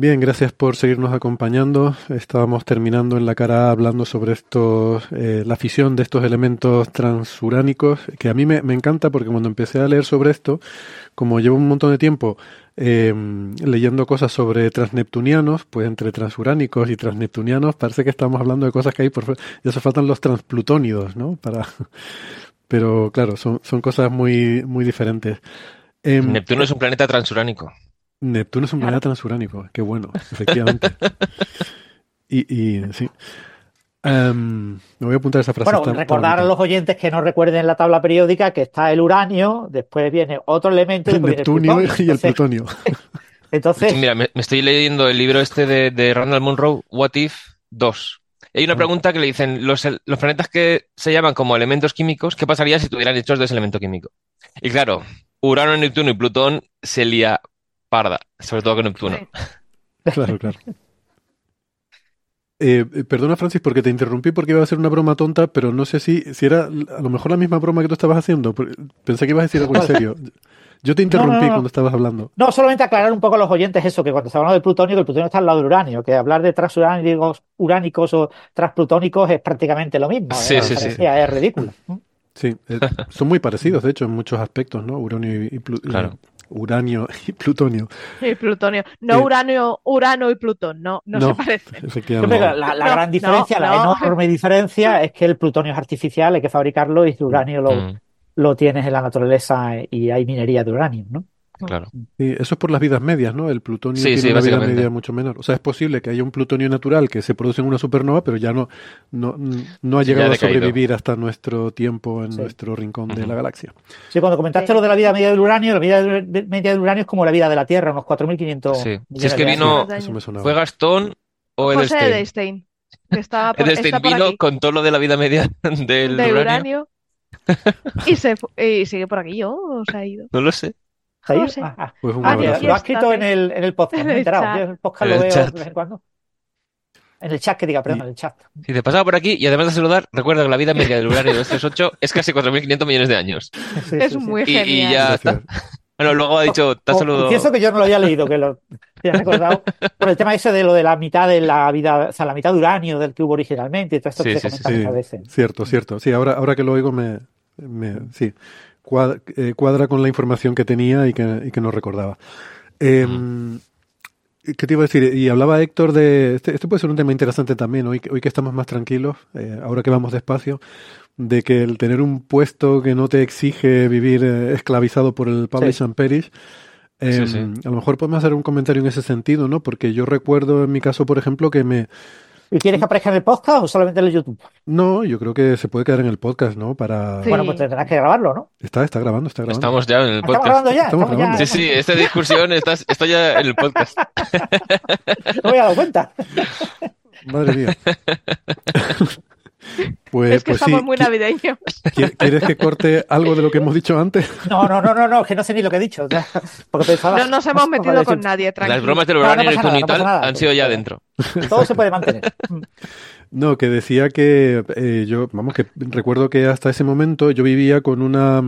Bien, gracias por seguirnos acompañando. Estábamos terminando en la cara hablando sobre estos, eh, la fisión de estos elementos transuránicos, que a mí me, encanta porque cuando empecé a leer sobre esto, como llevo un montón de tiempo eh, leyendo cosas sobre transneptunianos, pues entre transuránicos y transneptunianos parece que estamos hablando de cosas que hay por y eso faltan los transplutónidos, ¿no? Para, pero claro, son, cosas muy, muy diferentes. Eh, Neptuno es un planeta transuránico. Neptuno es un planeta transuránico, qué bueno, efectivamente. y, y sí. Um, me voy a apuntar esa frase. Bueno, recordar a los oyentes que no recuerden la tabla periódica que está el uranio, después viene otro elemento. El Neptunio el y el plutonio. Entonces. Mira, me, me, estoy leyendo el libro este de, de Randall Munro, What If 2. Hay una pregunta que le dicen, los, los planetas que se llaman como elementos químicos, ¿qué pasaría si estuvieran hechos de ese elemento químico? Y claro, Urano, Neptuno y Plutón se lía parda, sobre todo con Neptuno. Claro, claro. Eh, perdona, Francis, porque te interrumpí porque iba a hacer una broma tonta, pero no sé si, si era a lo mejor la misma broma que tú estabas haciendo. Pensé que ibas a decir algo en serio. Yo te interrumpí no, no, no. cuando estabas hablando. No, solamente aclarar un poco a los oyentes eso, que cuando se habla del plutonio, que el plutonio está al lado del uranio, que hablar de transuránicos uránicos o transplutónicos es prácticamente lo mismo. Sí, ¿eh? sí, sí. Es ridículo. Sí, eh, son muy parecidos, de hecho, en muchos aspectos, ¿no? Uranio y, y claro. Uranio y plutonio. Y plutonio. No Eh, uranio, urano y plutón, no, no, no, se parecen. Efectivamente. La, la, la No, gran diferencia, no, la no. enorme diferencia es que el plutonio es artificial, hay que fabricarlo y el uranio lo, Mm, lo tienes en la naturaleza y hay minería de uranio, ¿no? Claro. Sí, eso es por las vidas medias, ¿no? El plutonio Sí, tiene sí, una vida media mucho menor. O sea, es posible que haya un plutonio natural que se produce en una supernova, pero ya no, no, no ha llegado ha a sobrevivir hasta nuestro tiempo en Sí. nuestro rincón de la galaxia. Sí, cuando comentaste Sí. lo de la vida media del uranio, la vida de- media del uranio es como la vida de la Tierra, unos 4.500 Sí. Si es que vino- años. Años. Eso me sonaba. ¿Fue Gastón o José Edelstein? Edelstein, que estaba por, Edelstein está por vino aquí, con todo lo de la vida media del del uranio. uranio, y, se, y sigue por aquí, yo, o se ha ido. No lo sé. Jair, No sé. ah, ah. Pues un Ah, abrazo. lo ha está, escrito en el, en el podcast, En me he el enterado. chat. Yo el podcast En lo el veo chat. de vez en cuando. En el chat que diga, perdón, Y- en el chat. Si te pasaba por aquí y además de saludar, recuerda que la vida media del uranio 238 es casi 4.500 millones de años. Sí, Es sí, sí. muy Y, y genial. ya está. Bueno, luego ha dicho, te ha O- saludado. Confieso que yo no lo había leído, que lo he recordado por el tema ese de lo de la mitad de la vida, o sea, la mitad de uranio del que hubo originalmente, y todo esto Sí, que sí, se comenta Sí, muchas veces. cierto, cierto. Sí, ahora, ahora que lo oigo me, me sí, cuadra, eh, cuadra con la información que tenía y que, y que no recordaba. Eh, ¿Qué te iba a decir? Y hablaba Héctor de... Este, este puede ser un tema interesante también, hoy, que- hoy que estamos más tranquilos, eh, ahora que vamos despacio, de que el tener un puesto que no te exige vivir eh, esclavizado por el publish Sí. and perish, Sí, sí. a lo mejor podemos hacer un comentario en ese sentido, ¿no? Porque yo recuerdo en mi caso, por ejemplo, que me... ¿Y quieres que aparezca en el podcast o solamente en el YouTube? No, yo creo que se puede quedar en el podcast, ¿no? Para... Sí. Bueno, pues tendrás que grabarlo, ¿no? Está, está grabando, está grabando. Estamos ya en el ¿Estamos podcast. grabando ya? Estamos Estamos grabando. ya. Sí, sí, esta discusión está, está ya en el podcast. No me había dado cuenta. Madre mía. pues, es que pues sí, estamos muy navideños. qui- ¿quieres que corte algo de lo que hemos dicho antes? No, no, no, no, no, que no sé ni lo que he dicho. Porque pensaba. No nos hemos metido con nadie, Las tranquilo. bromas del No, no Neptuno nada, y no tal han sido ya dentro. Todo se puede mantener. No, que decía que eh, yo, vamos, que recuerdo que hasta ese momento yo vivía con una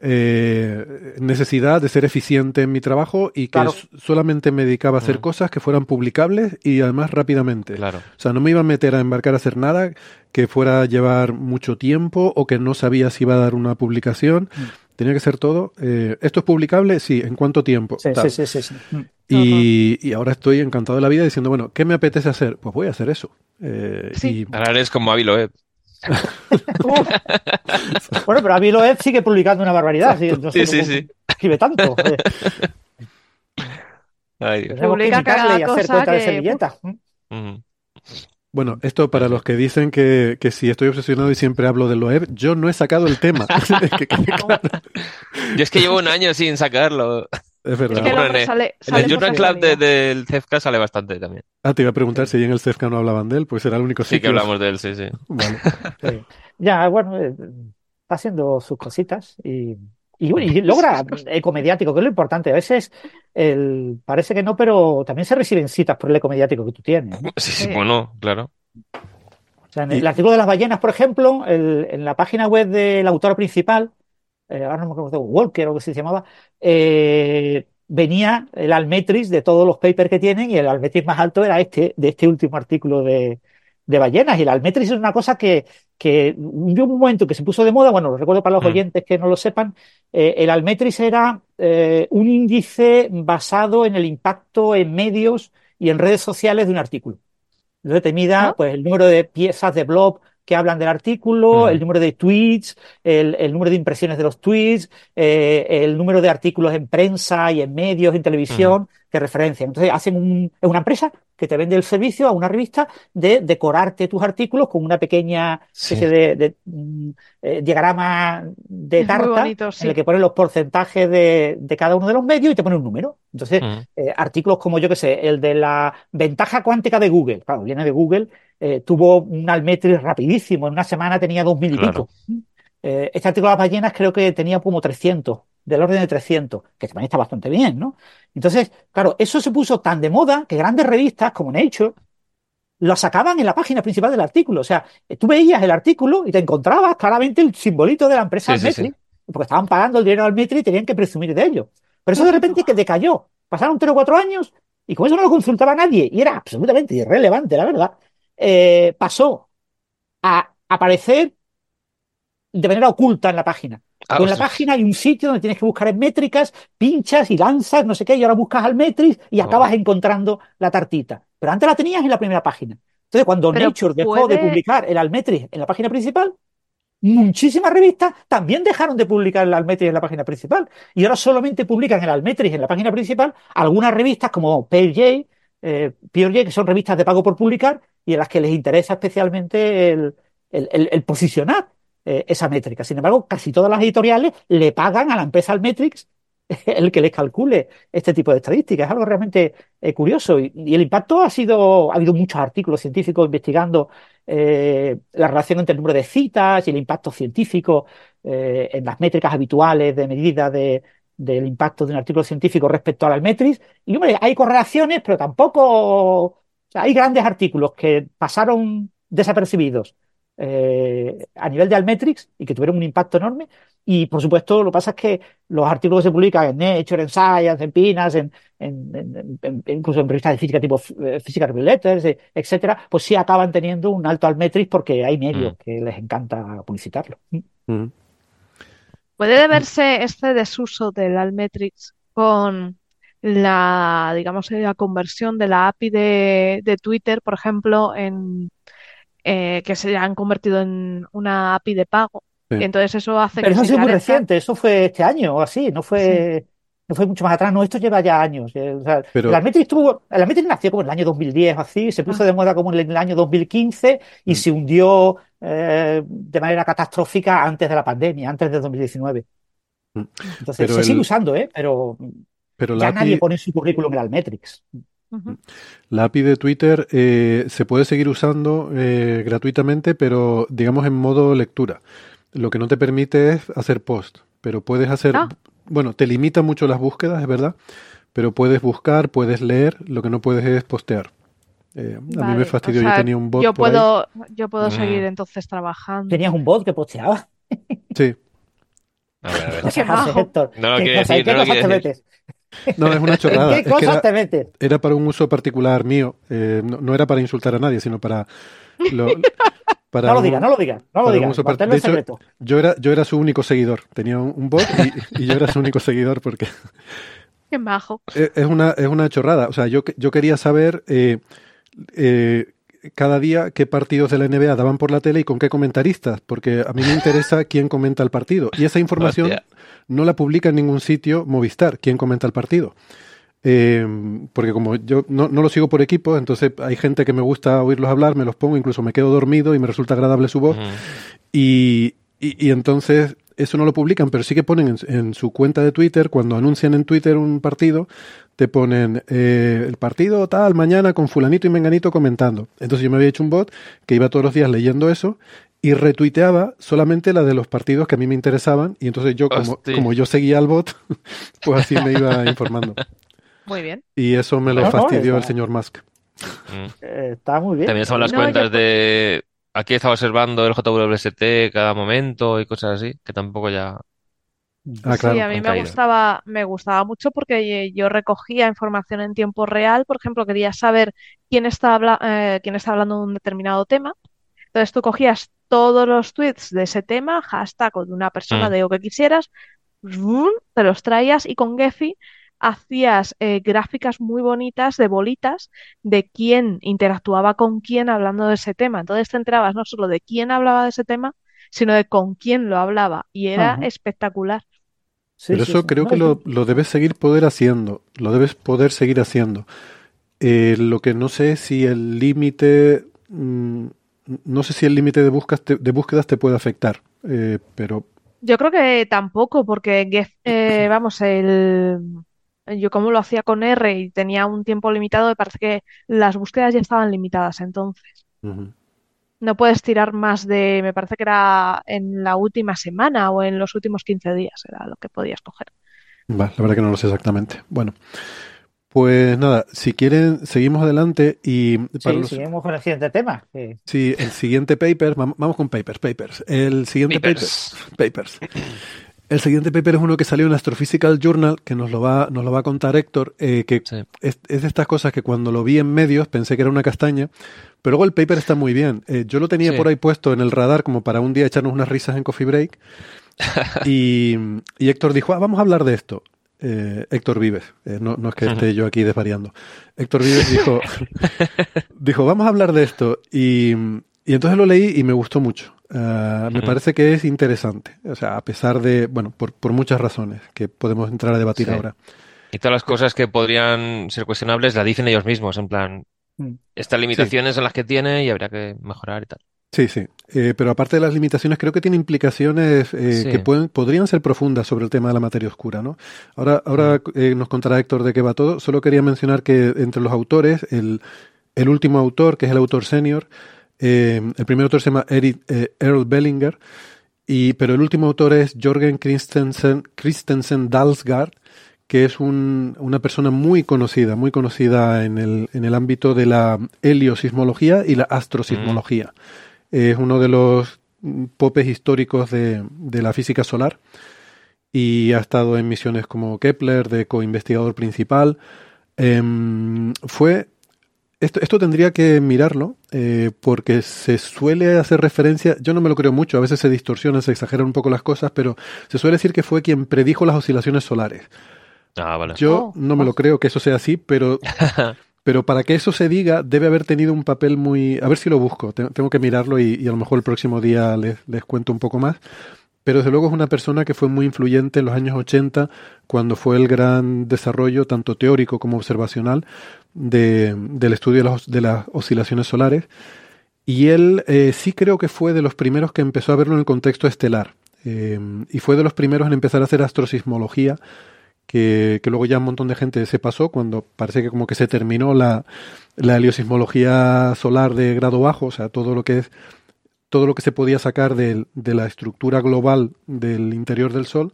eh, necesidad de ser eficiente en mi trabajo y que Claro. solamente me dedicaba a hacer Mm. cosas que fueran publicables y además rápidamente. Claro. O sea, no me iba a meter a embarcar a hacer nada que fuera a llevar mucho tiempo o que no sabía si iba a dar una publicación. Mm. Tenía que ser todo. eh, ¿Esto es publicable? Sí. ¿En cuánto tiempo? Sí, Tal. sí, sí, sí, sí. Y, y ahora estoy encantado de la vida diciendo, bueno, ¿qué me apetece hacer? Pues voy a hacer eso. Eh, Sí. y- Ahora eres como Ávilo, ¿eh? Bueno, pero Avilo Ed sigue publicando una barbaridad. así que no sé Sí, sí, sí. Escribe tanto. Ay, Dios. Que cada y hacer cosa cuenta de que- servilleta. Ujú. Bueno, esto para los que dicen que, que si estoy obsesionado y siempre hablo del web, yo no he sacado el tema. Que claro. Yo es que llevo un año sin sacarlo. Es verdad. Es que el Bueno, hombre en- sale, En sale el Journal Club de- del CEFCA sale bastante también. Ah, te iba a preguntar si en el CEFCA no hablaban de él, pues era el único Sí que sitio. hablamos de él, sí, sí. Vale. Sí. Ya, bueno, eh, está haciendo sus cositas y, y, bueno, y logra ecomediático, que es lo importante. A veces el, parece que no, pero también se reciben citas por el ecomediático que tú tienes. ¿no? Sí, sí, Sí. bueno, claro. O sea, en Y- el artículo de las ballenas, por ejemplo, el- en la página web del autor principal, eh, ahora no me acuerdo, Walker o que se llamaba, eh, venía el Almetrix de todos los papers que tienen y el Almetrix más alto era este, de este último artículo de, de ballenas. Y el Almetrix es una cosa que, que hubo un momento que se puso de moda, bueno, lo recuerdo para los Mm. oyentes que no lo sepan, eh, el Almetrix era eh, un índice basado en el impacto en medios y en redes sociales de un artículo. Entonces te mida Ah. pues, el número de piezas de blog que hablan del artículo, el número de tweets, el, el número de impresiones de los tweets, eh, el número de artículos en prensa y en medios, en televisión, que referencian. Entonces hacen un, es una empresa que te vende el servicio a una revista de decorarte tus artículos con una pequeña Sí. especie de, de, mm, eh, diagrama de Es tarta bonito, en el que ponen los porcentajes de, de cada uno de los medios y te pone un número. Entonces, Mm. eh, artículos como yo que sé, el de la ventaja cuántica de Google, claro, viene de Google, eh, tuvo un Almetrix rapidísimo, en una semana tenía dos mil y Claro. pico. Eh, este artículo de las ballenas creo que tenía como 300, del orden de 300, que también está bastante bien, ¿no? Entonces, claro, eso se puso tan de moda que grandes revistas como Nature lo sacaban en la página principal del artículo. O sea, eh, tú veías el artículo y te encontrabas claramente el simbolito de la empresa Sí, sí, Almetrix, porque estaban pagando el dinero al Almetrix y tenían que presumir de ello. Pero eso de repente que decayó. Pasaron tres o cuatro años y como eso no lo consultaba nadie y era absolutamente irrelevante, la verdad, eh, pasó a aparecer de manera oculta en la página. Ah, en la ostras. página hay un sitio donde tienes que buscar en métricas, pinchas y lanzas, no sé qué, y ahora buscas al Metrix y Oh. acabas encontrando la tartita. Pero antes la tenías en la primera página. Entonces, cuando Pero Nature dejó de publicar el Almetrix en la página principal, muchísimas revistas también dejaron de publicar el Almetrix en la página principal. Y ahora solamente publican el Almetrix en la página principal algunas revistas como PeerJ, eh, que son revistas de pago por publicar y en las que les interesa especialmente el, el- el- el posicionar eh, esa métrica. Sin embargo, casi todas las editoriales le pagan a la empresa Almetrix el que les calcule este tipo de estadísticas. Es algo realmente eh, curioso. Y, el impacto ha sido, ha habido muchos artículos científicos investigando eh, la relación entre el número de citas y el impacto científico en las métricas habituales de medida de, del impacto de un artículo científico respecto al Almetrix. Y hombre, hay correlaciones, pero tampoco. hay grandes artículos que pasaron desapercibidos eh, a nivel de Almetrix y que tuvieron un impacto enorme. Y por supuesto, lo que pasa es que los artículos que se publican en Nature, en Science, en PNAS, en, en- en- en- incluso en revistas de física tipo eh, Physical Review Letters, eh, etcétera, pues sí acaban teniendo un alto Almetrix porque hay medios Mm. que les encanta publicitarlo. Mm. ¿Puede deberse este desuso del Almetrix con la, digamos, eh, la conversión de la API de, de Twitter, por ejemplo, en eh, que se han convertido en una API de pago? Sí. Y entonces eso hace Pero que eso ha sido muy reciente, eso fue este año o así, no fue, no fue mucho más atrás, no, esto lleva ya años. eh, o sea, Pero- tuvo, el Almetrix nació como en el año 2010 o así, se puso Ah. de moda como en el año 2015 y Mm. se hundió eh, de manera catastrófica antes de la pandemia, antes de 2019. Mm. Entonces, Pero se el- sigue usando, ¿eh? Pero Pero ya la nadie API, pone en su currículum el Almetrix. Ujú. la API de Twitter eh, se puede seguir usando eh, gratuitamente, pero digamos en modo lectura. Lo que no te permite es hacer post, pero puedes hacer, Ah. bueno, te limita mucho las búsquedas, es verdad, pero puedes buscar, puedes leer, lo que no puedes es postear. Eh, a mí me o fastidió, sea, yo tenía un bot yo por ahí. puedo, yo puedo Mm. seguir entonces trabajando. Tenías un bot que posteaba. Sí, A ver, a ver. No. No lo ¿Qué quiere cosa- decir, ¿En qué no lo cosas te quiere decir. No, es una ¿En chorrada. qué es que cosas era, te metes? era para un uso particular mío, eh, no, no era para insultar a nadie, sino para... lo- para No lo digas, no lo digas, no lo para un digas. uso part- manténlo de en hecho, secreto. Yo era, yo era su único seguidor. Tenía un, un bot y, y yo era su único seguidor porque Qué majo. es es una, es una chorrada. O sea, yo, yo quería saber eh, eh, cada día qué partidos de la NBA daban por la tele y con qué comentaristas, porque a mí me interesa quién comenta el partido. Y esa información Hostia. no la publica en ningún sitio Movistar, quién comenta el partido. eh, porque como yo no, no lo sigo por equipo, entonces hay gente que me gusta oírlos hablar, me los pongo, incluso me quedo dormido y me resulta agradable su voz. Y, y entonces eso no lo publican, pero sí que ponen en, en su cuenta de Twitter, cuando anuncian en Twitter un partido, te ponen eh, el partido tal, mañana con fulanito y menganito comentando. Entonces yo me había hecho un bot que iba todos los días leyendo eso y retuiteaba solamente la de los partidos que a mí me interesaban y entonces yo como, yo seguía al bot, pues así me iba informando. Muy bien. Y eso me lo No, no, fastidió el señor Musk. Mm. Eh, está muy bien. También estaban las No, cuentas yo- de... Aquí estaba observando el JWST cada momento y cosas así, que tampoco ya... Ah, Sí, a mí me gustaba, me gustaba mucho porque eh, yo recogía información en tiempo real. Por ejemplo, quería saber quién está, habla- eh, quién está hablando de un determinado tema. Entonces tú cogías todos los tweets de ese tema, hashtag o de una persona Mm. de lo que quisieras, te los traías y con Gephi hacías eh, gráficas muy bonitas de bolitas de quién interactuaba con quién hablando de ese tema. Entonces te enterabas no solo de quién hablaba de ese tema, sino de con quién lo hablaba. Y era Ajá. espectacular. Sí, Pero sí, eso sí. creo que lo, lo debes seguir poder haciendo, lo debes poder seguir haciendo. Eh, lo que no sé es si el límite, mm, no sé si el límite de búsquedas te, de búsquedas te puede afectar, eh, pero Yo creo que tampoco, porque eh, vamos, el yo como lo hacía con R y tenía un tiempo limitado, me parece que las búsquedas ya estaban limitadas entonces. No puedes tirar más de, me parece que era en la última semana o en los últimos 15 días, era lo que podías coger. Va, la verdad que no lo sé exactamente. Bueno, pues nada, si quieren, seguimos adelante y para Sí, los, seguimos con el siguiente tema. sí, el siguiente paper, vam- vamos con papers, papers. El siguiente Papers. paper, papers. El siguiente paper es uno que salió en Astrophysical Journal, que nos lo va, nos lo va a contar Héctor, eh, que Sí. es, es de estas cosas que cuando lo vi en medios pensé que era una castaña, pero luego el paper está muy bien. Eh, yo lo tenía Sí. por ahí puesto en el radar como para un día echarnos unas risas en Coffee Break. y, y Héctor dijo, "Ah, vamos a hablar de esto. Eh, Héctor Vives, eh, no, no es que esté yo aquí desvariando. Héctor Vives dijo, dijo, vamos a hablar de esto. Y, y entonces lo leí y me gustó mucho. Ah, me parece que es interesante. O sea, a pesar de, bueno, por, por muchas razones que podemos entrar a debatir Sí. ahora. Y todas las cosas que podrían ser cuestionables la dicen ellos mismos, en plan, Mm. estas limitaciones son las que tiene y habría que mejorar y tal. Sí, sí. Eh, pero aparte de las limitaciones, creo que tiene implicaciones eh, Sí. que pueden, podrían ser profundas sobre el tema de la materia oscura, ¿no? Ahora, ahora eh, nos contará Héctor de qué va todo. Solo quería mencionar que entre los autores, el, el último autor, que es el autor senior, eh, el primer autor se llama Eric, eh, Earl Bellinger, y, pero el último autor es Jorgen Christensen, Christensen Dalsgaard, que es un- una persona muy conocida, muy conocida en el, en el ámbito de la heliosismología y la astrosismología. Es uno de los mm, popes históricos de, de la física solar y ha estado en misiones como Kepler, de co-investigador principal. Em, fue. Esto, esto tendría que mirarlo, eh, porque se suele hacer referencia, yo no me lo creo mucho, a veces se distorsionan, se exageran un poco las cosas, pero se suele decir que fue quien predijo las oscilaciones solares. Ah, vale. Yo Oh, no me lo creo que eso sea así, pero, pero para que eso se diga debe haber tenido un papel muy... A ver si lo busco, te- tengo que mirarlo y, y a lo mejor el próximo día les, les cuento un poco más. Pero desde luego es una persona que fue muy influyente en los años 80, cuando fue el gran desarrollo, tanto teórico como observacional, de- del estudio de las, oscilaciones solares. Y él eh, sí creo que fue de los primeros que empezó a verlo en el contexto estelar. Eh, y fue de los primeros en empezar a hacer astrosismología, que, que luego ya un montón de gente se pasó cuando parece que como que se terminó la, la heliosismología solar de grado bajo, o sea, todo lo que es todo lo que se podía sacar del- de, la estructura global del interior del Sol.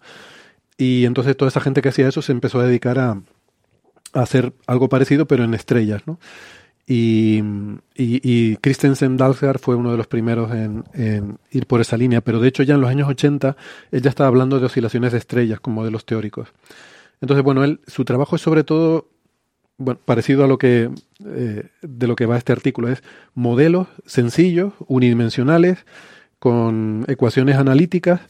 Y entonces toda esa gente que hacía eso se empezó a dedicar a, hacer algo parecido, pero en estrellas, ¿no? Y, y, Christensen Dalsgaard fue uno de los primeros en, en ir por esa línea, pero de hecho ya en los años 80 él ya estaba hablando de oscilaciones de estrellas como modelos teóricos. Entonces, bueno, él, su trabajo es sobre todo bueno, parecido a lo que eh, de lo que va este artículo, es modelos sencillos, unidimensionales, con ecuaciones analíticas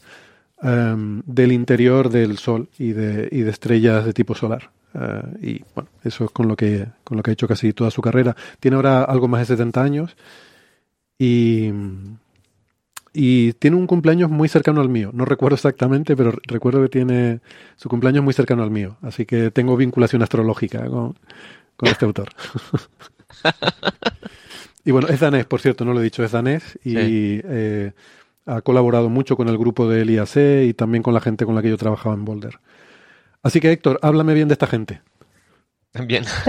em, del interior del Sol y de, y de estrellas de tipo solar. Eh, y bueno, eso es con lo que con lo que ha hecho casi toda su carrera. Tiene ahora algo más de 70 años y, y tiene un cumpleaños muy cercano al mío. No recuerdo exactamente, pero recuerdo que tiene su cumpleaños muy cercano al mío. Así que tengo vinculación astrológica con, con este autor. y bueno, es danés, por cierto, no lo he dicho, es danés y Sí. eh, ha colaborado mucho con el grupo del IAC y también con la gente con la que yo trabajaba en Boulder. Así que Héctor, háblame bien de esta gente. Bien.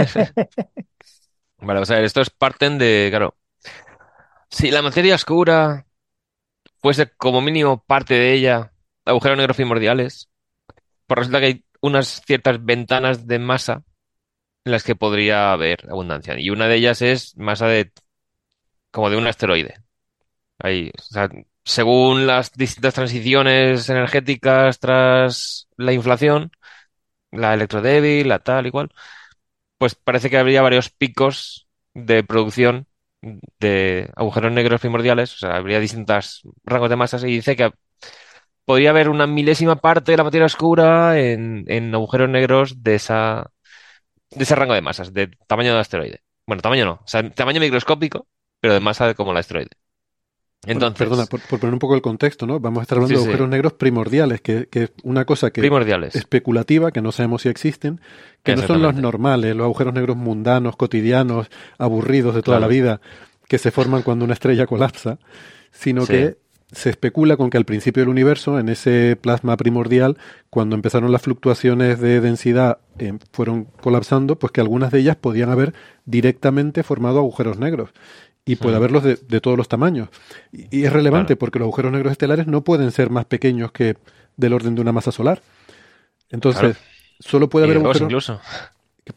Vale, vamos a ver, estos parten de, claro, si la materia oscura fuese como mínimo parte de ella, agujeros negros primordiales, pues resulta que hay unas ciertas ventanas de masa en las que podría haber abundancia. Y una de ellas es masa de, como de un asteroide. Ahí, según las distintas transiciones energéticas tras la inflación, la electrodébil, la tal y cual, pues parece que habría varios picos de producción de agujeros negros primordiales, o sea, habría distintos rangos de masas y dice que podría haber una milésima parte de la materia oscura en, en agujeros negros de esa, de ese rango de masas, de tamaño de asteroide. Bueno, tamaño no, tamaño microscópico, pero de masa como el asteroide. Entonces, perdona, por, por poner un poco el contexto, ¿no? Vamos a estar hablando Sí, de sí. agujeros negros primordiales, que, que es una cosa que primordiales. especulativa, que no sabemos si existen, que no son los normales, los agujeros negros mundanos, cotidianos, aburridos de toda Claro. la vida, que se forman cuando una estrella colapsa, sino Sí. que se especula con que al principio del universo, en ese plasma primordial, cuando empezaron las fluctuaciones de densidad, eh, fueron colapsando, pues que algunas de ellas podían haber directamente formado agujeros negros. Y puede haberlos de, de todos los tamaños. Y, y es relevante Claro. porque los agujeros negros estelares no pueden ser más pequeños que del orden de una masa solar. Entonces, Claro. solo puede Y haber de agujeros. incluso.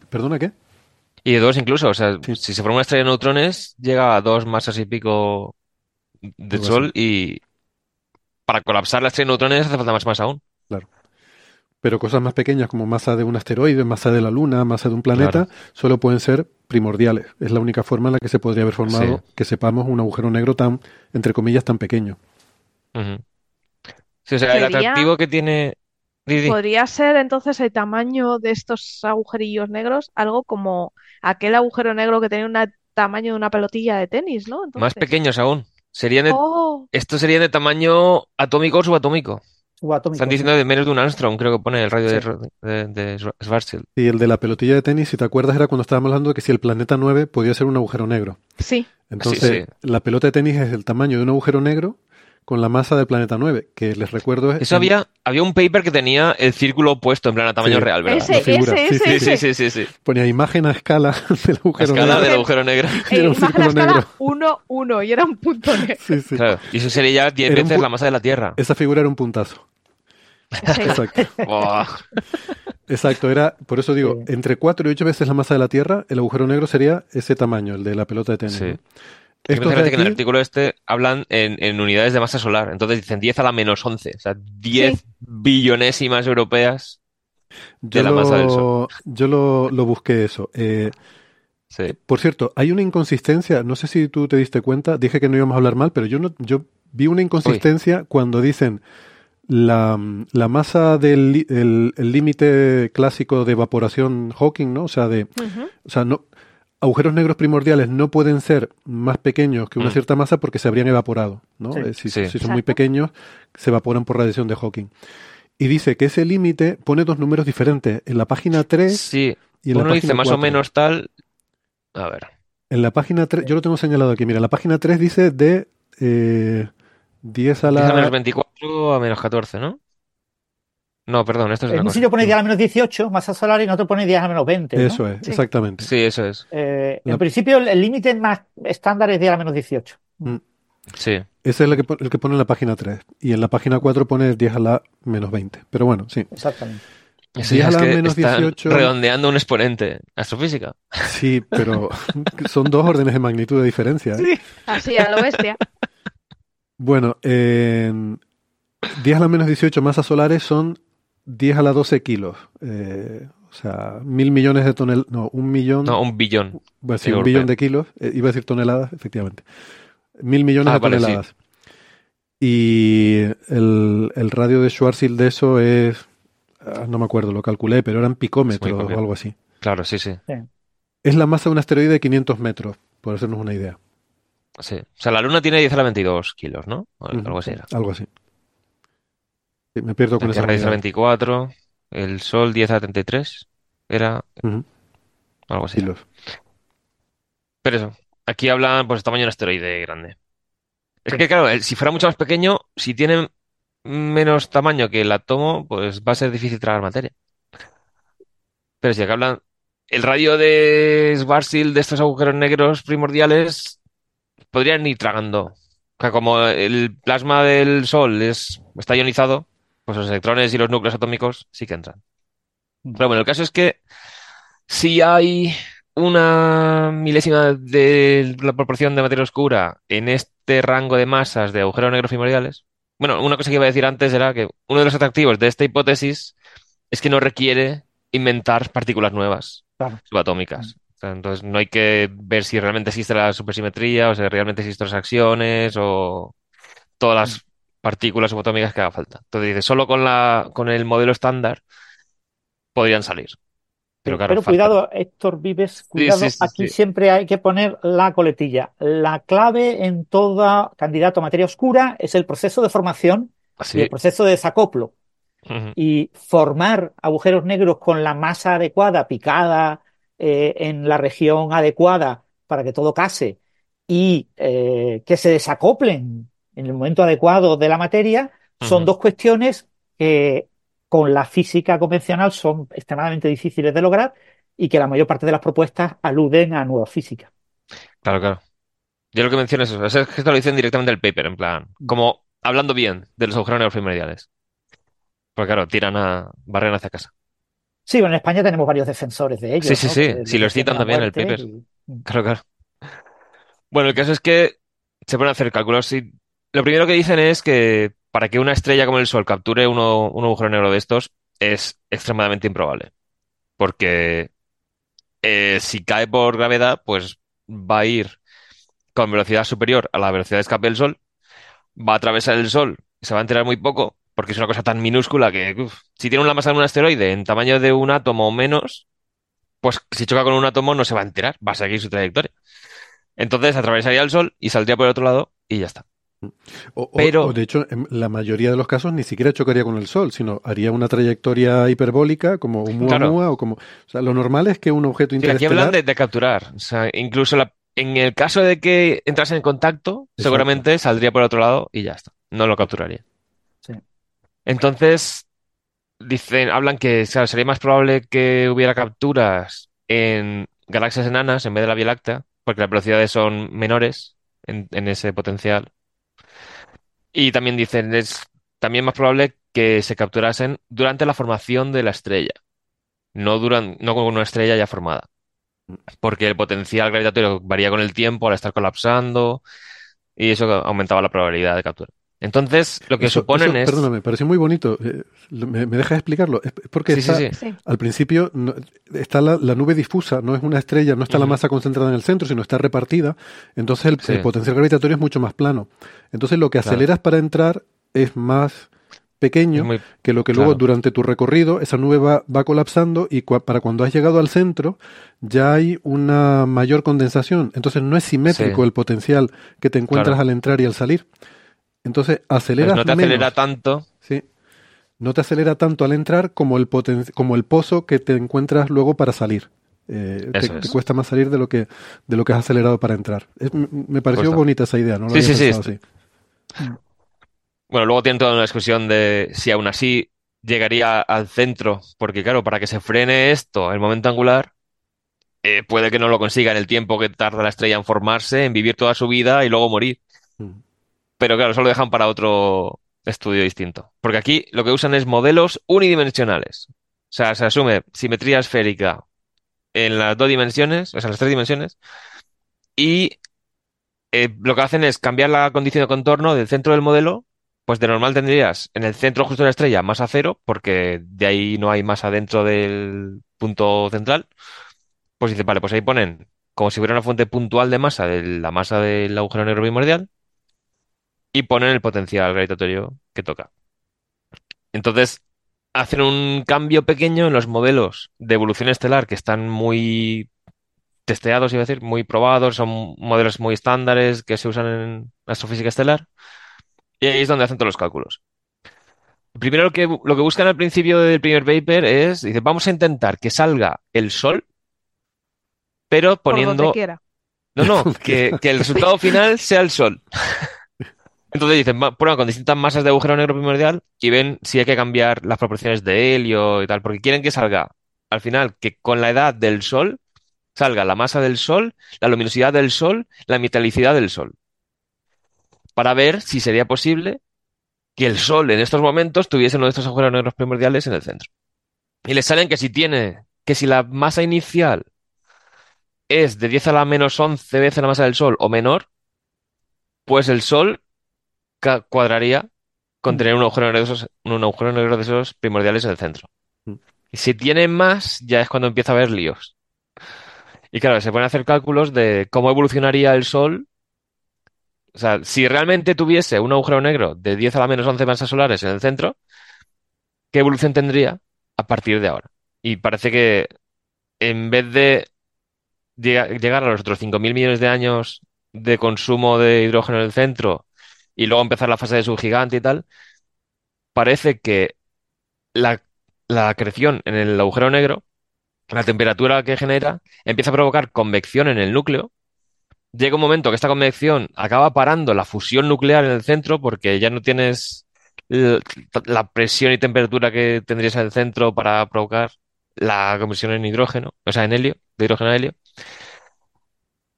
¿Perdona qué? Y de dos incluso, o sea, Sí. si se forma una estrella de neutrones, llega a dos masas y pico del Sol y para colapsar la estrella de neutrones hace falta más masa aún. Pero cosas más pequeñas como masa de un asteroide, masa de la Luna, masa de un planeta, Claro. solo pueden ser primordiales. Es la única forma en la que se podría haber formado, Sí. que sepamos, un agujero negro tan, entre comillas, tan pequeño. Sí, o sea, el atractivo que tiene... Podría ser entonces el tamaño de estos agujerillos negros algo como aquel agujero negro que tenía un tamaño de una pelotilla de tenis, ¿no? Más pequeños aún. Serían de- oh, Estos serían de tamaño atómico o subatómico. Subatómico. Están diciendo de menos de un Armstrong, creo que pone el radio de, Sí. De, de Schwarzschild. Y el de la pelotilla de tenis, si te acuerdas, era cuando estábamos hablando de que si el planeta 9 podía ser un agujero negro. sí, Entonces, sí. la pelota de tenis es el tamaño de un agujero negro con la masa del planeta 9, que les recuerdo es... Eso en- había, había un paper que tenía el círculo opuesto, en plan a tamaño Sí. real, ¿verdad? ese, ese, sí, ese, Sí, ese. sí, sí, sí, sí. Ponía imagen a escala del agujero escala negro. del agujero negro. Y era un imagen a círculo escala negro. 1, 1 y era un punto negro. Sí, sí. Claro, y eso sería ya 10 Era un veces pu- la masa de la Tierra. Esa figura era un puntazo. Sí. Exacto. Exacto, era, por eso digo, Sí. entre 4 y 8 veces la masa de la Tierra, el agujero negro sería ese tamaño, el de la pelota de tenis. Sí. Es que en el artículo este hablan en, en unidades de masa solar. Entonces dicen 10 a la menos 11. O sea, 10 billonésimas europeas. yo de la masa del lo, yo lo, lo busqué eso. Eh, Sí. por cierto, hay una inconsistencia, no sé si tú te diste cuenta, dije que no íbamos a hablar mal, pero yo no, yo vi una inconsistencia cuando dicen la, la masa del límite clásico de evaporación Hawking, ¿no? O sea, de, o sea, no, agujeros negros primordiales no pueden ser más pequeños que una Mm. cierta masa porque se habrían evaporado, ¿no? Sí. Eh, si, Sí. si son muy pequeños, se evaporan por radiación de Hawking. Y dice que ese límite pone dos números diferentes, en la página 3 Sí. y en la Uno dice página más o 4. menos tal. A ver. En la página 3, yo lo tengo señalado aquí, mira, en la página 3 dice de eh, 10 a 10 a menos la... 24 a menos 14, ¿no? No, perdón, esto es En un sitio pone 10 a la menos 18, masa solar, y en otro pone 10 a la menos 20. ¿no? Eso es, Sí. exactamente. Sí, eso es. Eh, en principio, el límite más estándar es 10 a la menos 18. Sí. Ese es el que, el que pone en la página 3. Y en la página 4 pone 10 a la menos 20. Pero bueno, sí. Exactamente. Eso 10 ya a es la que menos están 18. redondeando un exponente. Astrofísica. Sí, pero son dos órdenes de magnitud de diferencia. ¿eh? Así, a lo bestia. Bueno, en 10 a la menos 18 masas solares son 10 a la 12 kilos. Eh, o sea, mil millones de toneladas. No, un millón. No, un billón. Voy a decir un billón de kilos. Eh, iba a decir toneladas, efectivamente. Mil millones Ah, de vale, sí. toneladas. Y el, el radio de Schwarzschild de eso es. ah, No me acuerdo, lo calculé, pero eran picómetros o algo así. Claro, sí, sí. Es la masa de un asteroide de 500 metros, por hacernos una idea. Sí. O sea, la Luna tiene 10 a la 22 kilos, ¿no? Algo así era. Algo así. Sí, me pierdo con esa Tierra 10 a la unidad. 24, el Sol 10 a la 33, era algo así. Pero eso, aquí hablan pues tamaño de asteroide grande. Es que claro, el- si fuera mucho más pequeño, si tiene menos tamaño que el átomo, pues va a ser difícil tragar materia. Pero si acá hablan, el radio de Schwarzschild de estos agujeros negros primordiales podrían ir tragando. O sea, como el plasma del Sol es, está ionizado, pues los electrones y los núcleos atómicos sí que entran. Pero bueno, el caso es que si hay una milésima de la proporción de materia oscura en este rango de masas de agujeros negros primordiales, bueno, una cosa que iba a decir antes era que uno de los atractivos de esta hipótesis es que no requiere inventar partículas nuevas Claro. subatómicas. Sea, entonces no hay que ver si realmente existe la supersimetría o si realmente existen las acciones o todas las partículas subatómicas que haga falta. Entonces dice, solo con la, con el modelo estándar podrían salir. Pero claro, Pero falta- cuidado, Héctor Vives, cuidado, sí, sí, aquí siempre hay que poner la coletilla. La clave en todo candidato a materia oscura es el proceso de formación y el proceso de desacoplo. Y formar agujeros negros con la masa adecuada, picada eh, en la región adecuada para que todo case y eh, que se desacoplen en el momento adecuado de la materia, son dos cuestiones que con la física convencional son extremadamente difíciles de lograr y que la mayor parte de las propuestas aluden a nueva física. Claro, claro. Yo lo que menciono es eso. Es que esto lo dicen directamente del paper, en plan, como hablando bien de los agujeros negros primordiales. Porque claro, tiran a, barren hacia casa. Sí, bueno, en España tenemos varios defensores de ellos, Sí, sí, ¿no? sí. Sí, los citan a también en el y- Claro, claro. Bueno, el caso es que se pueden hacer cálculos lo primero que dicen es que para que una estrella como el Sol capture uno, un agujero negro de estos es extremadamente improbable. Porque eh, si cae por gravedad, pues va a ir con velocidad superior a la velocidad de escape del Sol, va a atravesar el Sol se va a enterar muy poco, porque es una cosa tan minúscula que si tiene una masa de un asteroide en tamaño de un átomo o menos, pues si choca con un átomo no se va a enterar, va a seguir su trayectoria. Entonces atravesaría el Sol y saldría por el otro lado y ya está. O, Pero- o, de hecho, en la mayoría de los casos ni siquiera chocaría con el Sol, sino haría una trayectoria hiperbólica como un Claro. Muamua o como... O sea, lo normal es que un objeto Sí, aquí hablan interestelar... de, de capturar. O sea, incluso la- en el caso de que entrase en contacto, seguramente saldría por otro lado y ya está. No lo capturaría. Sí. Entonces, dicen, hablan que sería más probable que hubiera capturas en galaxias enanas en vez de la Vía Láctea, porque las velocidades son menores en, en ese potencial. Y también dicen, es también más probable que se capturasen durante la formación de la estrella, no, duran, no con una estrella ya formada. Porque el potencial gravitatorio varía con el tiempo al estar colapsando y eso aumentaba la probabilidad de captura. Entonces, lo que Eso- suponen eso, es... Perdóname, me pareció muy bonito. Eh, ¿Me, me dejas explicarlo? Es porque Sí, sí, está, sí. Sí. al principio no- está la, la nube difusa, no es una estrella, no está la masa concentrada en el centro, sino está repartida. Entonces el, el potencial gravitatorio es mucho más plano. Entonces lo que Claro. aceleras para entrar es más pequeño muy- que lo que luego claro. durante tu recorrido esa nube va, va colapsando y cua- para cuando has llegado al centro ya hay una mayor condensación. Entonces no es simétrico Sí. el potencial que te encuentras Claro. al entrar y al salir. Entonces pues aceleras no te menos. acelera tanto. Sí. No te acelera tanto al entrar como el poten- como el pozo que te encuentras luego para salir. Eh, te, te es. cuesta más salir de lo que de lo que has acelerado para entrar. Es- me pareció bonita esa idea, no lo Sí, había sí, sí, pensado así. Bueno, luego tienen toda una discusión de si aún así llegaría al centro, porque claro, para que se frene esto, el momento angular, eh, puede que no lo consiga en el tiempo que tarda la estrella en formarse, en vivir toda su vida y luego morir. Mm. Pero claro, eso lo dejan para otro estudio distinto. Porque aquí lo que usan es modelos unidimensionales. O sea, se asume simetría esférica en las dos dimensiones, o sea, en las tres dimensiones, y eh, lo que hacen es cambiar la condición de contorno del centro del modelo. Pues de normal tendrías en el centro justo de la estrella masa cero, porque de ahí no hay masa dentro del punto central. Pues dice, vale, pues ahí ponen como si hubiera una fuente puntual de masa de la masa del agujero negro primordial y ponen el potencial gravitatorio que toca. Entonces, hacen un cambio pequeño en los modelos de evolución estelar que están muy testeados, iba a decir, muy probados, son modelos muy estándares que se usan en astrofísica estelar. Y ahí es donde hacen todos los cálculos. Primero lo que, lo que buscan al principio del primer paper es, dice, vamos a intentar que salga el Sol, pero Por donde poniendo... quiera. No, no, que, que el resultado final sea el Sol. Entonces dicen, prueban con distintas masas de agujero negro primordial y ven si hay que cambiar las proporciones de helio y tal, porque quieren que salga al final que con la edad del Sol salga la masa del Sol, la luminosidad del Sol, la metalicidad del Sol, para ver si sería posible que el Sol en estos momentos tuviese uno de estos agujeros negros primordiales en el centro. Y les salen que si tiene, que si la masa inicial es de 10 a la menos 11 veces la masa del Sol o menor, pues el Sol cuadraría con tener un agujero negro de esos, un agujero negro de esos primordiales en el centro. Mm. Y si tiene más, ya es cuando empieza a haber líos. Y claro, se pueden hacer cálculos de cómo evolucionaría el Sol. O sea, si realmente tuviese un agujero negro de 10 a la menos 11 masas solares en el centro, ¿qué evolución tendría a partir de ahora? Y parece que en vez de llega- llegar a los otros 5.000 millones de años de consumo de hidrógeno en el centro y luego empezar la fase de subgigante y tal, parece que la, la en el agujero negro, la temperatura que genera, empieza a provocar convección en el núcleo. Llega un momento que esta convección acaba parando la fusión nuclear en el centro porque ya no tienes la presión y temperatura que tendrías en el centro para provocar la conversión en hidrógeno, o sea, en helio, de hidrógeno a helio.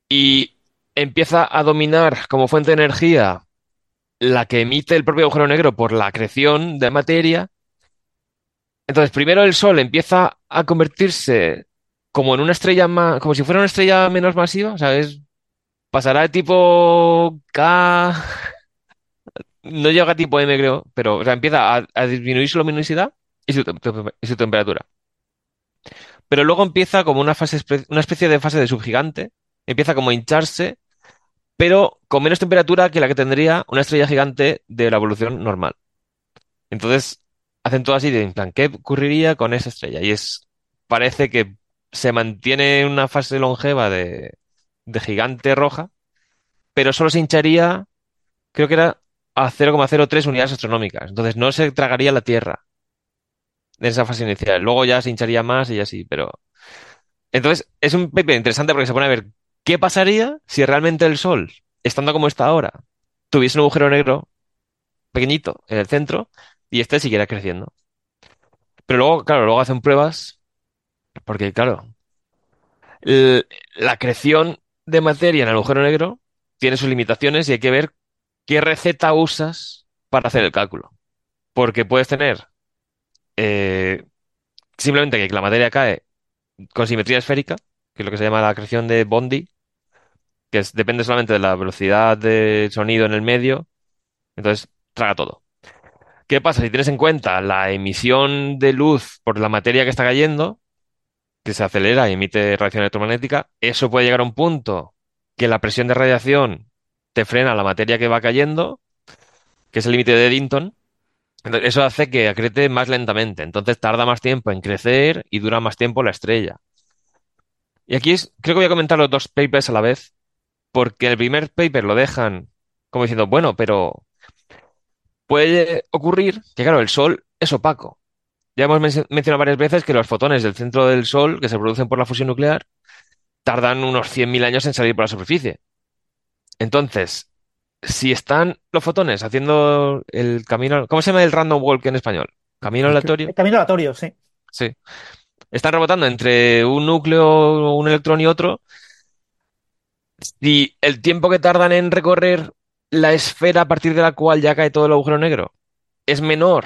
Y empieza a dominar como fuente de energía la que emite el propio agujero negro por la acreción de materia. Entonces, primero el Sol empieza a convertirse como en una estrella más, como si fuera una estrella menos masiva, ¿sabes? Pasará de tipo K, no llega a tipo M, creo, pero o sea, empieza a, disminuir su luminosidad y su, temperatura. Pero luego empieza como una fase, una especie de fase de subgigante, empieza como a hincharse, pero con menos temperatura que la que tendría una estrella gigante de la evolución normal. Entonces, hacen todo así de en plan, ¿qué ocurriría con esa estrella? Y es, parece que se mantiene en una fase longeva de, de gigante roja, pero solo se hincharía, creo que era a 0,03 unidades astronómicas. Entonces no se tragaría la Tierra en esa fase inicial. Luego ya se hincharía más y así, pero... Entonces, es un paper interesante porque se pone a ver qué pasaría si realmente el Sol, estando como está ahora, tuviese un agujero negro pequeñito en el centro y este siguiera creciendo. Pero luego, claro, luego hacen pruebas porque, claro, la creación de materia en el agujero negro tiene sus limitaciones y hay que ver qué receta usas para hacer el cálculo. Porque puedes tener eh, simplemente que la materia cae con simetría esférica, que es lo que se llama la creación de Bondi, que es- depende solamente de la velocidad de sonido en el medio, entonces traga todo. ¿Qué pasa? Si tienes en cuenta la emisión de luz por la materia que está cayendo, que se acelera y emite radiación electromagnética, eso puede llegar a un punto que la presión de radiación te frena la materia que va cayendo, que es el límite de Eddington. Entonces, eso hace que acrete más lentamente, entonces tarda más tiempo en crecer y dura más tiempo la estrella. Y aquí es- creo que voy a comentar los dos papers a la vez, porque el primer paper lo dejan como diciendo, bueno, pero puede ocurrir que, claro, el Sol es opaco. Ya hemos men- mencionado varias veces que los fotones del centro del Sol, que se producen por la fusión nuclear, tardan unos 100.000 años en salir por la superficie. Entonces, si están los fotones haciendo el camino, ¿cómo se llama el random walk en español? Camino aleatorio. El camino aleatorio, sí. Sí. Están rebotando entre un núcleo, un electrón y otro. Si el tiempo que tardan en recorrer la esfera a partir de la cual ya cae todo el agujero negro es menor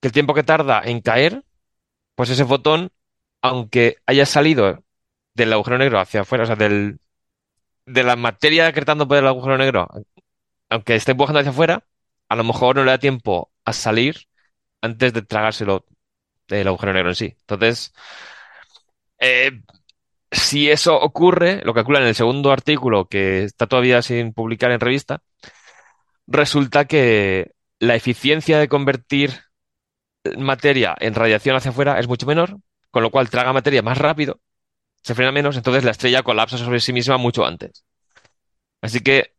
que el tiempo que tarda en caer, pues ese fotón, aunque haya salido del agujero negro hacia afuera, o sea, del, de la materia decretando por el agujero negro, aunque esté empujando hacia afuera, a lo mejor no le da tiempo a salir antes de tragárselo del agujero negro en sí. Entonces, eh, si eso ocurre, lo calculan en el segundo artículo que está todavía sin publicar en revista, resulta que la eficiencia de convertir materia en radiación hacia afuera es mucho menor, con lo cual traga materia más rápido se frena menos, entonces la estrella colapsa sobre sí misma mucho antes. Así que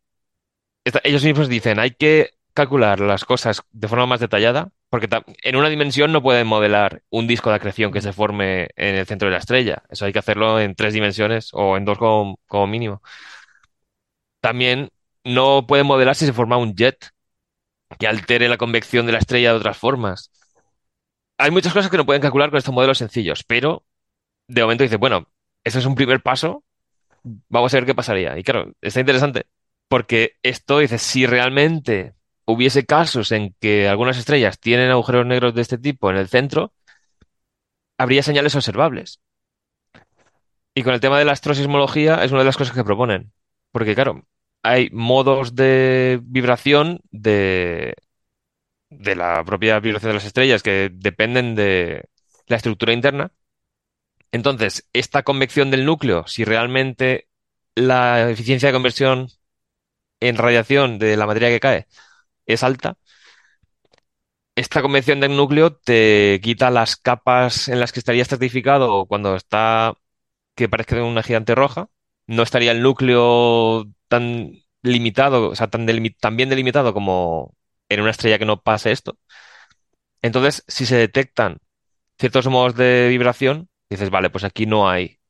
ellos mismos dicen, hay que calcular las cosas de forma más detallada, porque en una dimensión no pueden modelar un disco de acreción que se forme en el centro de la estrella. Eso hay que hacerlo en tres dimensiones o en dos como, como mínimo. También no pueden modelar si se forma un jet que altere la convección de la estrella de otras formas. Hay muchas cosas que no pueden calcular con estos modelos sencillos, pero de momento dice, bueno, eso es un primer paso, vamos a ver qué pasaría. Y claro, está interesante, porque esto dice, si realmente hubiese casos en que algunas estrellas tienen agujeros negros de este tipo en el centro, habría señales observables. Y con el tema de la astrosismología es una de las cosas que proponen, porque claro, hay modos de vibración de, de la propia vibración de las estrellas que dependen de la estructura interna. Entonces, esta convección del núcleo, si realmente la eficiencia de conversión en radiación de la materia que cae es alta, esta convección del núcleo te quita las capas en las que estaría estratificado cuando está que parezca una gigante roja. No estaría el núcleo tan limitado, o sea, tan, tan bien delimitado como en una estrella que no pase esto. Entonces, si se detectan ciertos modos de vibración, dices, vale, pues aquí no hay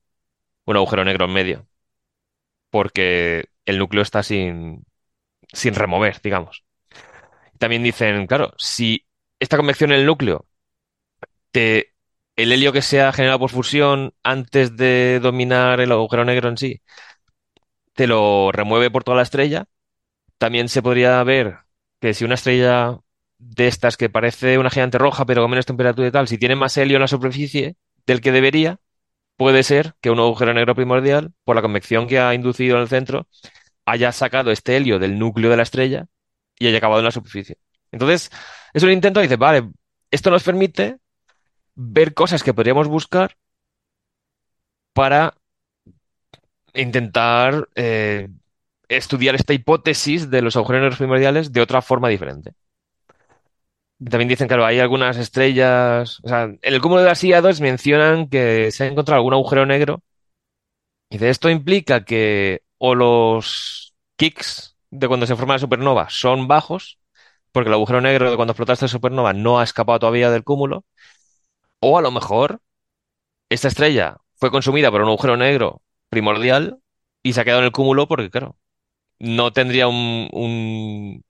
un agujero negro en medio, porque el núcleo está sin, sin remover, digamos. También dicen, claro, si esta convección en el núcleo, te, el helio que se ha generado por fusión antes de dominar el agujero negro en sí, te lo remueve por toda la estrella, también se podría ver que si una estrella de estas que parece una gigante roja pero con menos temperatura y tal, si tiene más helio en la superficie del que debería, puede ser que un agujero negro primordial, por la convección que ha inducido en el centro, haya sacado este helio del núcleo de la estrella y haya acabado en la superficie. Entonces, es un intento, dice, vale, esto nos permite ver cosas que podríamos buscar para intentar eh, estudiar esta hipótesis de los agujeros primordiales de otra forma diferente. También dicen, claro, hay algunas estrellas, o sea, en el cúmulo de las IA2 mencionan que se ha encontrado algún agujero negro y de esto implica que o los kicks de cuando se forma la supernova son bajos, porque el agujero negro de cuando explota esta supernova no ha escapado todavía del cúmulo, o a lo mejor esta estrella fue consumida por un agujero negro primordial y se ha quedado en el cúmulo porque, claro, no tendría un, un-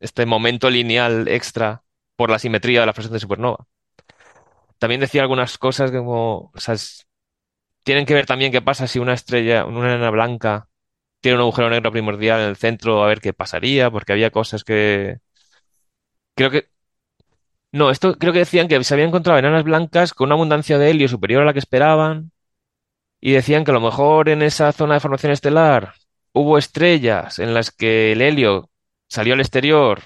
este momento lineal extra por la simetría de la fusión de supernova. También decía algunas cosas como, o sea, tienen que ver también qué pasa si una estrella, una enana blanca, tiene un agujero negro primordial en el centro, a ver qué pasaría, porque había cosas que... Creo que... No, esto creo que decían que se habían encontrado enanas blancas con una abundancia de helio superior a la que esperaban y decían que a lo mejor en esa zona de formación estelar hubo estrellas en las que el helio salió al exterior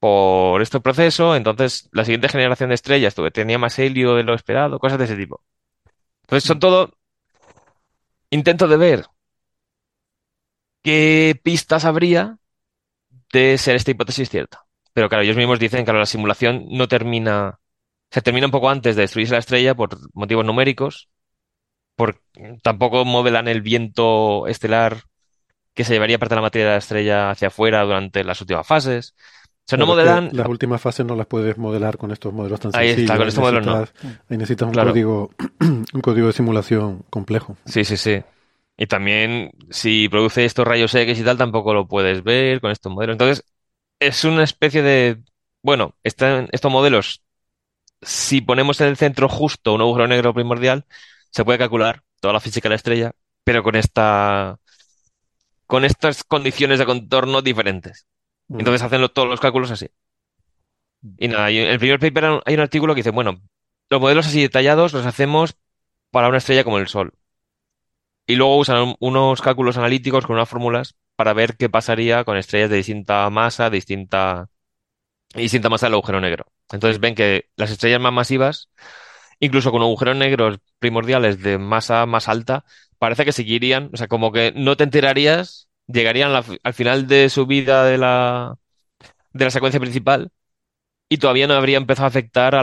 por este proceso, entonces la siguiente generación de estrellas tuve- tenía más helio de lo esperado, cosas de ese tipo. Entonces son todo intentos de ver qué pistas habría de ser esta hipótesis cierta. Pero claro, ellos mismos dicen que la simulación no termina, se termina un poco antes de destruirse la estrella por motivos numéricos, por tampoco modelan el viento estelar que se llevaría parte de la materia de la estrella hacia afuera durante las últimas fases. O sea, no modelan. las últimas fases no las puedes modelar con estos modelos tan Ahí está, sencillos. con estos modelos no. ahí necesitas un Claro. código, un código de simulación complejo. Sí, sí, sí. Y también, si produce estos rayos X y tal, tampoco lo puedes ver con estos modelos. Entonces, es una especie de. Bueno, están estos modelos, si ponemos en el centro justo un agujero negro primordial, se puede calcular toda la física de la estrella, pero con esta. con estas condiciones de contorno diferentes. Mm. Entonces hacen lo- todos los cálculos así. Y nada, en el primer paper hay un artículo que dice, bueno, los modelos así detallados los hacemos para una estrella como el Sol. Y luego usan un- unos cálculos analíticos con unas fórmulas para ver qué pasaría con estrellas de distinta masa, distinta, distinta masa del agujero negro. Entonces ven que las estrellas más masivas, incluso con agujeros negros primordiales de masa más alta, parece que seguirían, o sea, como que no te enterarías, llegarían al final de su vida de la, de la secuencia principal y todavía no habría empezado a afectar a, a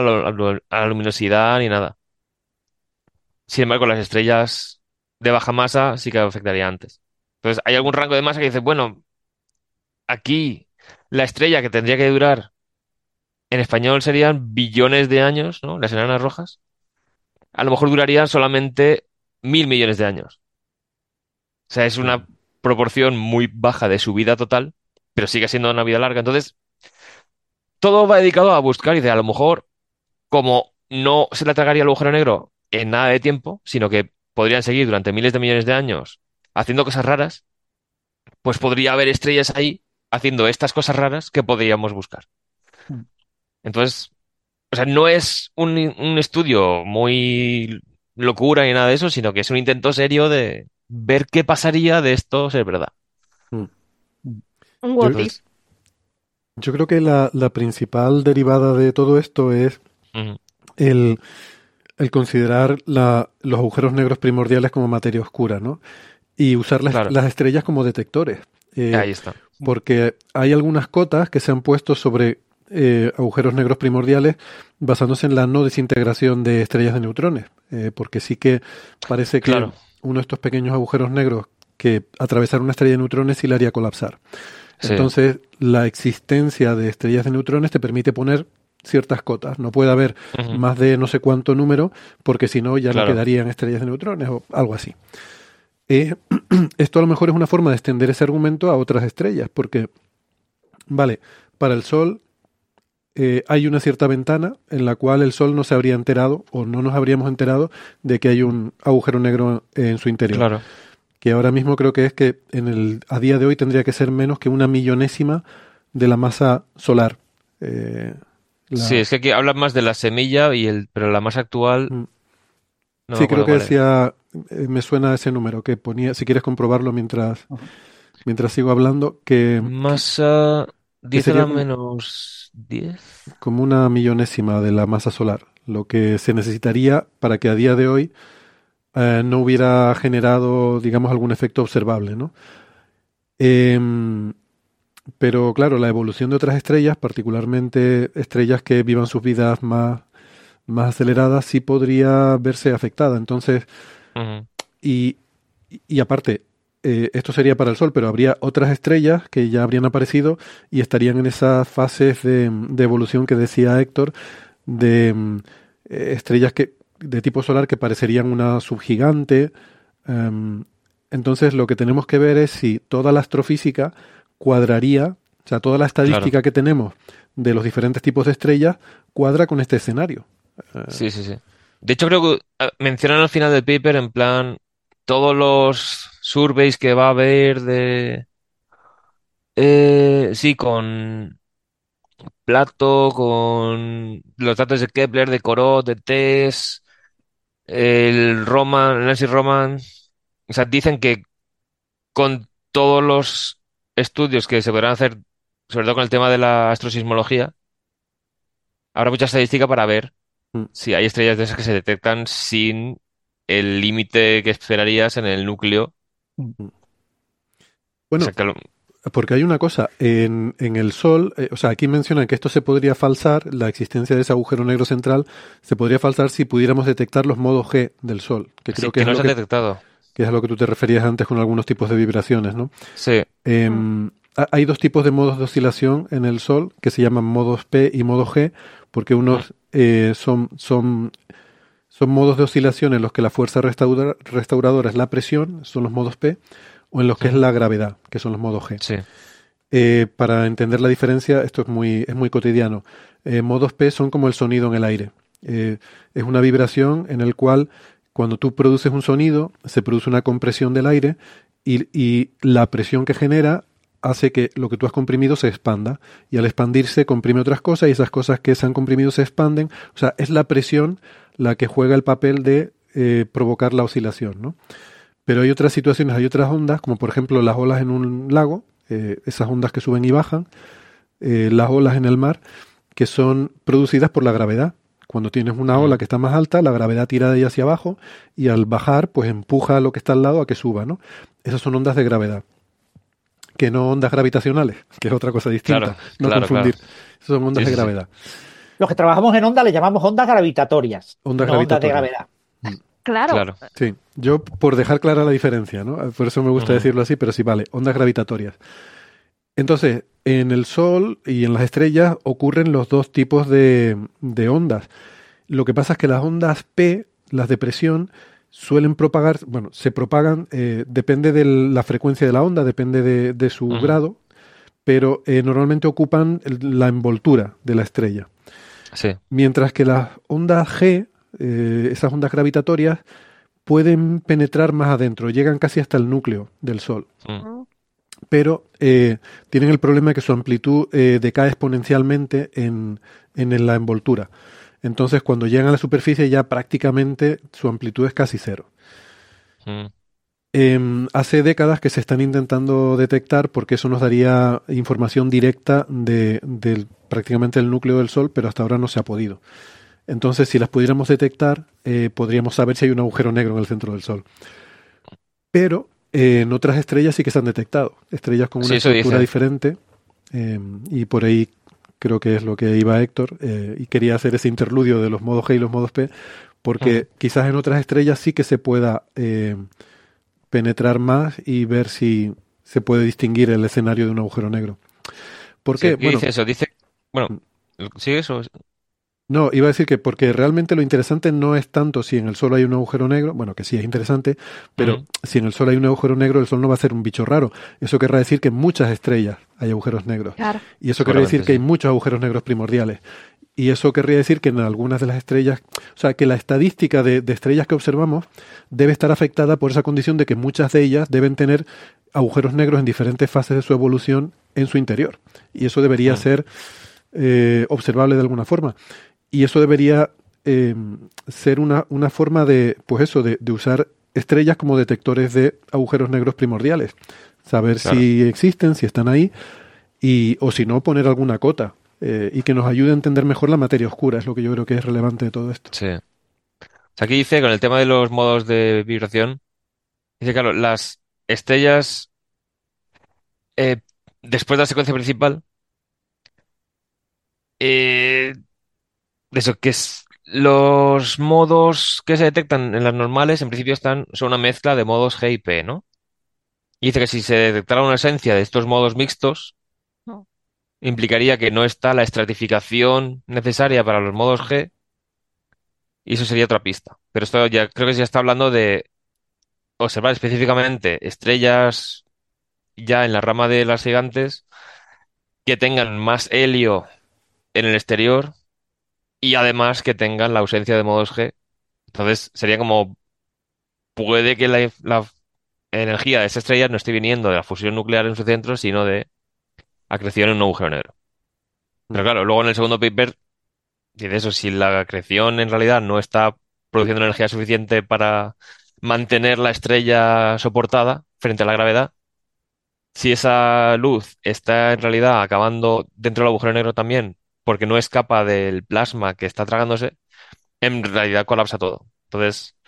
a la luminosidad ni nada. Sin embargo, las estrellas de baja masa sí que afectaría antes. Entonces, hay algún rango de masa que dice, bueno, aquí la estrella que tendría que durar en español serían billones de años, ¿no? Las enanas rojas. A lo mejor durarían solamente mil millones de años. O sea, es una proporción muy baja de su vida total, pero sigue siendo una vida larga. Entonces, todo va dedicado a buscar y de a lo mejor, como no se le tragaría el agujero negro en nada de tiempo, sino que podrían seguir durante miles de millones de años haciendo cosas raras, pues podría haber estrellas ahí haciendo estas cosas raras que podríamos buscar. Mm. Entonces, o sea, no es un, un estudio muy locura ni nada de eso, sino que es un intento serio de ver qué pasaría de esto ser verdad. Un what Yo- if. Yo creo que la, la principal derivada de todo esto es el, el considerar la- los agujeros negros primordiales como materia oscura, ¿no? Y usar las, Claro. las estrellas como detectores. Eh, Ahí está. porque hay algunas cotas que se han puesto sobre eh, agujeros negros primordiales basándose en la no desintegración de estrellas de neutrones, eh, porque sí que parece que Claro. uno de estos pequeños agujeros negros que atravesar una estrella de neutrones sí la haría colapsar. Sí. Entonces, la existencia de estrellas de neutrones te permite poner ciertas cotas. No puede haber más de no sé cuánto número, porque si no ya Claro. no quedarían estrellas de neutrones o algo así. Eh, esto a lo mejor es una forma de extender ese argumento a otras estrellas, porque, vale, para el Sol eh, hay una cierta ventana en la cual el Sol no se habría enterado o no nos habríamos enterado de que hay un agujero negro en su interior Claro. que ahora mismo creo que es que en el, a día de hoy tendría que ser menos que una millonésima de la masa solar. Eh, la- Sí, es que aquí hablan más de la semilla y el, pero la más actual. Mm. no sí, creo que decía, eh, me suena ese número que ponía, si quieres comprobarlo mientras, Ajá. mientras sigo hablando, que Masa 10 a sería la menos 10. como una millonésima de la masa solar, lo que se necesitaría para que a día de hoy eh, no hubiera generado, digamos, algún efecto observable, ¿no? Em, pero claro, la evolución de otras estrellas, particularmente estrellas que vivan sus vidas más, más aceleradas, sí podría verse afectada. Entonces, y, y aparte, eh, esto sería para el Sol, pero habría otras estrellas que ya habrían aparecido y estarían en esas fases de, de evolución que decía Héctor, de eh, estrellas que, de tipo solar que parecerían una subgigante. em, entonces, lo que tenemos que ver es si toda la astrofísica cuadraría, o sea, toda la estadística que tenemos de los diferentes tipos de estrellas cuadra con este escenario. Eh, Sí, sí, sí. De hecho, creo que ah, mencionan al final del paper en plan todos los surveys que va a haber de... Eh, sí, con Plato, con los datos de Kepler, de Corot, de TESS, el Roman, Nancy Roman. O sea, dicen que con todos los estudios que se podrán hacer, sobre todo con el tema de la astrosismología, habrá mucha estadística para ver Mm. si hay estrellas de esas que se detectan sin el límite que esperarías en el núcleo. Bueno, O sea, que lo- Porque hay una cosa, en, en el Sol, eh, o sea, aquí mencionan que esto se podría falsar, la existencia de ese agujero negro central, se podría falsar si pudiéramos detectar los modos G del Sol, que creo sí, que, no se han que, detectado. Que es a lo que tú te referías antes con algunos tipos de vibraciones, ¿no? Sí, Em, ha- Hay dos tipos de modos de oscilación en el Sol que se llaman modos P y modo G, porque unos eh, son, son, son modos de oscilación en los que la fuerza restaura- restauradora es la presión, son los modos P, o en los que es la gravedad, que son los modos G. sí. Eh, para entender la diferencia, esto es muy, es muy cotidiano. Eh, modos P son como el sonido en el aire. Eh, es una vibración en el cual cuando tú produces un sonido, se produce una compresión del aire y, la presión que genera hace que lo que tú has comprimido se expanda. Y al expandirse comprime otras cosas y esas cosas que se han comprimido se expanden. O sea, es la presión la que juega el papel de eh, provocar la oscilación, ¿no? Pero hay otras situaciones, hay otras ondas, como por ejemplo las olas en un lago, eh, esas ondas que suben y bajan, eh, las olas en el mar, que son producidas por la gravedad. Cuando tienes una ola que está más alta, la gravedad tira de ella hacia abajo y al bajar, pues empuja a lo que está al lado a que suba, ¿no? Esas son ondas de gravedad. Que no ondas gravitacionales, que es otra cosa distinta. Claro, no claro, confundir. claro. Esas son ondas Sí, de sí. gravedad. Los que trabajamos en onda le llamamos ondas gravitatorias, Ondas no ondas de gravedad. Claro. Claro. Sí, yo por dejar clara la diferencia, ¿no? Por eso me gusta decirlo así, pero sí, vale, ondas gravitatorias. Entonces, en el Sol y en las estrellas ocurren los dos tipos de, de ondas. Lo que pasa es que las ondas P, las de presión, suelen propagar, bueno, se propagan, eh, depende de la frecuencia de la onda, depende de, de su grado, pero eh, normalmente ocupan la envoltura de la estrella. Sí. Mientras que las ondas G, eh, esas ondas gravitatorias, pueden penetrar más adentro, llegan casi hasta el núcleo del Sol. Mm. Pero eh, tienen el problema de que su amplitud eh, decae exponencialmente en, en la envoltura. Entonces, cuando llegan a la superficie, ya prácticamente su amplitud es casi cero. Mm. Em, hace décadas que se están intentando detectar porque eso nos daría información directa de, del prácticamente el núcleo del Sol, pero hasta ahora no se ha podido. Entonces, si las pudiéramos detectar, eh, podríamos saber si hay un agujero negro en el centro del Sol. Pero en otras estrellas sí que se han detectado. Estrellas con una Sí, estructura diferente. em, y por ahí creo que es lo que iba Héctor. eh, y quería hacer ese interludio de los modos G y los modos P, porque quizás en otras estrellas sí que se pueda eh, penetrar más y ver si se puede distinguir el escenario de un agujero negro. ¿Por qué? Bueno, dice eso, dice, bueno, ¿sigue eso? No, iba a decir que porque realmente lo interesante no es tanto si en el Sol hay un agujero negro, bueno, que sí es interesante, pero si en el Sol hay un agujero negro, el Sol no va a ser un bicho raro. Eso querrá decir que en muchas estrellas hay agujeros negros. Claro. Y eso querría decir que hay muchos agujeros negros primordiales. Y eso querría decir que en algunas de las estrellas, o sea, que la estadística de, de estrellas que observamos debe estar afectada por esa condición de que muchas de ellas deben tener agujeros negros en diferentes fases de su evolución en su interior. Y eso debería Mm. ser eh, observable de alguna forma. Y eso debería eh, ser una, una forma de, pues eso, de, de usar estrellas como detectores de agujeros negros primordiales. Saber Claro. si existen, si están ahí, y, o si no, poner alguna cota. eh, y que nos ayude a entender mejor la materia oscura, es lo que yo creo que es relevante de todo esto. Sí. O sea, aquí dice, con el tema de los modos de vibración, dice, claro, las estrellas, eh, después de la secuencia principal, eh, eso, que es, los modos que se detectan en las normales, en principio están, son una mezcla de modos G y P, ¿no? Y dice que si se detectara una esencia de estos modos mixtos, No. implicaría que no está la estratificación necesaria para los modos G, y eso sería otra pista. Pero esto ya creo que ya está hablando de observar específicamente estrellas ya en la rama de las gigantes que tengan más helio en el exterior y además que tengan la ausencia de modos G. Entonces sería como puede que la, la energía de esa estrella no esté viniendo de la fusión nuclear en su centro, sino de acreción en un agujero negro. Pero claro, luego en el segundo paper dice eso, si la acreción en realidad no está produciendo energía suficiente para mantener la estrella soportada frente a la gravedad, si esa luz está en realidad acabando dentro del agujero negro también, porque no escapa del plasma que está tragándose, en realidad colapsa todo. Entonces,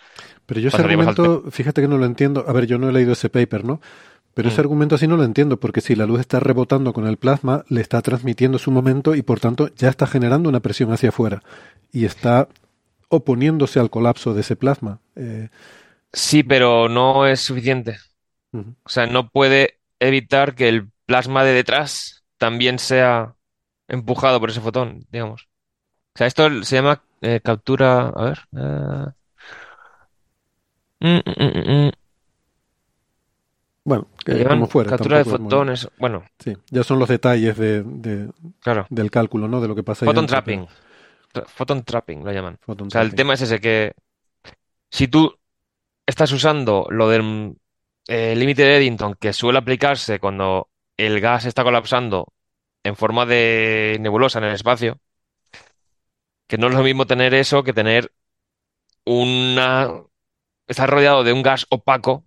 Pero yo ese Pasaríamos al argumento, fíjate que no lo entiendo. A ver, yo no he leído ese paper, ¿no? Pero ese Mm. argumento así no lo entiendo, porque si la luz está rebotando con el plasma, le está transmitiendo su momento y por tanto ya está generando una presión hacia afuera y está oponiéndose al colapso de ese plasma. Eh, sí, pero no es suficiente. O sea, no puede evitar que el plasma de detrás también sea empujado por ese fotón, digamos. O sea, esto se llama eh, captura. A ver. eh, mm, mm, mm, Bueno, que como fuera. captura de muy- fotones. Bueno, Sí, ya son los detalles de, de- claro. del cálculo, ¿no? De lo que pasa ahí Photon trapping. Tra- Photon trapping lo llaman. Photon O sea, el tema es ese que si tú estás usando lo del eh, límite de Eddington que suele aplicarse cuando el gas está colapsando en forma de nebulosa en el espacio, que no es lo mismo tener eso que tener una... Estar rodeado de un gas opaco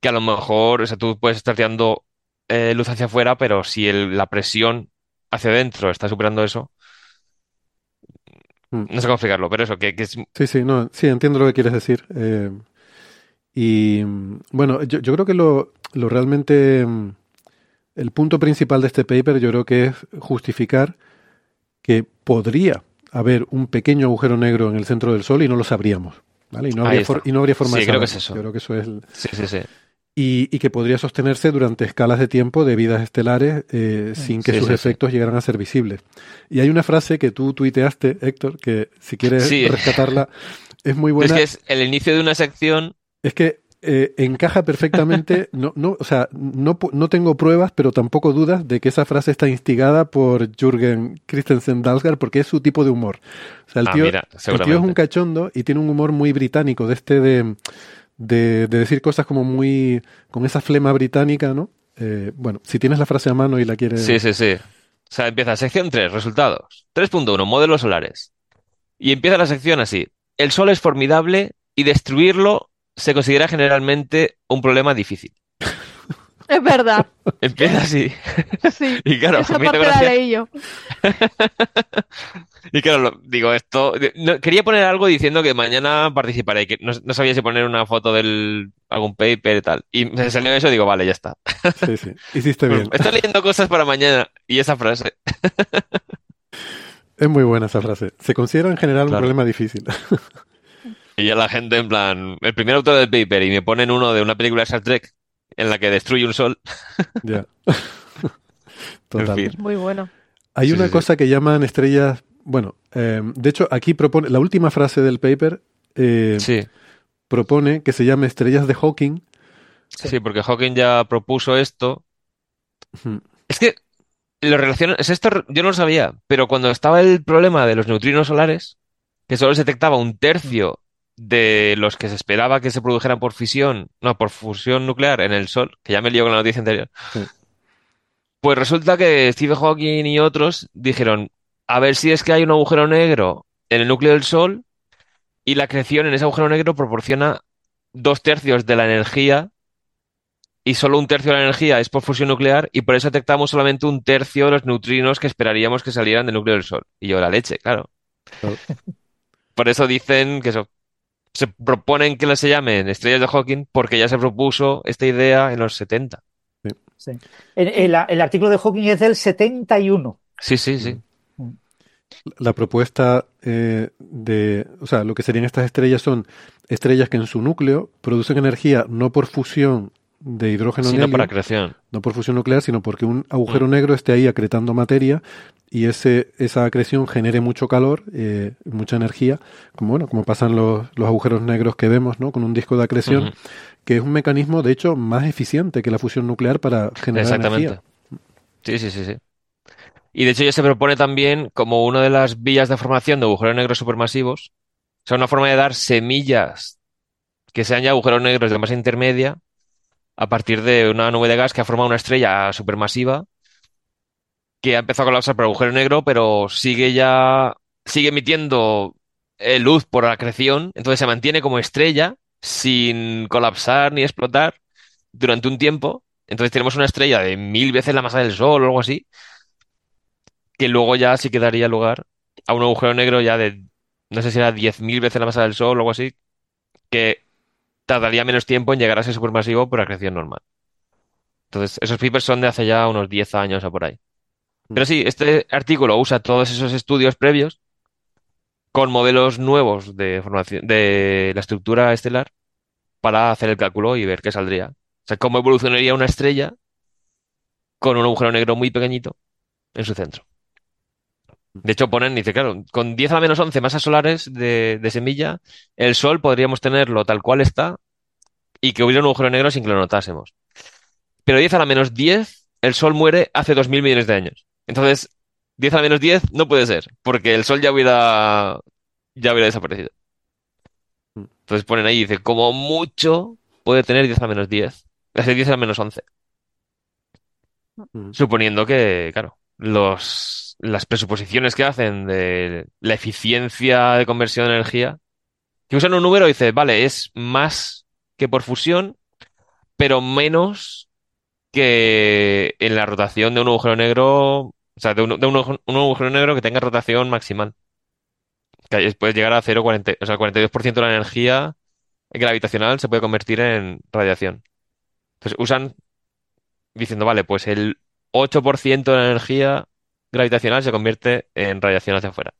que a lo mejor, o sea, tú puedes estar tirando eh, luz hacia afuera, pero si el- la presión hacia adentro está superando eso, Mm. no sé cómo explicarlo, pero eso, que, que es... Sí, sí, no, sí, entiendo lo que quieres decir. Eh, y mm, bueno, yo, yo creo que lo, lo realmente, mm, el punto principal de este paper yo creo que es justificar que podría haber un pequeño agujero negro en el centro del Sol y no lo sabríamos. ¿vale? Y no habría, y no habría forma Sí, de creo que es eso. Yo creo que eso es el- Sí, sí, sí. y, y que podría sostenerse durante escalas de tiempo de vidas estelares eh, sin que Sí, sus sí, sí. efectos llegaran a ser visibles. Y hay una frase que tú tuiteaste, Héctor, que si quieres Sí. rescatarla, es muy buena. Es que es el inicio de una sección. Es que eh, encaja perfectamente, no, no, o sea, no, no tengo pruebas, pero tampoco dudas de que esa frase está instigada por Jürgen Christensen Dalsgaard porque es su tipo de humor. O sea, el Ah, tío, mira, el tío es un cachondo y tiene un humor muy británico, de este de, de, de decir cosas como muy, con esa flema británica, ¿no? Eh, bueno, si tienes la frase a mano y la quieres... Sí, sí, sí. O sea, empieza sección 3, resultados. 3.1, modelos solares. Y empieza la sección así. El Sol es formidable y destruirlo se considera generalmente un problema difícil. Es verdad. Empieza así. Sí. Y claro, Esa parte la leí yo. Y claro, lo- digo esto. no- quería poner algo diciendo que mañana participaré, que no, no sabía si poner una foto del algún paper y tal. Y me salió eso y digo, vale, ya está. Sí, sí, hiciste bien. Estoy leyendo cosas para mañana y esa frase. Es muy buena esa frase. Se considera en general un Claro. problema difícil. Y ya la gente, en plan, el primer autor del paper y me ponen uno de una película de Star Trek en la que destruye un sol. ya. En fin. Es muy bueno. Hay Sí, una sí, sí. cosa que llaman estrellas. Bueno, eh, de hecho, aquí propone. La última frase del paper eh, Sí, propone que se llame estrellas de Hawking. sí, porque Hawking ya propuso esto. Es que lo relaciona, es esto, yo no lo sabía, pero cuando estaba el problema de los neutrinos solares, que solo se detectaba un tercio de los que se esperaba que se produjeran por fisión, no, por fusión nuclear en el Sol, que ya me lío con la noticia anterior. Sí. Pues resulta que Stephen Hawking y otros dijeron, a ver si es que hay un agujero negro en el núcleo del Sol y la acreción en ese agujero negro proporciona dos tercios de la energía y solo un tercio de la energía es por fusión nuclear y por eso detectamos solamente un tercio de los neutrinos que esperaríamos que salieran del núcleo del Sol. Y yo, la leche, claro. Claro. Por eso dicen que eso, se proponen que se llamen estrellas de Hawking porque ya se propuso esta idea en los 70. Sí. El, el- el artículo de Hawking es del 71. Sí, sí, sí. La propuesta eh, de. O sea, lo que serían estas estrellas son estrellas que en su núcleo producen energía no por fusión de hidrógeno en Sino helio, para acreción. no por fusión nuclear, sino porque un agujero Mm. negro esté ahí acretando materia y ese, esa acreción genere mucho calor, eh, mucha energía, como bueno, como pasan los, los agujeros negros que vemos, ¿no? Con un disco de acreción, que es un mecanismo, de hecho, más eficiente que la fusión nuclear para generar Exactamente. energía. Sí, sí, sí, sí. Y de hecho ya se propone también como una de las vías de formación de agujeros negros supermasivos, o sea, una forma de dar semillas que sean ya agujeros negros de masa intermedia a partir de una nube de gas que ha formado una estrella supermasiva que ha empezado a colapsar por agujero negro, pero sigue ya, sigue emitiendo eh, luz por acreción, entonces se mantiene como estrella sin colapsar ni explotar durante un tiempo. Entonces tenemos una estrella de mil veces la masa del Sol o algo así, que luego ya sí que daría lugar a un agujero negro ya de, no sé si era diez mil veces la masa del Sol o algo así, que tardaría menos tiempo en llegar a ser supermasivo por acreción normal. Entonces, esos papers son de hace ya unos 10 años o por ahí. Pero sí, este artículo usa todos esos estudios previos con modelos nuevos de formación de la estructura estelar para hacer el cálculo y ver qué saldría. O sea, cómo evolucionaría una estrella con un agujero negro muy pequeñito en su centro. De hecho, ponen, dice, claro, con 10 a la menos 11 masas solares de, de semilla, el Sol podríamos tenerlo tal cual está y que hubiera un agujero negro sin que lo notásemos. Pero 10 a la menos 10, el Sol muere hace 2.000 millones de años. Entonces, 10 a la menos 10 no puede ser, porque el Sol ya hubiera, ya hubiera desaparecido. Entonces ponen ahí, dice, como mucho puede tener 10 a la menos 10. Hace 10 a la menos 11. Ujú. Suponiendo que, claro, los, las presuposiciones que hacen de la eficiencia de conversión de energía, que usan un número y dice, vale, es más que por fusión, pero menos que en la rotación de un agujero negro, o sea, de un, de un agu- un agujero negro que tenga rotación maximal. Que puede llegar a 0,40, o sea, el 42% de la energía gravitacional se puede convertir en radiación. Entonces usan diciendo, vale, pues el 8% de la energía gravitacional se convierte en radiación hacia afuera.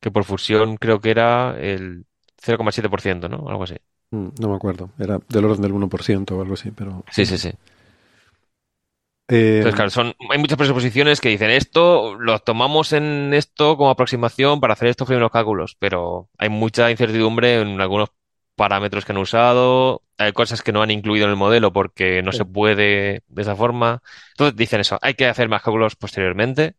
Que por fusión creo que era el 0,7%, ¿no? Algo así. Mm, No me acuerdo. Era del orden del 1% o algo así, pero... Sí, sí, sí. Eh, Entonces, claro, son, hay muchas presuposiciones que dicen esto, lo tomamos en esto como aproximación para hacer estos primeros cálculos, pero hay mucha incertidumbre en algunos parámetros que han usado, hay cosas que no han incluido en el modelo porque no Sí. se puede de esa forma. Entonces dicen eso, hay que hacer más cálculos posteriormente,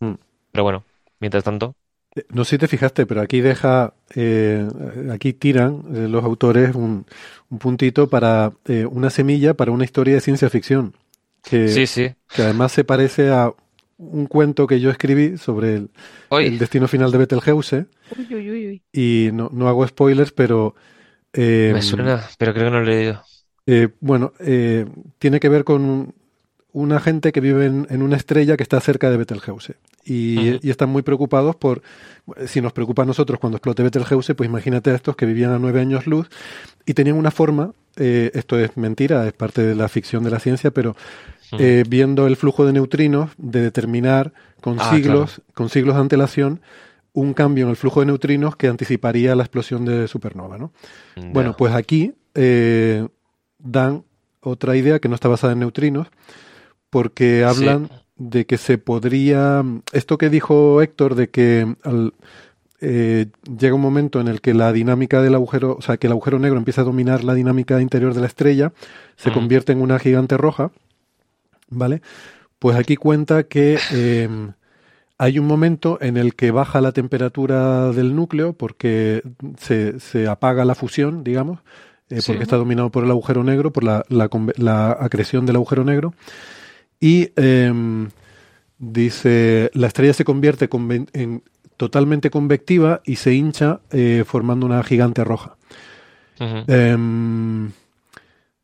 Mm. pero bueno, mientras tanto, Eh, No sé si te fijaste, pero aquí deja, eh, aquí tiran eh, los autores un, un puntito para eh, una semilla para una historia de ciencia ficción, que, sí, sí. que además se parece a un cuento que yo escribí sobre el, el destino final de Betelgeuse, Uy, uy, uy, uy. y no, no hago spoilers, pero eh, me suena, pero creo que no lo he leído. eh, bueno, eh, tiene que ver con un- una gente que vive en, en una estrella que está cerca de Betelgeuse. Y, están muy preocupados por, si nos preocupa a nosotros cuando explote Betelgeuse, pues imagínate a estos que vivían a nueve años luz y tenían una forma, eh, esto es mentira, es parte de la ficción de la ciencia, pero viendo el flujo de neutrinos, de determinar con Ah, siglos, con siglos de antelación, un cambio en el flujo de neutrinos que anticiparía la explosión de supernova, ¿no? Bueno, pues aquí eh, dan otra idea que no está basada en neutrinos, porque hablan de que se podría, esto que dijo Héctor, de que al- eh, llega un momento en el que la dinámica del agujero, o sea, que el agujero negro empieza a dominar la dinámica interior de la estrella, se convierte en una gigante roja, ¿vale? Pues aquí cuenta que eh, hay un momento en el que baja la temperatura del núcleo porque se, se apaga la fusión, digamos, eh, Sí. porque está dominado por el agujero negro, por la, la conve- la acreción del agujero negro. Y em, dice, la estrella se convierte en totalmente convectiva y se hincha eh, formando una gigante roja. Em,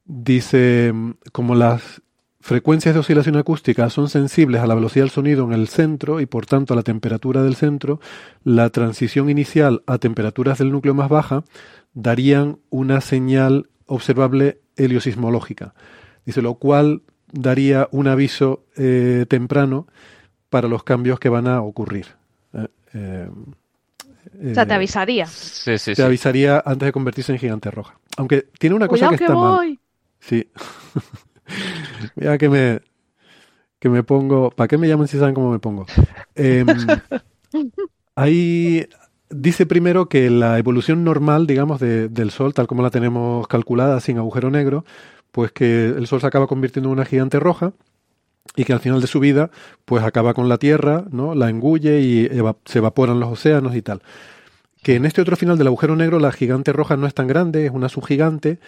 dice, como las frecuencias de oscilación acústica son sensibles a la velocidad del sonido en el centro y por tanto a la temperatura del centro, la transición inicial a temperaturas del núcleo más baja darían una señal observable heliosismológica. Dice, lo cual daría un aviso eh, temprano para los cambios que van a ocurrir. Eh, eh, O sea, te eh, avisaría. Sí, sí, te sí. avisaría antes de convertirse en gigante roja. Aunque tiene una cosa Cuidado que que está mal. voy. Sí. Mira que me, que me pongo. ¿Para qué me llaman si saben cómo me pongo? Em, ahí dice primero que la evolución normal, digamos, de- del Sol, tal como la tenemos calculada sin agujero negro, pues que el Sol se acaba convirtiendo en una gigante roja y que al final de su vida, pues acaba con la Tierra, ¿no? La engulle y eva- se evaporan los océanos y tal. Que en este otro final del agujero negro la gigante roja no es tan grande, es una subgigante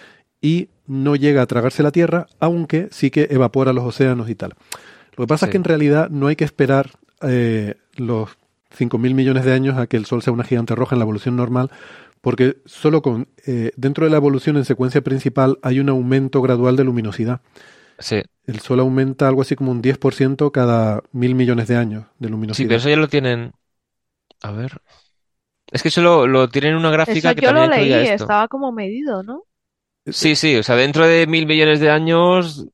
y no llega a tragarse la Tierra, aunque sí que evapora los océanos y tal. Lo que pasa es Sí. que en realidad no hay que esperar eh, los 5.000 millones de años a que el Sol sea una gigante roja en la evolución normal, porque solo con eh, dentro de la evolución en secuencia principal hay un aumento gradual de luminosidad. Sí. El Sol aumenta algo así como un 10% cada mil millones de años de Sí, luminosidad. pero eso ya lo tienen. A ver. Es que eso lo, lo tienen en una gráfica Eso que yo lo también incluía leí, esto. estaba como medido, ¿no? Sí, sí, o sea, dentro de mil millones de años,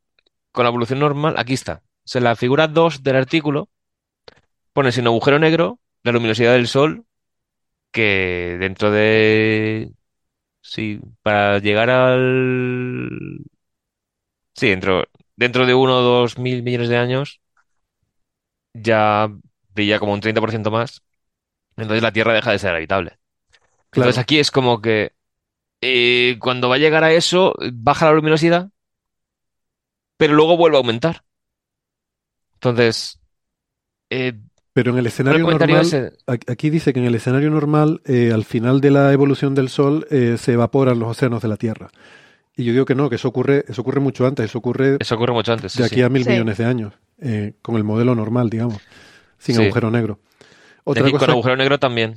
con la evolución normal, aquí está. O sea, en la figura 2 del artículo pone sin agujero negro la luminosidad del Sol, que dentro de... Sí, para llegar al... Sí, dentro, dentro de uno o dos mil millones de años, ya brilla como un 30% más. Entonces la Tierra deja de ser habitable. Claro. Entonces aquí es como que eh, cuando va a llegar a eso, baja la luminosidad, pero luego vuelve a aumentar. Entonces, eh, Pero en el escenario normal, ese- Aquí dice que en el escenario normal, eh, al final de la evolución del Sol, eh, se evaporan los océanos de la Tierra. Y yo digo que no, que eso ocurre, eso ocurre mucho antes, eso ocurre eso ocurre mucho antes. sí, de aquí sí. a mil Sí. millones de años, eh, con el modelo normal, digamos, sin Sí. agujero negro. De Otra aquí cosa, con agujero negro también.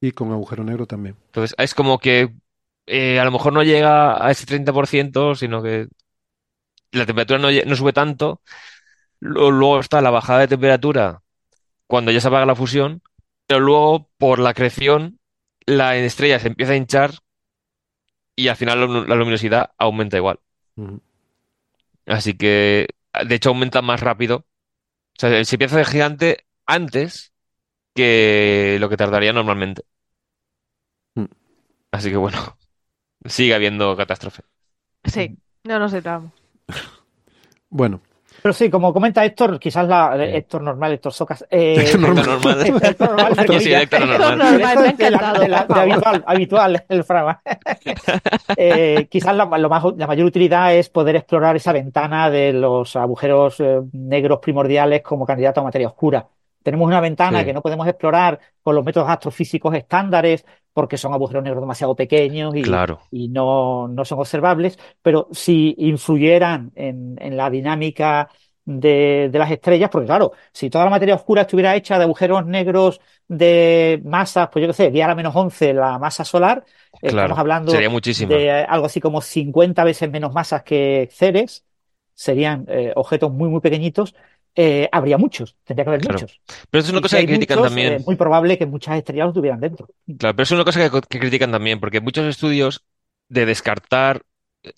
y con agujero negro también. Entonces, es como que eh, a lo mejor no llega a ese 30%, sino que la temperatura no, sube tanto. Luego está la bajada de temperatura cuando ya se apaga la fusión, pero luego por la acreción la estrella se empieza a hinchar y al final la lu- la luminosidad aumenta igual. Así que, de hecho, aumenta más rápido. O sea, se empieza a hacer gigante antes que lo que tardaría normalmente. Así que bueno, sigue habiendo catástrofe. Sí, no nos entramos. Bueno, Pero sí, como comenta Héctor, quizás la Héctor normal, Héctor Socas. eh, Héctor normal. normal. Héctor normal, soy comillas. Héctor Héctor normal. normal, me ha es de la- encantado. de la- de habitual, habitual el frama. Eh, quizás la, lo más, la mayor utilidad es poder explorar esa ventana de los agujeros eh, negros primordiales como candidato a materia oscura. Tenemos una ventana Sí. que no podemos explorar con los métodos astrofísicos estándares porque son agujeros negros demasiado pequeños y, Claro. y no, no son observables, pero si influyeran en, en la dinámica de, de las estrellas, porque claro, si toda la materia oscura estuviera hecha de agujeros negros de masas, pues yo qué sé, 10 a la menos 11 la masa solar, Claro. estamos hablando de algo así como 50 veces menos masas que Ceres, serían eh, objetos muy, muy pequeñitos, eh, habría muchos, tendría que haber Claro. muchos. Pero eso es una Y cosa si que critican muchos, también. eh, muy probable que muchas estrellas los tuvieran dentro. Claro, pero es una cosa que, que critican también, porque muchos estudios de descartar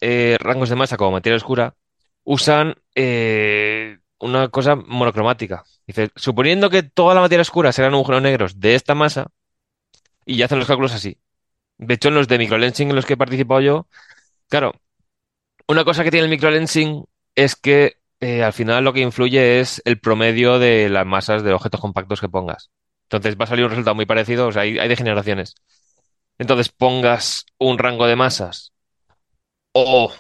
eh, rangos de masa como materia oscura usan eh, una cosa monocromática. Dice, suponiendo que toda la materia oscura serán agujeros negros de esta masa, y ya hacen los cálculos así. De hecho, en los de microlensing en los que he participado yo, claro, una cosa que tiene el microlensing es que eh, al final lo que influye es el promedio de las masas de objetos compactos que pongas. Entonces va a salir un resultado muy parecido, o sea, hay, degeneraciones. Entonces pongas un rango de masas o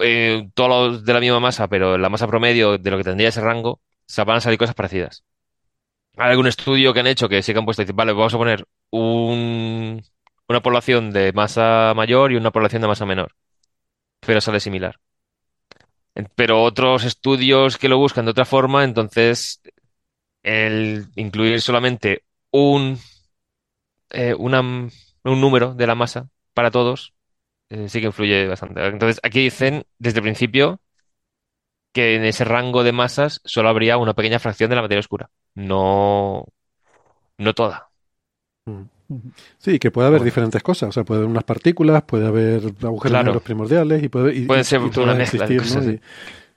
eh, todos los de la misma masa, pero la masa promedio de lo que tendría ese rango, o sea, van a salir cosas parecidas. Hay algún estudio que han hecho que sí que han puesto, vale, vamos a poner un, una población de masa mayor y una población de masa menor, pero sale similar. Pero otros estudios que lo buscan de otra forma, entonces el incluir solamente un, eh, una- un número de la masa para todos eh, sí que influye bastante. Entonces aquí dicen desde el principio que en ese rango de masas solo habría una pequeña fracción de la materia oscura, no, no toda. Sí, que puede haber Bueno. diferentes cosas. O sea, puede haber unas partículas, puede haber agujeros Claro. negros primordiales y puede, y, ser y una mezcla existir, ¿no? cosas, Y-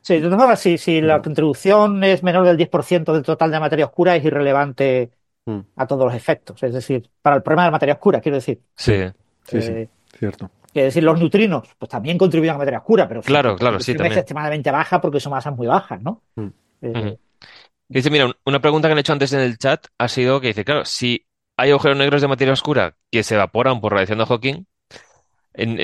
Sí, de todas formas, si, si la contribución es menor del 10% del total de materia oscura, es irrelevante Mm. a todos los efectos. Es decir, para el problema de la materia oscura, quiero decir. Sí, Sí, sí, Eh, cierto. Quiero decir, los neutrinos, pues también contribuyen a la materia oscura, pero Claro, claro, sí, es extremadamente baja porque son masas muy bajas, ¿no? Mm. Eh. Dice, mira, un- una pregunta que han hecho antes en el chat ha sido que dice, claro, si hay agujeros negros de materia oscura que se evaporan por radiación de Hawking,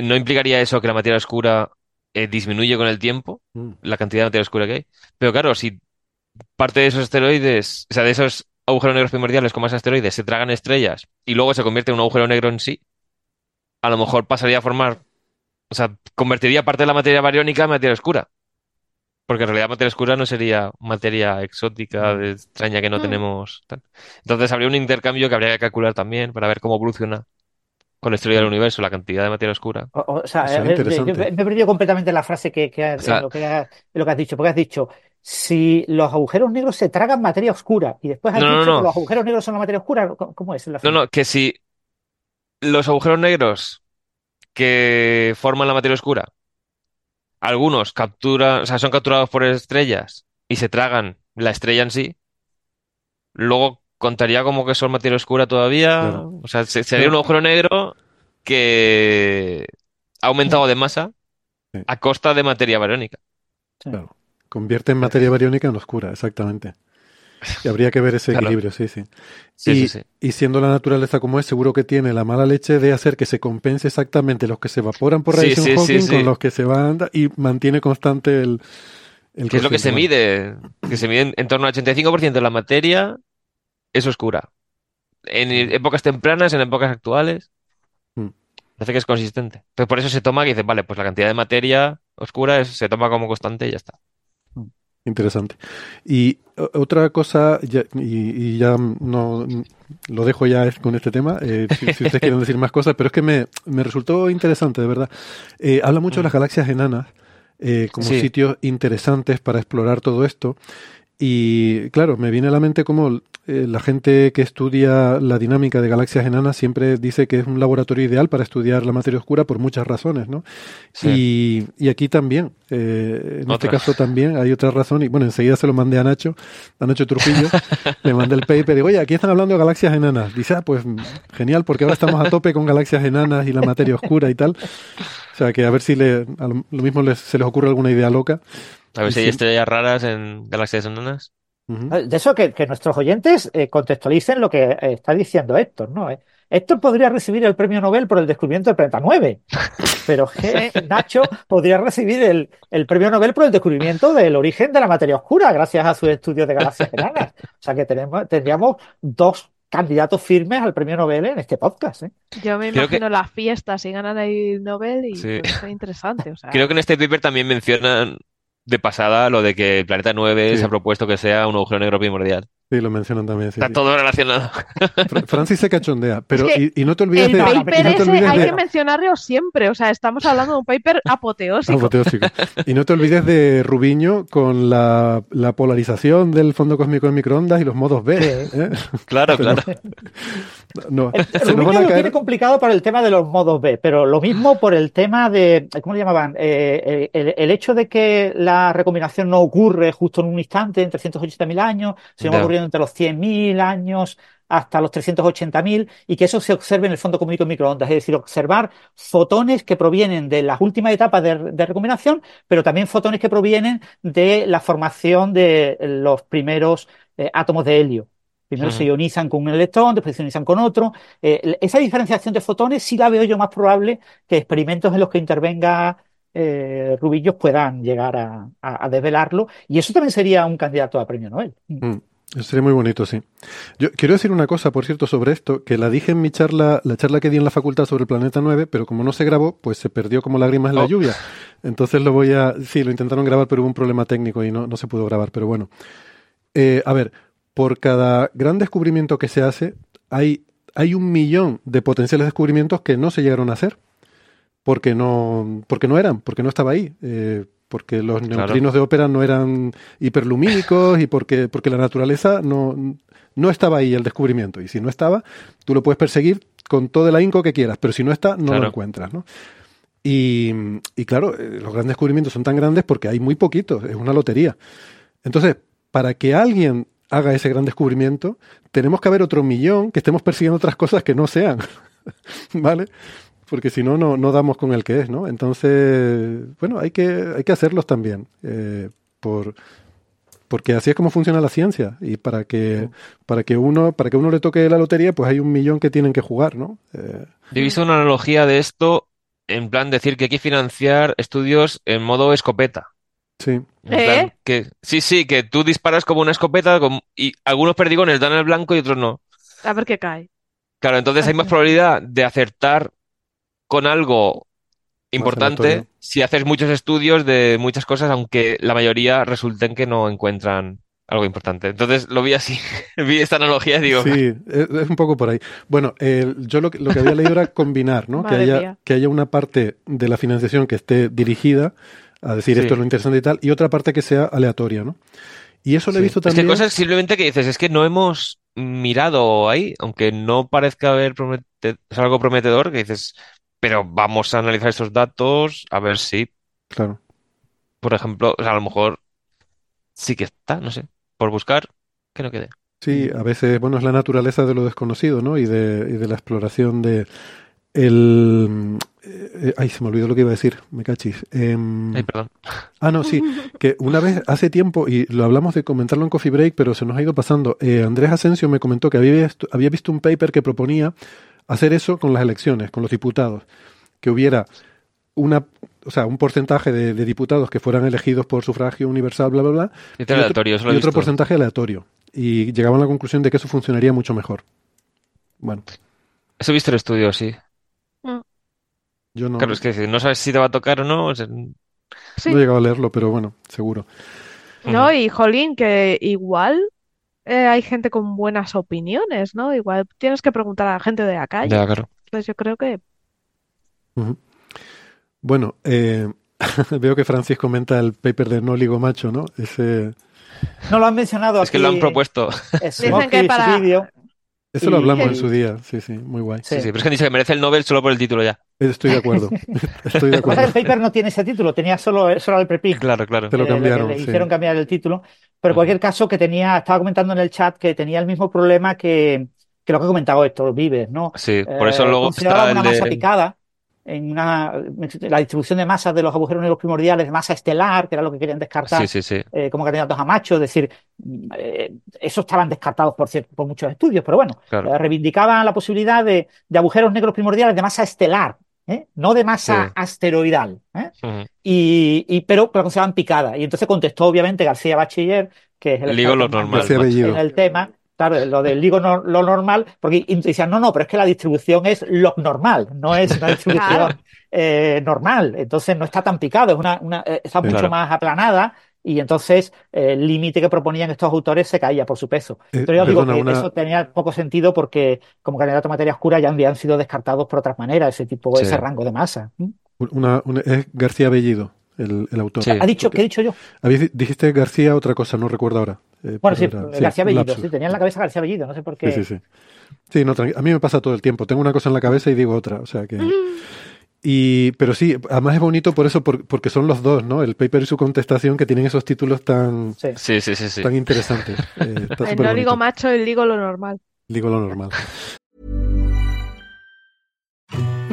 ¿no implicaría eso que la materia oscura eh, disminuye con el tiempo, Mm. la cantidad de materia oscura que hay? Pero claro, si parte de esos asteroides, o sea, de esos agujeros negros primordiales como esos asteroides se tragan estrellas y luego se convierte en un agujero negro en sí, a lo mejor pasaría a formar, o sea, convertiría parte de la materia bariónica en materia oscura. Porque en realidad materia oscura no sería materia exótica, de- extraña que no Mm. tenemos. tal. Entonces habría un intercambio que habría que calcular también para ver cómo evoluciona con la historia del universo la cantidad de materia oscura. o, o sea, yo- interesante. yo me he perdido completamente la frase que, que has- O sea- en lo que has, en lo que has dicho, porque has dicho, si los agujeros negros se tragan materia oscura y después has No, no, dicho no. que los agujeros negros son la materia oscura, ¿cómo, cómo es? la No, frase? no, que si los agujeros negros que forman la materia oscura, algunos capturan, o sea, son capturados por estrellas y se tragan la estrella en sí, luego contaría como que son materia oscura todavía. Claro. O sea, se- sería un agujero negro que ha aumentado de masa a costa de materia bariónica. Claro. Convierte en materia bariónica en oscura, exactamente. Y habría que ver ese Claro. equilibrio, sí, sí. Sí, y, sí, sí. y siendo la naturaleza como es, seguro que tiene la mala leche de hacer que se compense exactamente los que se evaporan por radiación Hawking con los que se van y mantiene constante el, el Que es lo que se mide, que se mide en, en torno al 85% de la materia es oscura. En épocas tempranas, en épocas actuales, Mm. parece que es consistente. Pues por eso se toma que dice, vale, pues la cantidad de materia oscura es- se toma como constante y ya está. Interesante. Y otra cosa, ya- y, y ya no lo dejo ya con este tema, eh, si, si ustedes quieren decir más cosas, pero es que me, me resultó interesante, de verdad. Eh, habla mucho de las galaxias enanas eh, como Sí. sitios interesantes para explorar todo esto. Y claro, me viene a la mente como eh, la gente que estudia la dinámica de galaxias enanas siempre dice que es un laboratorio ideal para estudiar la materia oscura por muchas razones, ¿no? Sí. Y, y aquí también, eh, en este caso también hay otra razón, y bueno, enseguida se lo mandé a Nacho, a Nacho Trujillo, le mandé el paper y digo, oye, aquí están hablando de galaxias enanas. Dice, ah, pues genial, porque ahora estamos a tope con galaxias enanas y la materia oscura y tal. O sea, que a ver si le, a lo, lo mismo les- se les ocurre alguna idea loca. A ver si hay sí. estrellas raras en galaxias enanas. Ujú. De eso que, que nuestros oyentes eh, contextualicen lo que eh, está diciendo Héctor, ¿no? Eh, Héctor podría recibir el premio Nobel por el descubrimiento del planeta 9, pero Nacho podría recibir el, el premio Nobel por el descubrimiento del origen de la materia oscura gracias a sus estudios de galaxias enanas. O sea que tenemos, tendríamos dos candidatos firmes al premio Nobel en este podcast. ¿eh? Yo me Creo que- imagino las fiestas y ganan el Nobel y Sí. ser interesante. O sea, Creo que en este paper también mencionan de pasada lo de que el planeta 9 Sí. se ha propuesto que sea un agujero negro primordial. Sí, lo mencionan también. sí, Está sí. todo relacionado. Fra- Francis se cachondea, pero Es que y, y no te olvides el de, y paper no ese hay de- que mencionarlo siempre. O sea, estamos hablando de un paper apoteósico. Apoteósico. Y no te olvides de Rubiño con la, la polarización del fondo cósmico de microondas y los modos B. Sí. ¿eh? Claro, Pero- claro. No, El se nos Rubinho van a lo caer. tiene complicado por el tema de los modos B, pero lo mismo por el tema de, ¿cómo le llamaban? Eh, el, el hecho de que la recombinación no ocurre justo en un instante, en 380.000 años, sino Ya. Entre los 100.000 años hasta los 380.000 y que eso se observe en el fondo cósmico de microondas, es decir, observar fotones que provienen de las últimas etapas de, de recombinación, pero también fotones que provienen de la formación de los primeros eh, átomos de helio. Primero se ionizan con un electrón, después se ionizan con otro. Eh, esa diferenciación de fotones sí la veo yo más probable que experimentos en los que intervenga eh, Rubillos puedan llegar a, a- a desvelarlo. Y eso también sería un candidato a premio Nobel. Mm, Eso sería muy bonito, sí. Yo quiero decir una cosa, por cierto, sobre esto, que la dije en mi charla, la charla que di en la facultad sobre el planeta 9, pero como no se grabó, pues se perdió como lágrimas en la Oh. lluvia. Entonces lo voy a... Sí, lo intentaron grabar, pero hubo un problema técnico y no, no se pudo grabar, pero bueno. Eh, a ver, por cada gran descubrimiento que se hace, hay, hay un millón de potenciales descubrimientos que no se llegaron a hacer. Porque no, porque no eran, porque no estaba ahí. eh, porque los Claro. neutrinos de ópera no eran hiperlumínicos y porque, porque la naturaleza no, no estaba ahí el descubrimiento. Y si no estaba, tú lo puedes perseguir con todo el ahínco que quieras, pero si no está, no Claro. lo encuentras. ¿no? Y, y claro, eh, los grandes descubrimientos son tan grandes porque hay muy poquitos, es una lotería. Entonces, para que alguien haga ese gran descubrimiento, tenemos que haber otro millón que estemos persiguiendo otras cosas que no sean. ¿Vale? Porque si no, no, no damos con el que es, ¿no? Entonces, bueno, hay que, hay que hacerlos también. eh, por, porque así es como funciona la ciencia. Y para que, para que uno, para que uno le toque la lotería, pues hay un millón que tienen que jugar, ¿no? Eh, Yo he visto una analogía de esto en plan decir que hay que financiar estudios en modo escopeta. sí. ¿Eh? que sí, sí, que tú disparas como una escopeta con- y algunos perdigones dan al blanco y otros no. A ver qué cae. Claro, entonces hay más probabilidad de acertar con algo importante si haces muchos estudios de muchas cosas, aunque la mayoría resulten que no encuentran algo importante. Entonces lo vi así, vi esta analogía y digo, Sí, es, un poco por ahí. Bueno, yo lo, que- lo que había leído era combinar, ¿no? Que haya, que haya una parte de la financiación que esté dirigida a decir Sí. esto es lo interesante y tal, y otra parte que sea aleatoria, ¿no? Y eso lo he Sí. visto Es que también. cosas simplemente que dices, es que no hemos mirado ahí, aunque no parezca haber promete- es algo prometedor, que dices, pero vamos a analizar estos datos a ver si, Claro. por ejemplo, o sea, a lo mejor sí que está, no sé, por buscar, que no quede. Sí, a veces, bueno, es la naturaleza de lo desconocido, ¿no? Y de, y de la exploración de el... eh, ay, se me olvidó lo que iba a decir, me cachis. Em, Ay, perdón. Ah, no, sí, que una vez hace tiempo, y lo hablamos de comentarlo en Coffee Break, pero se nos ha ido pasando, eh, Andrés Asensio me comentó que había había visto un paper que proponía hacer eso con las elecciones, con los diputados, que hubiera una, o sea, un porcentaje de, de diputados que fueran elegidos por sufragio universal, bla, bla, bla, Y y otro aleatorio, lo y otro porcentaje aleatorio. Y llegaban a la conclusión de que eso funcionaría mucho mejor. Bueno, Eso he visto el estudio, sí. yo no, Claro, es que no sabes si te va a tocar o no, Sí. no he llegado a leerlo, pero bueno, seguro. No, y jolín, que igual eh, hay gente con buenas opiniones, ¿no? Igual tienes que preguntar a la gente de la calle. ya, claro. Pues yo creo que. Bueno, eh, veo que Francis comenta el paper de no ligo macho, ¿no? Ese, No lo han mencionado Es que lo han propuesto. Dicen que para- Eso lo hablamos en su día, sí, sí, muy guay. Sí, sí, pero es que dicho que merece el Nobel solo por el título ya. Estoy de acuerdo, estoy de acuerdo. el paper no tiene ese título, tenía solo, solo el preprint. Claro, claro. Te lo Eh, le- cambiaron, le sí. hicieron cambiar el título. Pero en cualquier caso, que tenía, estaba comentando en el chat que tenía el mismo problema que, que lo que ha comentado Héctor Vives, ¿no? Sí, por eso Eh, luego está una el masa de... picada en una, la distribución de masas de los agujeros negros primordiales de masa estelar, que era lo que querían descartar Sí, sí, sí. eh, como candidatos a macho, es decir, eh, eso estaban descartados por, cier- por muchos estudios, pero bueno, Claro. eh, reivindicaban la posibilidad de, de agujeros negros primordiales de masa estelar, ¿eh? no de masa Sí. asteroidal, ¿eh? Y, y- pero, pero la consideraban picada. Y entonces contestó, obviamente, García Bachiller, que es el Ligo lo normal. En el tema, claro, lo del ligo no- lo normal, porque decían, no, no, pero es que la distribución es log normal, no es una distribución eh, normal, entonces no está tan picado, es una, una- eh, está mucho Claro. más aplanada y entonces eh, el límite que proponían estos autores se caía por su peso. Eh, Pero yo digo perdona, que una- eso tenía poco sentido porque como candidato a materia oscura ya habían sido descartados por otras maneras, ese tipo, Sí. ese rango de masa. ¿Mm? Una, una- es García Bellido, el, el autor. Sí. ¿Ha dicho, ¿Qué he dicho yo? Dijiste García otra cosa, no recuerdo ahora. Eh, Bueno, sí, era- García un Bellido, sí, tenía en la cabeza García Bellido, no sé por qué. Sí, sí, sí. Sí, no, a mí me pasa todo el tiempo. Tengo una cosa en la cabeza y digo otra, o sea que... Y, pero sí, además es bonito por eso, por- porque son los dos, ¿no? El paper y su contestación que tienen esos títulos tan, Sí. Sí, sí, sí, sí. tan interesantes. Eh, El no digo bonito. macho, el digo lo normal. Digo lo normal.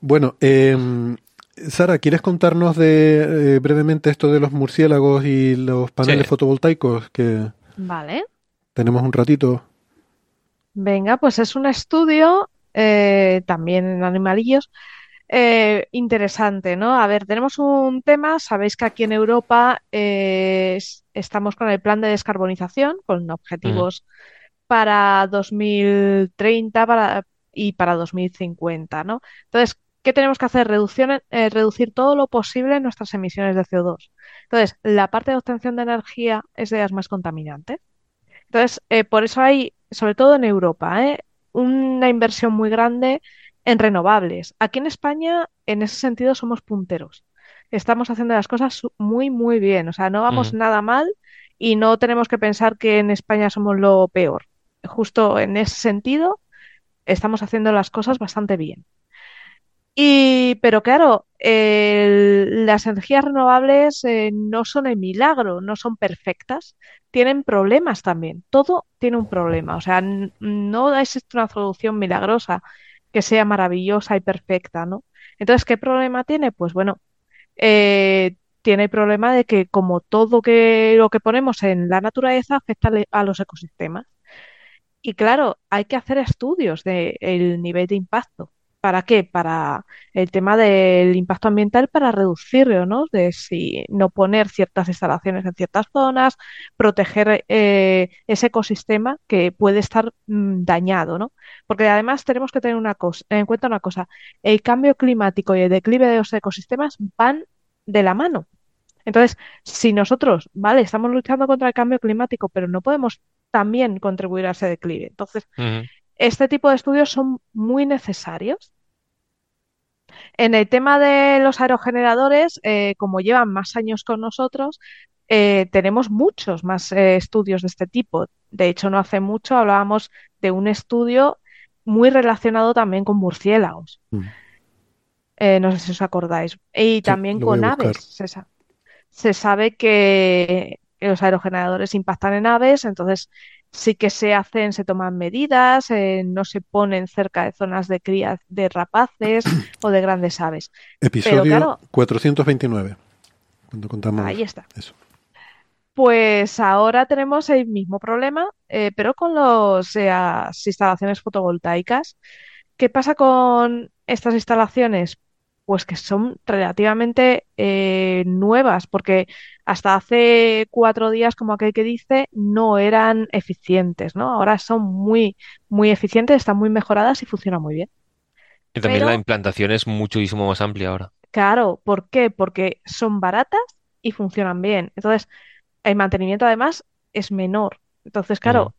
Bueno, eh, Sara, ¿quieres contarnos de eh, brevemente esto de los murciélagos y los paneles Sí. fotovoltaicos? Que Vale. tenemos un ratito. Venga, pues es un estudio eh, también en animalillos eh, interesante, ¿no? A ver, tenemos un tema, sabéis que aquí en Europa eh, es- estamos con el plan de descarbonización, con objetivos para 2030 para, y para 2050, ¿no? Entonces, ¿qué tenemos que hacer? Reducción, eh, reducir todo lo posible nuestras emisiones de CO2. Entonces, la parte de obtención de energía es de las más contaminantes. Entonces, eh, por eso hay, sobre todo en Europa, ¿eh? una inversión muy grande en renovables. Aquí en España, en ese sentido, somos punteros. Estamos haciendo las cosas muy, muy bien. O sea, no vamos Ujú. nada mal y no tenemos que pensar que en España somos lo peor. Justo en ese sentido, estamos haciendo las cosas bastante bien. Y, pero claro, las energías renovables eh, no son el milagro, no son perfectas, tienen problemas también. Todo tiene un problema. O sea, no existe una solución milagrosa que sea maravillosa y perfecta, ¿no? Entonces, ¿qué problema tiene? Pues bueno, eh, tiene el problema de que como todo lo que ponemos en la naturaleza afecta a los ecosistemas. Y claro, hay que hacer estudios del nivel de impacto. ¿Para qué? Para el tema del impacto ambiental, para reducirlo, ¿no? De si no poner ciertas instalaciones en ciertas zonas, proteger eh, ese ecosistema que puede estar mm, dañado, ¿no? Porque además tenemos que tener una cosa, en cuenta una cosa, el cambio climático y el declive de los ecosistemas van de la mano. Entonces, si nosotros, vale, estamos luchando contra el cambio climático, pero no podemos también contribuir a ese declive. Entonces. Este tipo de estudios son muy necesarios. En el tema de los aerogeneradores, eh, como llevan más años con nosotros, eh, tenemos muchos más eh, estudios de este tipo. De hecho, no hace mucho hablábamos de un estudio muy relacionado también con murciélagos. Mm. Eh, no sé si os acordáis. Y también con aves. Se sabe que los aerogeneradores impactan en aves, entonces sí que se hacen, se toman medidas, eh, no se ponen cerca de zonas de cría de rapaces o de grandes aves. Episodio claro- 429. Cuando contamos Ahí está. eso. Pues ahora tenemos el mismo problema, eh, pero con los, eh, las instalaciones fotovoltaicas. ¿Qué pasa con estas instalaciones? Pues que son relativamente eh, nuevas, porque hasta hace cuatro días, como aquel que dice, no eran eficientes, ¿no? Ahora son muy, muy eficientes, están muy mejoradas y funcionan muy bien. Y también Pero- la implantación es muchísimo más amplia ahora. Claro, ¿por qué? Porque son baratas y funcionan bien. Entonces, el mantenimiento además es menor. Entonces, claro,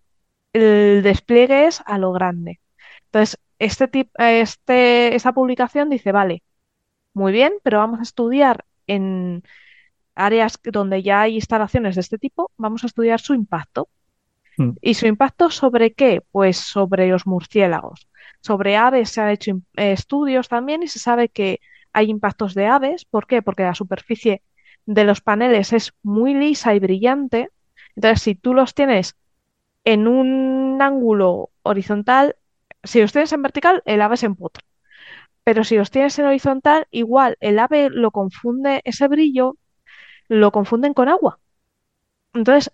el despliegue es a lo grande. Entonces, este tip- este, esta publicación dice, vale, muy bien, pero vamos a estudiar en áreas donde ya hay instalaciones de este tipo, vamos a estudiar su impacto. Mm. ¿Y su impacto sobre qué? Pues sobre los murciélagos. Sobre aves se han hecho eh, estudios también y se sabe que hay impactos de aves. ¿Por qué? Porque la superficie de los paneles es muy lisa y brillante. Entonces, si tú los tienes en un ángulo horizontal, si los tienes en vertical, el ave se empotra. Pero si los tienes en horizontal, igual el ave lo confunde, ese brillo, lo confunden con agua. Entonces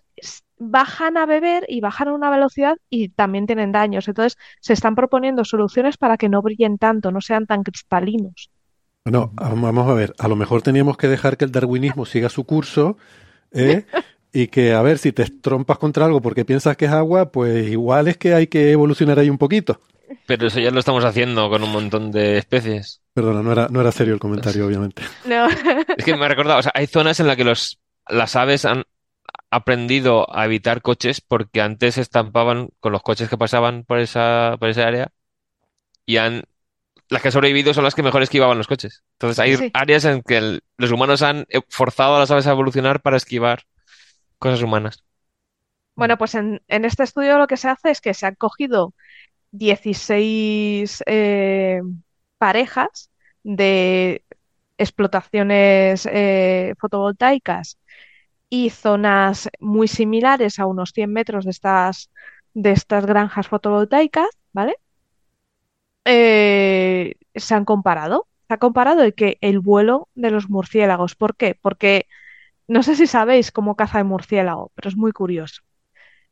bajan a beber y bajan a una velocidad y también tienen daños. Entonces se están proponiendo soluciones para que no brillen tanto, no sean tan cristalinos. No, a- vamos a ver, a lo mejor teníamos que dejar que el darwinismo siga su curso ¿eh? y que, a ver, si te trompas contra algo porque piensas que es agua, pues igual es que hay que evolucionar ahí un poquito. Pero eso ya lo estamos haciendo con un montón de especies. Perdona, no era, no era serio el comentario, obviamente. No. Es que me ha recordado, o sea, hay zonas en las que los, las aves han aprendido a evitar coches porque antes se estampaban con los coches que pasaban por esa, por esa área y han, las que han sobrevivido son las que mejor esquivaban los coches. Entonces hay Sí. áreas en que el- los humanos han eh, forzado a las aves a evolucionar para esquivar cosas humanas. Bueno, pues en, en este estudio lo que se hace es que se han cogido 16 eh, parejas de explotaciones eh, fotovoltaicas y zonas muy similares a unos 100 metros de estas, de estas granjas fotovoltaicas, ¿vale? Eh, se han comparado. Se ha comparado el que el vuelo de los murciélagos. ¿Por qué? Porque no sé si sabéis cómo caza el murciélago, pero es muy curioso.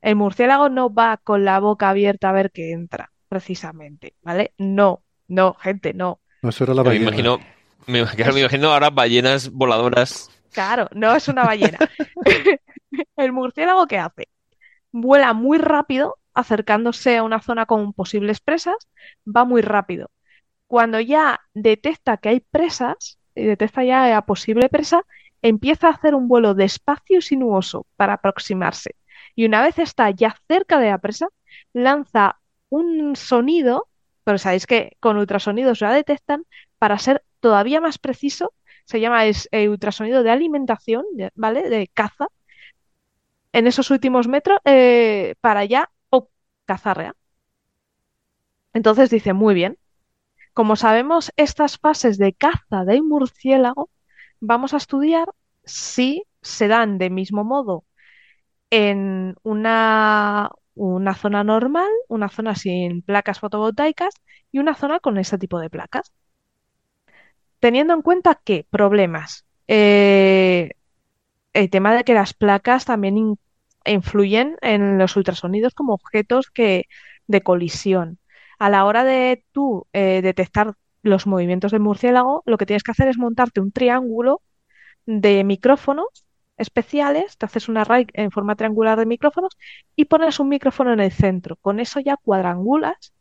El murciélago no va con la boca abierta a ver qué entra, precisamente, ¿vale? No, no, gente, no. No, eso era la Me imagino, me, imagino- me imagino ahora ballenas voladoras. Claro, no es una ballena. El murciélago, ¿qué hace? Vuela muy rápido, acercándose a una zona con posibles presas, va muy rápido. Cuando ya detecta que hay presas, y detecta ya la posible presa, empieza a hacer un vuelo despacio y sinuoso para aproximarse. Y una vez está ya cerca de la presa, lanza un sonido, pero sabéis que con ultrasonidos la detectan, para ser todavía más preciso, se llama eh, ultrasonido de alimentación, ¿vale? De caza, en esos últimos metros, eh, para ya ¡pum! cazarla. Entonces dice, muy bien, como sabemos estas fases de caza del murciélago, vamos a estudiar si se dan de mismo modo en una, una zona normal, una zona sin placas fotovoltaicas y una zona con ese tipo de placas. Teniendo en cuenta que problemas, eh, el tema de que las placas también in- influyen en los ultrasonidos como objetos que, de colisión. A la hora de tú eh, detectar los movimientos del murciélago, lo que tienes que hacer es montarte un triángulo de micrófonos especiales, te haces una array en forma triangular de micrófonos y pones un micrófono en el centro. Con eso ya cuadrangulas,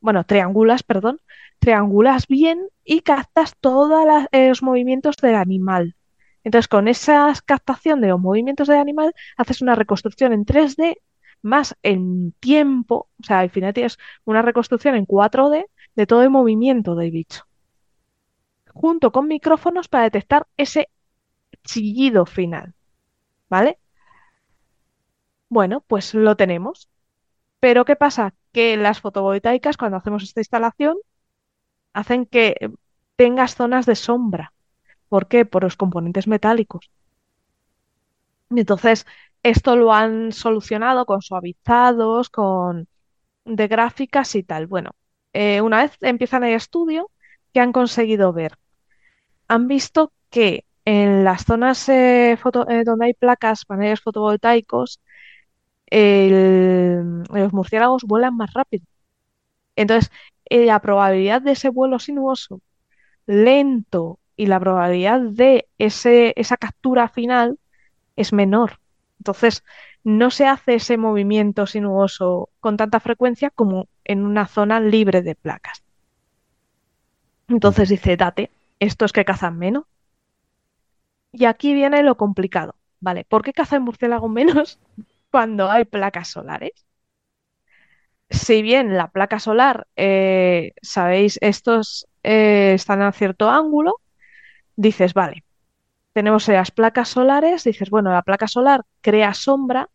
bueno, triangulas, perdón, triangulas bien y captas todos los movimientos del animal. Entonces, con esa captación de los movimientos del animal, haces una reconstrucción en 3D más en tiempo, o sea, al final tienes una reconstrucción en 4D de todo el movimiento del bicho, junto con micrófonos para detectar ese chillido final, ¿vale? Bueno, pues lo tenemos. Pero ¿qué pasa? Que las fotovoltaicas, cuando hacemos esta instalación, hacen que tengas zonas de sombra. ¿Por qué? Por los componentes metálicos. Entonces, esto lo han solucionado con suavizados, con de gráficas y tal. Bueno, eh, una vez empiezan el estudio, ¿qué han conseguido ver? Han visto que en las zonas eh, foto- eh, donde hay placas, paneles fotovoltaicos, el- los murciélagos vuelan más rápido. Entonces, eh, la probabilidad de ese vuelo sinuoso lento y la probabilidad de ese, esa captura final es menor. Entonces, no se hace ese movimiento sinuoso con tanta frecuencia como en una zona libre de placas. Entonces dice, date, estos que cazan menos. Y aquí viene lo complicado, ¿vale? ¿Por qué caza el murciélago menos cuando hay placas solares? Si bien la placa solar, eh, sabéis, estos eh, están a cierto ángulo, dices, vale, tenemos las placas solares, dices, bueno, la placa solar crea sombra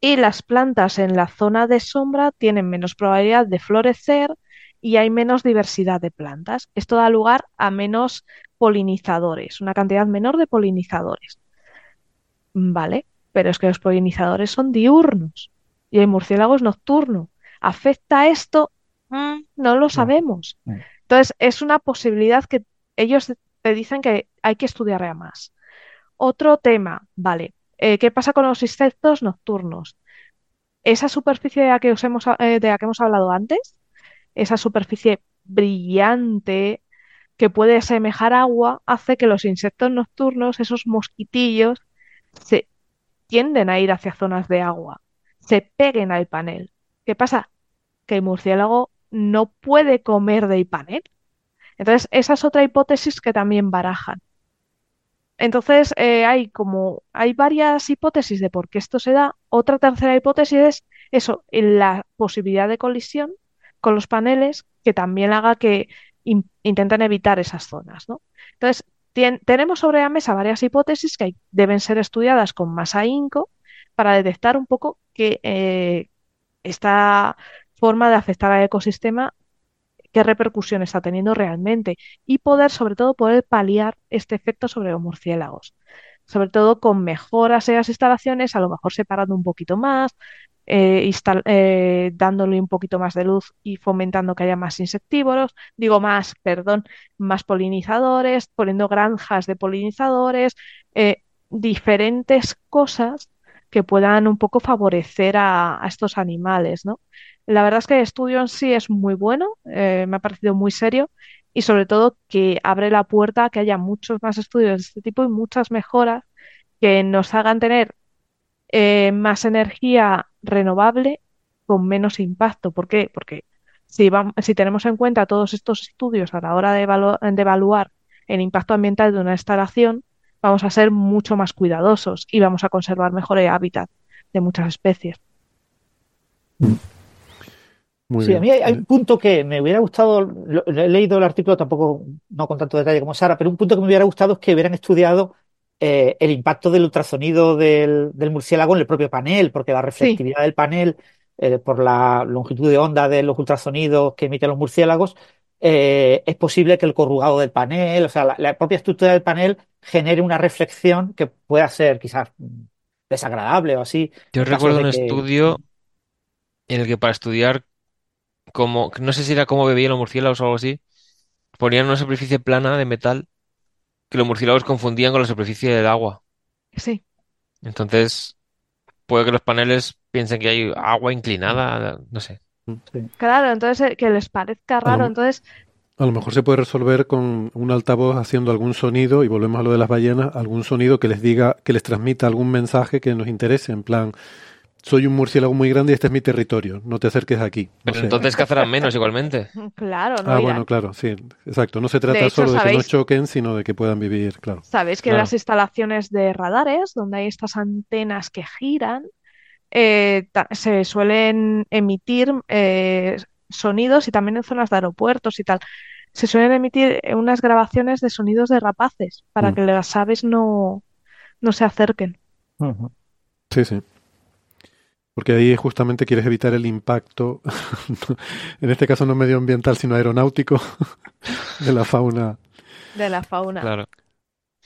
y las plantas en la zona de sombra tienen menos probabilidad de florecer y hay menos diversidad de plantas. Esto da lugar a menos polinizadores, una cantidad menor de polinizadores. Vale, pero es que los polinizadores son diurnos y el murciélago es nocturno. ¿Afecta esto? Mm, no lo sabemos. Entonces, es una posibilidad que ellos te dicen que hay que estudiar más. Otro tema, vale. eh, ¿qué pasa con los insectos nocturnos? Esa superficie de la que, os hemos, eh, de la que hemos hablado antes, esa superficie brillante que puede asemejar agua, hace que los insectos nocturnos, esos mosquitillos, se tienden a ir hacia zonas de agua, se peguen al panel. ¿Qué pasa? Que el murciélago no puede comer del panel. Entonces, esa es otra hipótesis que también barajan. Entonces, eh, hay como, hay varias hipótesis de por qué esto se da. Otra tercera hipótesis es eso, la posibilidad de colisión con los paneles que también haga que in- intenten evitar esas zonas, ¿no? Entonces, tenemos sobre la mesa varias hipótesis que deben ser estudiadas con más ahínco para detectar un poco que eh, esta forma de afectar al ecosistema qué repercusión está teniendo realmente y poder, sobre todo, poder paliar este efecto sobre los murciélagos. Sobre todo con mejoras en las instalaciones, a lo mejor separando un poquito más, eh, eh, dándole un poquito más de luz y fomentando que haya más insectívoros, digo más, perdón, más polinizadores, poniendo granjas de polinizadores, eh, diferentes cosas que puedan un poco favorecer a, a estos animales, ¿no? La verdad es que el estudio en sí es muy bueno, me ha parecido muy serio y sobre todo que abre la puerta a que haya muchos más estudios de este tipo y muchas mejoras que nos hagan tener eh, más energía renovable con menos impacto. ¿Por qué? Porque si, vam- si tenemos en cuenta todos estos estudios a la hora de, evalu- de evaluar el impacto ambiental de una instalación, vamos a ser mucho más cuidadosos y vamos a conservar mejor el hábitat de muchas especies. Muy Sí, bien. a mí hay, hay un punto que me hubiera gustado, lo- he leído el artículo tampoco, no con tanto detalle como Sara, pero un punto que me hubiera gustado es que hubieran estudiado eh, el impacto del ultrasonido del, del murciélago en el propio panel, porque la reflectividad del panel, eh, por la longitud de onda de los ultrasonidos que emiten los murciélagos, eh, es posible que el corrugado del panel, o sea, la, la propia estructura del panel genere una reflexión que pueda ser quizás desagradable o así. Yo recuerdo un que- estudio en el que para estudiar cómo, no sé si era cómo bebían los murciélagos o algo así, ponían una superficie plana de metal que los murciélagos confundían con la superficie del agua. Sí, Entonces, puede que los paneles piensen que hay agua inclinada, no sé. claro, entonces eh, que les parezca raro, lo- entonces A lo mejor se puede resolver con un altavoz haciendo algún sonido, y volvemos a lo de las ballenas, algún sonido que les diga, que les transmita algún mensaje que nos interese, en plan, soy un murciélago muy grande y este es mi territorio, no te acerques aquí. No Pero sé. entonces cazarán menos igualmente. Claro, ¿no? Ah, bueno, claro, sí, exacto. No se trata De hecho, solo de que no choquen, sino de que puedan vivir, claro. Sabéis que Claro. las instalaciones de radares, donde hay estas antenas que giran, eh, se suelen emitir eh, sonidos y también en zonas de aeropuertos y tal. Se suelen emitir unas grabaciones de sonidos de rapaces para Mm. que las aves no, no se acerquen. Sí, sí. Porque ahí justamente quieres evitar el impacto, en este caso no medioambiental, sino aeronáutico, de la fauna de la fauna. Claro.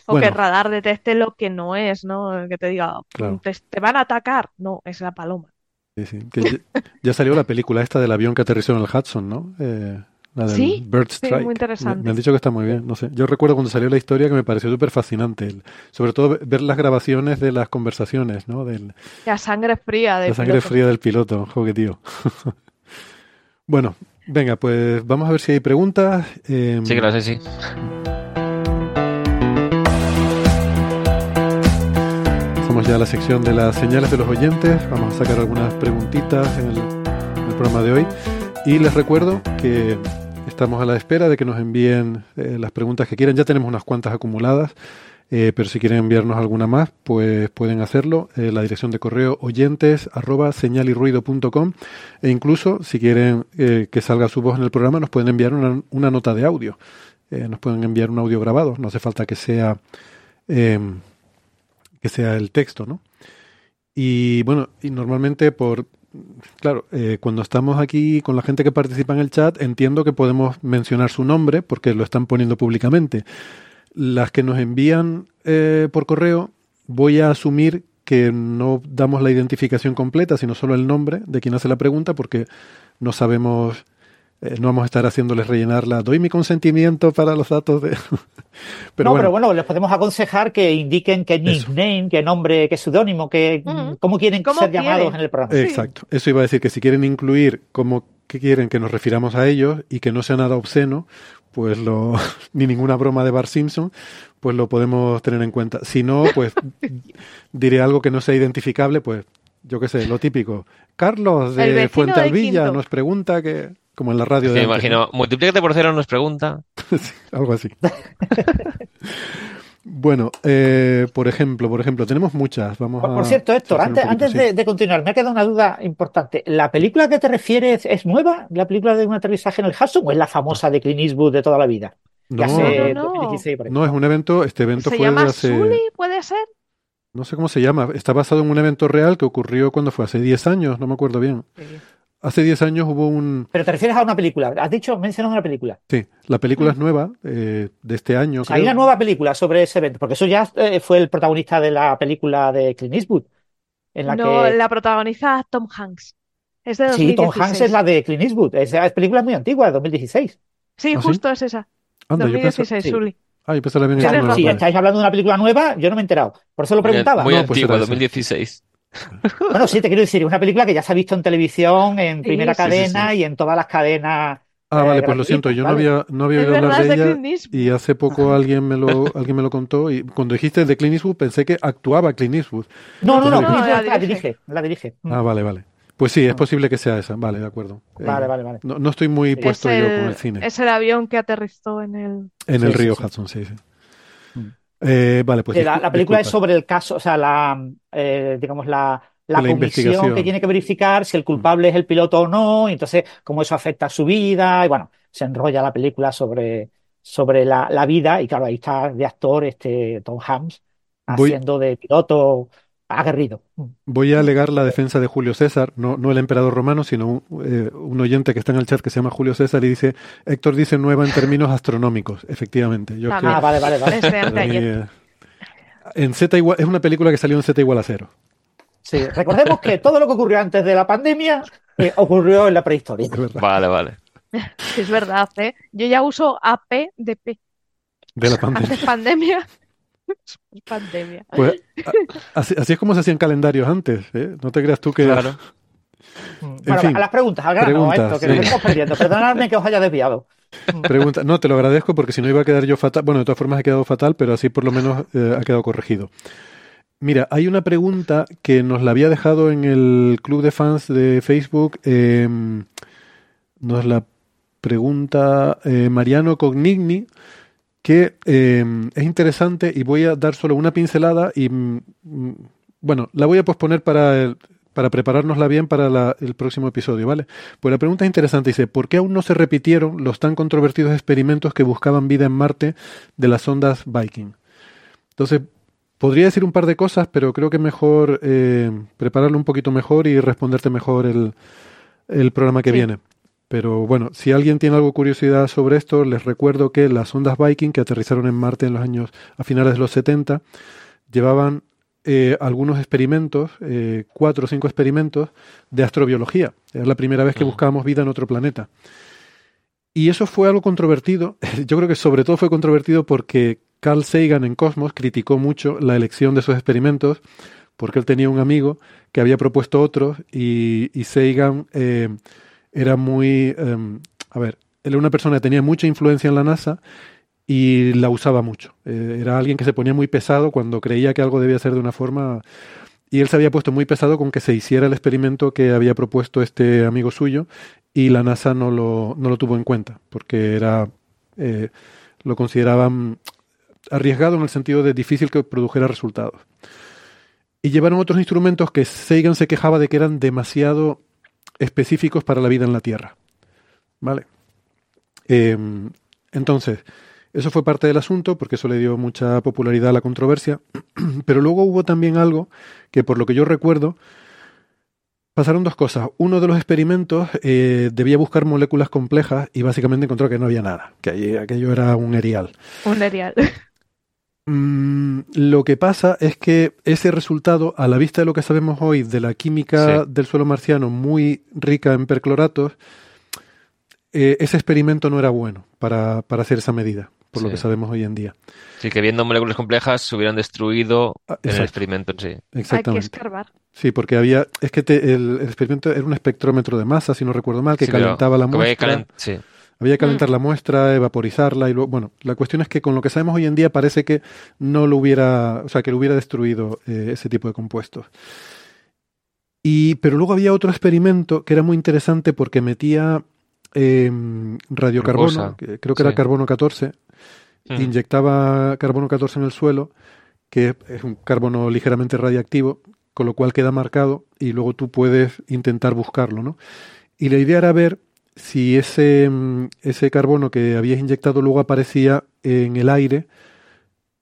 O Bueno. que el radar detecte lo que no es, ¿no? Que te diga, Claro. te, te van a atacar. No, es la paloma. Sí, sí, que ya, ya salió la película esta del avión que aterrizó en el Hudson, ¿no? Eh, la del Sí, Bird sí, Strike. muy interesante. Me, me han dicho que está muy bien, no sé. Yo recuerdo cuando salió la historia que me pareció súper fascinante. sobre todo ve- ver las grabaciones de las conversaciones, ¿no? Del, La sangre fría del la sangre piloto. fría del piloto, joder, tío. bueno, venga, pues vamos a ver si hay preguntas. Eh, Sí, que lo sé, sí. Pasamos ya a la sección de las señales de los oyentes. Vamos a sacar algunas preguntitas en el, en el programa de hoy. Y les recuerdo que estamos a la espera de que nos envíen eh, las preguntas que quieran. Ya tenemos unas cuantas acumuladas, eh, pero si quieren enviarnos alguna más, pues pueden hacerlo. Eh, la dirección de correo oyentes arroba e incluso si quieren eh, que salga su voz en el programa, nos pueden enviar una, una nota de audio. Nos pueden enviar un audio grabado. No hace falta que sea... em, que sea el texto, ¿no? Y bueno, y normalmente por, claro, eh, cuando estamos aquí con la gente que participa en el chat, entiendo que podemos mencionar su nombre porque lo están poniendo públicamente. Las que nos envían eh, por correo, voy a asumir que no damos la identificación completa, sino solo el nombre de quien hace la pregunta porque no sabemos, eh, no vamos a estar haciéndoles rellenarla. Doy mi consentimiento para los datos de... pero no, bueno, pero bueno, les podemos aconsejar que indiquen qué nickname, qué nombre, qué seudónimo, qué, Ujú. cómo quieren ¿Cómo ser llamados en el programa. Sí. Exacto. Eso iba a decir que si quieren incluir cómo que quieren que nos refiramos a ellos y que no sea nada obsceno, pues lo ni ninguna broma de Bar Simpson, pues lo podemos tener en cuenta. Si no, pues diré algo que no sea identificable, pues yo qué sé, lo típico. Carlos de vecino Fuente de Alvilla Quinto. nos pregunta que como en la radio de Me antes, imagino, multiplícate por cero nos pregunta. Sí, algo así. Bueno, eh, por ejemplo, por ejemplo, tenemos muchas. Vamos Por, a por cierto, Héctor, antes, poquito, antes sí. de, de continuar, me ha quedado una duda importante. ¿La película a que te refieres es nueva? ¿La película de un aterrizaje en el Hudson o es la famosa de Clint Eastwood de toda la vida? No, hace No, no, no. 2016 por ahí. no es un evento. Este evento ¿Se fue llama de hace. Sully? ¿Puede ser? No sé cómo se llama. Está basado en un evento real que ocurrió cuando fue hace 10 años, no me acuerdo bien. Hace 10 años hubo un... Pero te refieres a una película. Has dicho, mencionas una película. Sí, la película es nueva, eh, de este año. Hay creo. una nueva película sobre ese evento, porque eso ya eh, fue el protagonista de la película de Clint Eastwood. En la No, que... la protagoniza Tom Hanks. Es de Sí, Tom 2016. Hanks es la de Clint Eastwood. Esa película es muy antigua, de 2016. Sí, ¿Ah, sí? justo es esa. Anda, yo pensé, 2016, sí. Sully. ah, yo pensé la habían O hecho sea, Tienes nueva, si estáis hablando de una película nueva, yo no me he enterado. Por eso lo preguntaba. muy No, pues antigua, era esa. 2016. Bueno, sí, te quiero decir, es una película que ya se ha visto en televisión, en Sí, primera sí, sí, cadena sí. y en todas las cadenas. Ah, eh, vale, pues lo siento, yo no había, no había oído hablar de de ella Clint Eastwood. y hace poco Ajá. alguien me lo, alguien me lo contó y cuando dijiste de Clint Eastwood pensé que actuaba Clint Eastwood. No, no, no, la dirige. la dirige. Mm. Ah, vale, vale. Pues sí, es Ah. posible que sea esa. Vale, de acuerdo. Eh, Vale, vale, vale. No, no estoy muy Sí. puesto es yo con el cine. es el avión que aterrizó en el... En Sí, el río sí. Hudson, sí, sí. Mm. Eh, vale, pues la, película es sobre el caso, o sea, la, eh, digamos, la, la La comisión que tiene que verificar si el culpable es el piloto o no, y entonces cómo eso afecta a su vida, y bueno, se enrolla la película sobre, sobre la, la vida, y claro, ahí está de actor este Tom Hanks Voy- haciendo de piloto aguerrido. Voy a alegar la defensa de Julio César, no, no el emperador romano, sino un, eh, un oyente que está en el chat que se llama Julio César y dice, Héctor dice nueva en términos astronómicos, efectivamente. Yo es que- También. Ah, vale, vale, vale. Mí, eh, en Z igual, es una película que salió en Z igual a cero. Sí, recordemos que todo lo que ocurrió antes de la pandemia eh, ocurrió en la prehistoria. Vale, vale. Sí, es verdad, ¿eh? Yo ya uso AP de P. De la pandemia. Antes pandemia. Pandemia. Pues, a- así, así es como se hacían calendarios antes, ¿eh? No te creas tú que... Claro. Mm. Bueno, fin, a las preguntas, al grano, preguntas, esto, que nos sí. estamos perdiendo. Perdonadme que os haya desviado. Pregunta, no, te lo agradezco porque si no iba a quedar yo fatal. Bueno, de todas formas he quedado fatal, pero así por lo menos eh, ha quedado corregido. Mira, hay una pregunta que nos la había dejado en el club de fans de Facebook. eh, nos la pregunta eh, Mariano Cognigni, que eh, es interesante y voy a dar solo una pincelada y, mm, mm, bueno, la voy a posponer para, el- para preparárnosla bien para la- el próximo episodio, ¿vale? Pues la pregunta es interesante, dice, ¿por qué aún no se repitieron los tan controvertidos experimentos que buscaban vida en Marte de las ondas Viking? Entonces, podría decir un par de cosas, pero creo que mejor eh, prepararlo un poquito mejor y responderte mejor el, el programa que Sí. viene. Pero bueno, si alguien tiene algo curiosidad sobre esto, les recuerdo que las ondas Viking que aterrizaron en Marte en los años a finales de los 70 llevaban eh, algunos experimentos, eh, cuatro o cinco experimentos de astrobiología. Era la primera vez que Mm. buscábamos vida en otro planeta. Y eso fue algo controvertido. Yo creo que sobre todo fue controvertido porque Carl Sagan en Cosmos criticó mucho la elección de esos experimentos porque él tenía un amigo que había propuesto otros y, y Sagan eh, era muy... eh, a ver, él era una persona que tenía mucha influencia en la NASA y la usaba mucho. Eh, era alguien que se ponía muy pesado cuando creía que algo debía ser de una forma y él se había puesto muy pesado con que se hiciera el experimento que había propuesto este amigo suyo y la NASA no lo, no lo tuvo en cuenta porque era eh, lo consideraban arriesgado en el sentido de difícil que produjera resultados. Y llevaron otros instrumentos que Sagan se quejaba de que eran demasiado específicos para la vida en la Tierra. ¿Vale? Eh, entonces, eso fue parte del asunto porque eso le dio mucha popularidad a la controversia. Pero luego hubo también algo que, por lo que yo recuerdo, pasaron dos cosas. Uno de los experimentos eh, debía buscar moléculas complejas y básicamente encontró que no había nada, que aquello era un erial. Un erial. Mm, lo que pasa es que ese resultado, a la vista de lo que sabemos hoy de la química Sí. del suelo marciano muy rica en percloratos, eh, ese experimento no era bueno para, para hacer esa medida, por lo que sabemos hoy en día. Sí, que viendo moléculas complejas se hubieran destruido Ah, en el exacto. experimento en sí. Hay que Exactamente. escarbar. Sí, porque había, es que te- el, el experimento era un espectrómetro de masa, si no recuerdo mal, que Sí, calentaba la muestra. calen- sí. Había que calentar la muestra, evaporizarla y luego, bueno, la cuestión es que con lo que sabemos hoy en día parece que no lo hubiera, o sea, que lo hubiera destruido eh, ese tipo de compuestos. Y, pero luego había otro experimento que era muy interesante porque metía eh, radiocarbono, que creo que era carbono 14, Mm. inyectaba carbono 14 en el suelo, que es un carbono ligeramente radiactivo, con lo cual queda marcado y luego tú puedes intentar buscarlo, ¿no? Y la idea era ver si ese, mm, ese carbono que habías inyectado luego aparecía en el aire,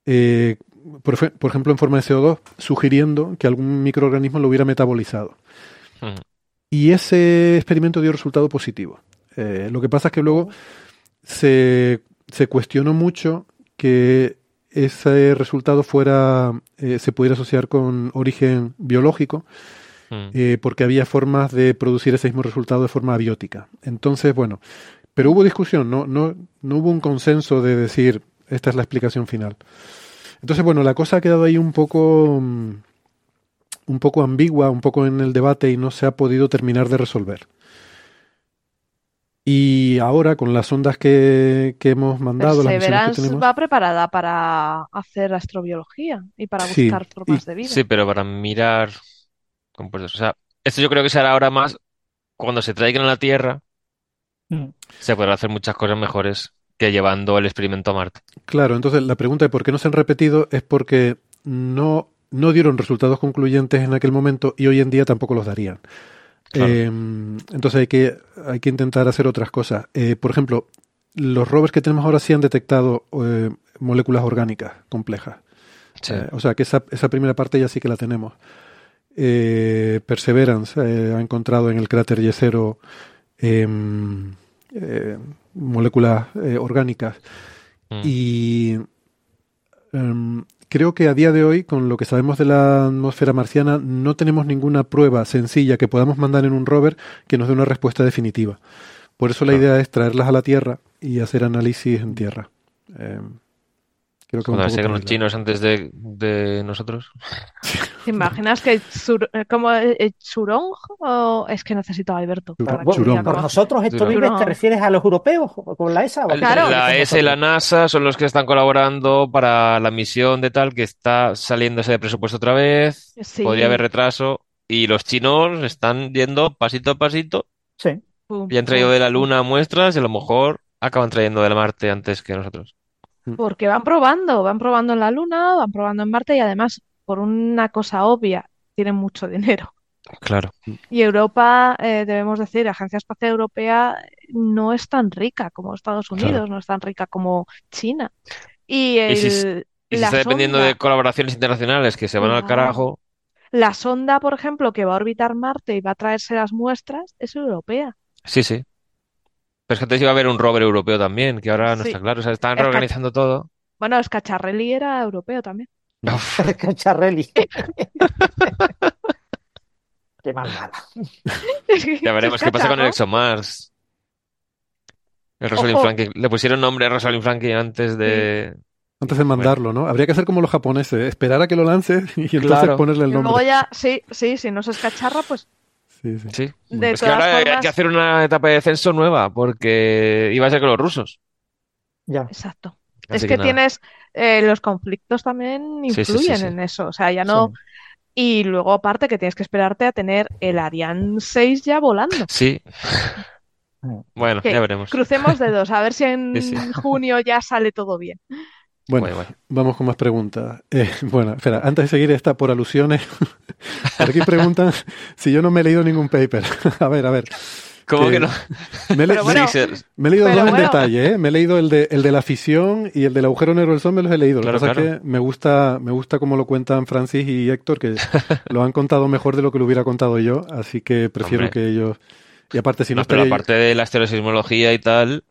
eh, por, ejemplo en forma de CO2, sugiriendo que algún microorganismo lo hubiera metabolizado. Y ese experimento dio resultado positivo. Eh, lo que pasa es que luego se, se cuestionó mucho que ese resultado fuera eh, se pudiera asociar con origen biológico, Mm. eh, porque había formas de producir ese mismo resultado de forma abiótica. Entonces, bueno, pero hubo discusión, no, no, no hubo un consenso de decir esta es la explicación final. Entonces, bueno, la cosa ha quedado ahí un poco mm, un poco ambigua, un poco en el debate y no se ha podido terminar de resolver. Y ahora, con las ondas que, que hemos mandado, las misiones que Perseverance tenemos, va preparada para hacer astrobiología y para Sí, buscar formas y- de vida. Sí, pero para mirar compuestos. O sea, esto yo creo que se hará ahora más cuando se traigan a la Tierra, Mm. se podrán hacer muchas cosas mejores que llevando el experimento a Marte. Claro, entonces la pregunta de por qué no se han repetido es porque no, no dieron resultados concluyentes en aquel momento y hoy en día tampoco los darían. Claro. Eh, entonces hay que, hay que intentar hacer otras cosas. Eh, por ejemplo, los rovers que tenemos ahora sí han detectado eh, moléculas orgánicas complejas. Sí. Eh, o sea que esa, esa primera parte ya sí que la tenemos. Eh, Perseverance eh, ha encontrado en el cráter Yesero em, eh, moléculas eh, orgánicas Mm. y em, creo que a día de hoy, con lo que sabemos de la atmósfera marciana, no tenemos ninguna prueba sencilla que podamos mandar en un rover que nos dé una respuesta definitiva. Por eso la Ah. idea es traerlas a la Tierra y hacer análisis en Tierra. Creo que un poco los chinos antes de, de nosotros. ¿Te imaginas que Zur- eh, como eh, Churong o es que necesito a Alberto Churong. para que Churong. Por nosotros, esto Churong. vive, ¿te refieres a los europeos o con la ESA? Claro. La ESA y la? NASA son los que están colaborando para la misión de tal que está saliéndose de presupuesto otra vez. Sí. Podría haber retraso. Y los chinos están yendo pasito a pasito. Sí. Y han traído de la. Luna muestras y a lo mejor acaban trayendo de la Marte antes que nosotros. Porque van probando, van probando en la Luna, van probando en Marte y además, por una cosa obvia, tienen mucho dinero. Claro. Y Europa, eh, debemos decir, Agencia Espacial Europea no es tan rica como Estados Claro. Unidos, no es tan rica como China. Y, Y si, el- y si la está dependiendo de colaboraciones internacionales que se van al carajo, La sonda, por ejemplo, que va a orbitar Marte y va a traerse las muestras, es europea. sí, sí. Pero es que antes iba a haber un rover europeo también, que ahora no Sí. está claro. O sea, están reorganizando todo. Bueno, Scacharelli era europeo también. Cacharrelli. Qué mal mala. Ya veremos qué pasa con el ExoMars. El Rosalind. Franklin. Le pusieron nombre a Rosalind Franklin antes de. Antes de mandarlo, ¿no? Habría que hacer como los japoneses, esperar a que lo lance y entonces Claro. ponerle el Y luego nombre. ya, sí, sí, si no se escacharra, pues Sí, sí. Sí. de Es que todas ahora hay formas. que hacer una etapa de descenso nueva, porque iba a ser con los rusos. Ya. Exacto. Así Es que tienes eh, los conflictos también Sí, sí, sí, influyen sí. en eso. O sea, ya no. Sí. Y luego, aparte, que tienes que esperarte a tener el Ariane 6 ya volando. Sí. Bueno, Que ya veremos. Crucemos dedos, a ver si en Sí, sí. junio ya sale todo bien. Bueno, vamos con más preguntas. Eh, bueno, espera, antes de seguir esta por alusiones, por aquí preguntan si yo no me he leído ningún paper. a ver, a ver. ¿Cómo que- que no? Me, he le- bueno, me- leído dos en detalle, ¿eh? Me he leído el de, el de la fisión y el del agujero negro del sol, me los he leído. Lo que Claro, pasa claro. es que me gusta, me gusta cómo lo cuentan Francis y Héctor, que lo han contado mejor de lo que lo hubiera contado yo, así que prefiero Hombre. que ellos... Y aparte, si no, No, pero aparte de la asteroseismología y tal.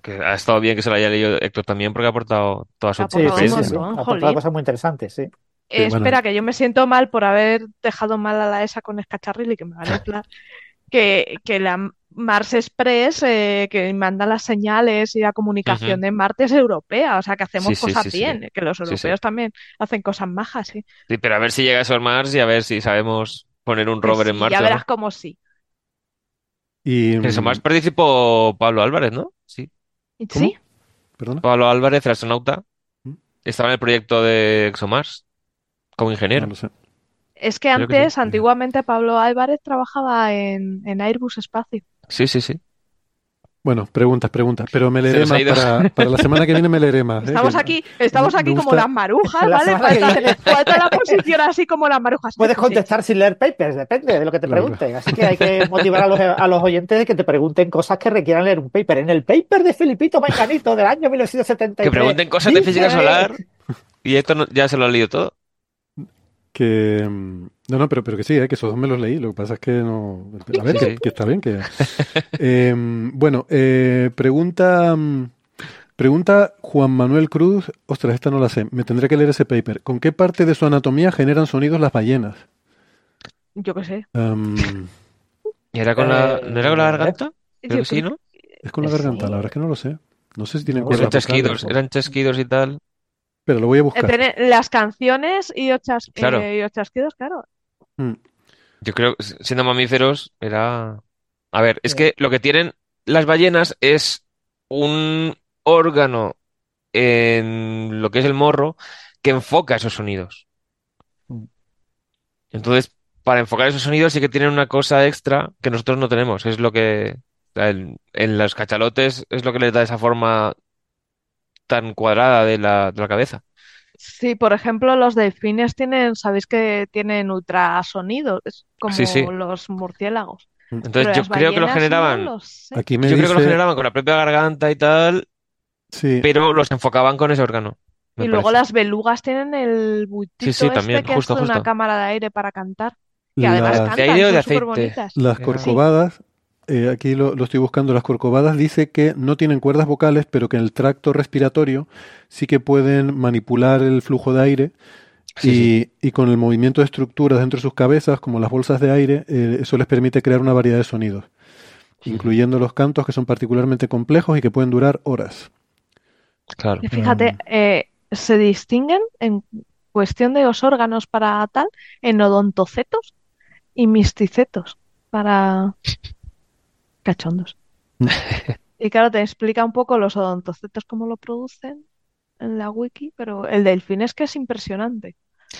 Que ha estado bien que se lo haya leído Héctor también, porque ha aportado toda su Sí, sí, sí, experiencia. Ha aportado cosas muy interesantes, sí. Eh, bueno. espera, que yo me siento mal por haber dejado mal a la ESA con Escacharrilli, que me van a inflar. Que, que la Mars Express, eh, que manda las señales y la comunicación de Marte es europea. O sea, que hacemos Sí, sí, cosas sí, sí. bien, que los Sí, sí. europeos también hacen cosas majas, sí. Sí, pero a ver si llega eso al Mars y a ver si sabemos poner un rover en marcha. ya ¿no? verás cómo sí. Y, En eso mm, más participó Pablo Álvarez, ¿no? Sí. ¿Y ¿Cómo? ¿Sí? ¿Perdona? Pablo Álvarez, el astronauta, ¿Mm? estaba en el proyecto de ExoMars como ingeniero. No lo sé. Es que Creo que sí. antes, antiguamente, Pablo Álvarez trabajaba en, en Airbus Espacio. Sí, sí, sí. Bueno, preguntas, preguntas, pero me leeré más para, para la semana que viene me leeré más. ¿eh? Estamos aquí, estamos aquí como las marujas, ¿vale? Falta, la posición así como las marujas. Puedes contestar sin leer papers, depende de lo que te pregunten. Así que hay que motivar a los, a los oyentes de que te pregunten cosas que requieran leer un paper. En el paper de Filipito Manganito del año 1973. Que pregunten cosas de física solar y esto no- ya se lo ha leído todo. Que no, no, pero, pero que sí, eh, que esos dos me los leí. Lo que pasa es que no. A ver, Sí. que, que está bien. Que, Eh, bueno, eh, pregunta, mm, pregunta Juan Manuel Cruz. Ostras, esta no la sé. Me tendré que leer ese paper. ¿Con qué parte de su anatomía generan sonidos las ballenas? Yo qué sé. ¿Y era con la, Eh, ¿no era con la garganta? Creo Yo que sí, ¿no? es con la Sí. garganta, la verdad es que no lo sé. No sé si tienen No, Eran chasquidos, eran chasquidos y tal. Pero lo voy a Eh, buscar. tiene las canciones y los, chas- Claro. eh, y los chasquidos, claro. Mm, Yo creo que siendo mamíferos era... A ver, es Sí. que lo que tienen las ballenas es un órgano en lo que es el morro que enfoca esos sonidos. Mm. Entonces, para enfocar esos sonidos sí que tienen una cosa extra que nosotros no tenemos. Es lo que en, en los cachalotes es lo que les da esa forma tan cuadrada de la, de la cabeza. Sí, por ejemplo, los delfines tienen, sabéis que tienen ultrasonidos, es como Sí, sí. los murciélagos. Entonces Pero yo las creo que lo ballenas generaban, no lo sé. Aquí me yo creo que lo dice. generaban con la propia garganta y tal, Sí, pero los enfocaban con ese órgano. me Y luego parece. las belugas tienen el bultito sí, también, este que justo, es una justo. cámara de aire para cantar. Que además las- ¿De cantan, aire o de son súper aceite? bonitas. Las Sí. corcovadas, eh, aquí lo, lo estoy buscando, las corcovadas dice que no tienen cuerdas vocales, pero que en el tracto respiratorio sí que pueden manipular el flujo de aire Sí, y, sí. y con el movimiento de estructuras dentro de sus cabezas, como las bolsas de aire, eh, eso les permite crear una variedad de sonidos, incluyendo los cantos que son particularmente complejos y que pueden durar horas. Claro. Y fíjate, eh, se distinguen en cuestión de los órganos para tal en odontocetos y misticetos para cachondos. Y claro, te explica un poco los odontocetos cómo lo producen en la wiki, pero el delfín es que es impresionante.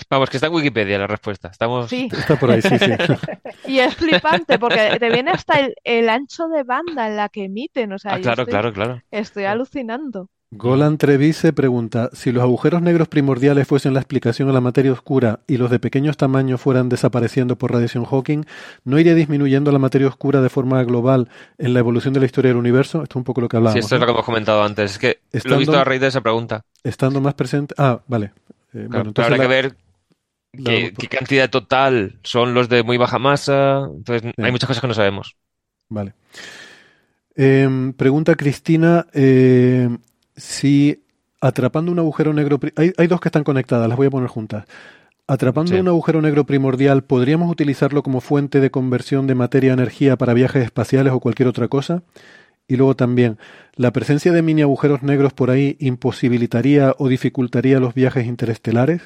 Vamos, que está en Wikipedia la respuesta. Estamos... Sí, Está por ahí, sí, sí. y es flipante porque te viene hasta el, el ancho de banda en la que emiten. O sea, Ah, claro, estoy, claro, claro. estoy alucinando. Golan Trevice pregunta, si los agujeros negros primordiales fuesen la explicación a la materia oscura y los de pequeños tamaños fueran desapareciendo por radiación Hawking, ¿no iría disminuyendo la materia oscura de forma global en la evolución de la historia del universo? Esto es un poco lo que Sí, hablábamos. esto es lo que hemos comentado antes. Es que lo he visto a raíz de esa pregunta. Estando más presente... Ah, vale. Eh, Claro, bueno, pero entonces habrá la- que ver qué, qué cantidad total son los de muy baja masa. Entonces, Sí. hay muchas cosas que no sabemos. Vale. Em, pregunta Cristina eh, si atrapando un agujero negro... Hay, hay dos que están conectadas, las voy a poner juntas. Atrapando Sí. un agujero negro primordial, ¿podríamos utilizarlo como fuente de conversión de materia a energía para viajes espaciales o cualquier otra cosa? Y luego también, ¿la presencia de mini agujeros negros por ahí imposibilitaría o dificultaría los viajes interestelares?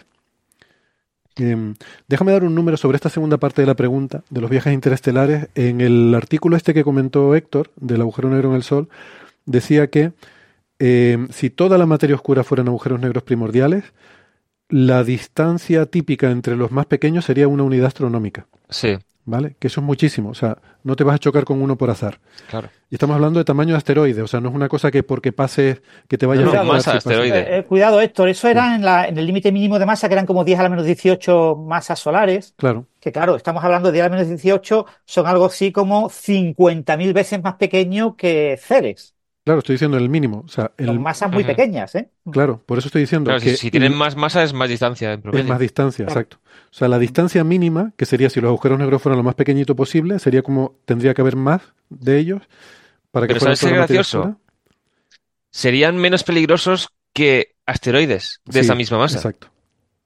Em, déjame dar un número sobre esta segunda parte de la pregunta, de los viajes interestelares. En el artículo este que comentó Héctor, del agujero negro en el Sol, decía que em, si toda la materia oscura fueran agujeros negros primordiales, la distancia típica entre los más pequeños sería una unidad astronómica, Sí, ¿vale? Que eso es muchísimo, o sea, no te vas a chocar con uno por azar. claro. Y estamos hablando de tamaño de asteroide, o sea, no es una cosa que porque pases, que te vaya No, a no, masa si asteroide. Eh, eh, cuidado, Héctor, eso era en, la, en el límite mínimo de masa, que eran como 10 a la menos 18 masas solares. Claro, Que claro, estamos hablando de 10 a la menos 18, son algo así como 50.000 veces más pequeño que Ceres. Claro, estoy diciendo el mínimo, o sea, el, Son masas muy pequeñas, ¿eh? claro, por eso estoy diciendo Claro, si, que si tienen más masa es más distancia en Es más distancia, Claro. exacto. O sea, la distancia mínima, que sería si los agujeros negros fueran lo más pequeñito posible, sería como tendría que haber más de ellos para que fueran ¿sabes qué gracioso? Serían menos peligrosos que asteroides de Sí, esa misma masa. Exacto.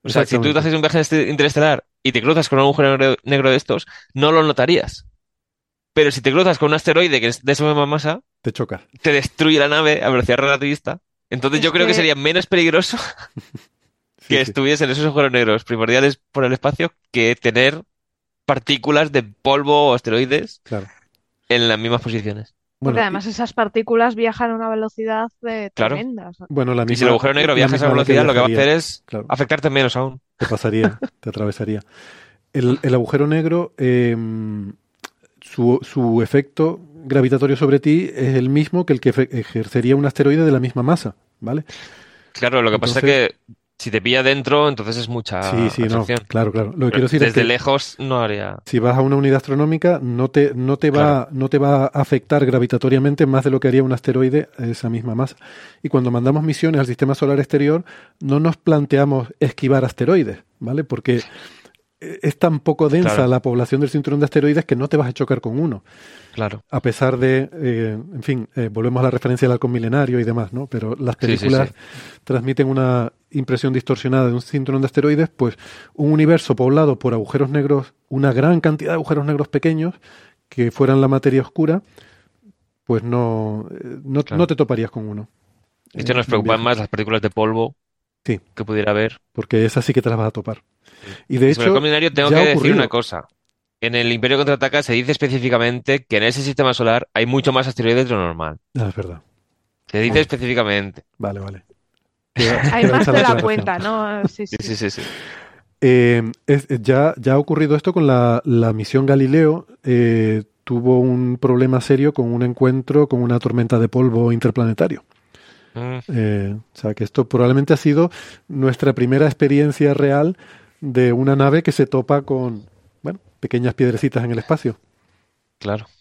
O sea, si tú te haces un viaje este- interestelar y te cruzas con un agujero negro, negro de estos, no lo notarías. Pero si te cruzas con un asteroide que es de esa misma masa, Te chocas. te destruye la nave a velocidad relativista. Entonces Es yo creo que que- sería menos peligroso que sí. estuviesen esos agujeros negros primordiales por el espacio que tener partículas de polvo o asteroides Claro. en las mismas posiciones. Bueno, Porque además esas partículas viajan a una velocidad eh, Claro. tremenda. y- bueno, la Y si misma, el agujero negro la viaja a esa misma que velocidad, lo que va a hacer es Claro. afectarte menos aún. te pasaría, te atravesaría. El, el agujero negro, eh, su, su efecto gravitatorio sobre ti es el mismo que el que ejercería un asteroide de la misma masa, ¿vale? Claro, lo que pasa es que si te pilla dentro, entonces es mucha sí, sí, no, claro, claro. Lo que quiero decir es desde que lejos no haría. si vas a una unidad astronómica no te, no te va, no te va a afectar gravitatoriamente más de lo que haría un asteroide esa misma masa. Y cuando mandamos misiones al sistema solar exterior, no nos planteamos esquivar asteroides, ¿vale? Porque es tan poco densa Claro. la población del cinturón de asteroides que no te vas a chocar con uno. Claro. A pesar de, eh, en fin, eh, volvemos a la referencia del halcón milenario y demás, ¿no? Pero las Sí, sí, películas sí. transmiten una impresión distorsionada de un cinturón de asteroides, pues un universo poblado por agujeros negros, una gran cantidad de agujeros negros pequeños que fueran la materia oscura, pues no, eh, no, Claro. no te toparías con uno. Hecho, Eh, nos preocupan más las partículas de polvo Sí. que pudiera haber. Porque esas sí que te las vas a topar. Y de Y sobre el hecho, halcón milenario tengo que decir ocurrido. una cosa. En el Imperio Contraataca se dice específicamente que en ese sistema solar hay mucho más asteroides de lo normal. Ah, es verdad. Se dice específicamente. Vale, vale. Hay más de la cuenta, ¿no? Sí, sí. Sí, sí, sí, sí. Eh, es- ya, ya ha ocurrido esto con la, la misión Galileo. eh, tuvo un problema serio con un encuentro con una tormenta de polvo interplanetario. Mm, Eh, o sea que esto probablemente ha sido nuestra primera experiencia real de una nave que se topa con, bueno, pequeñas piedrecitas en el espacio. claro.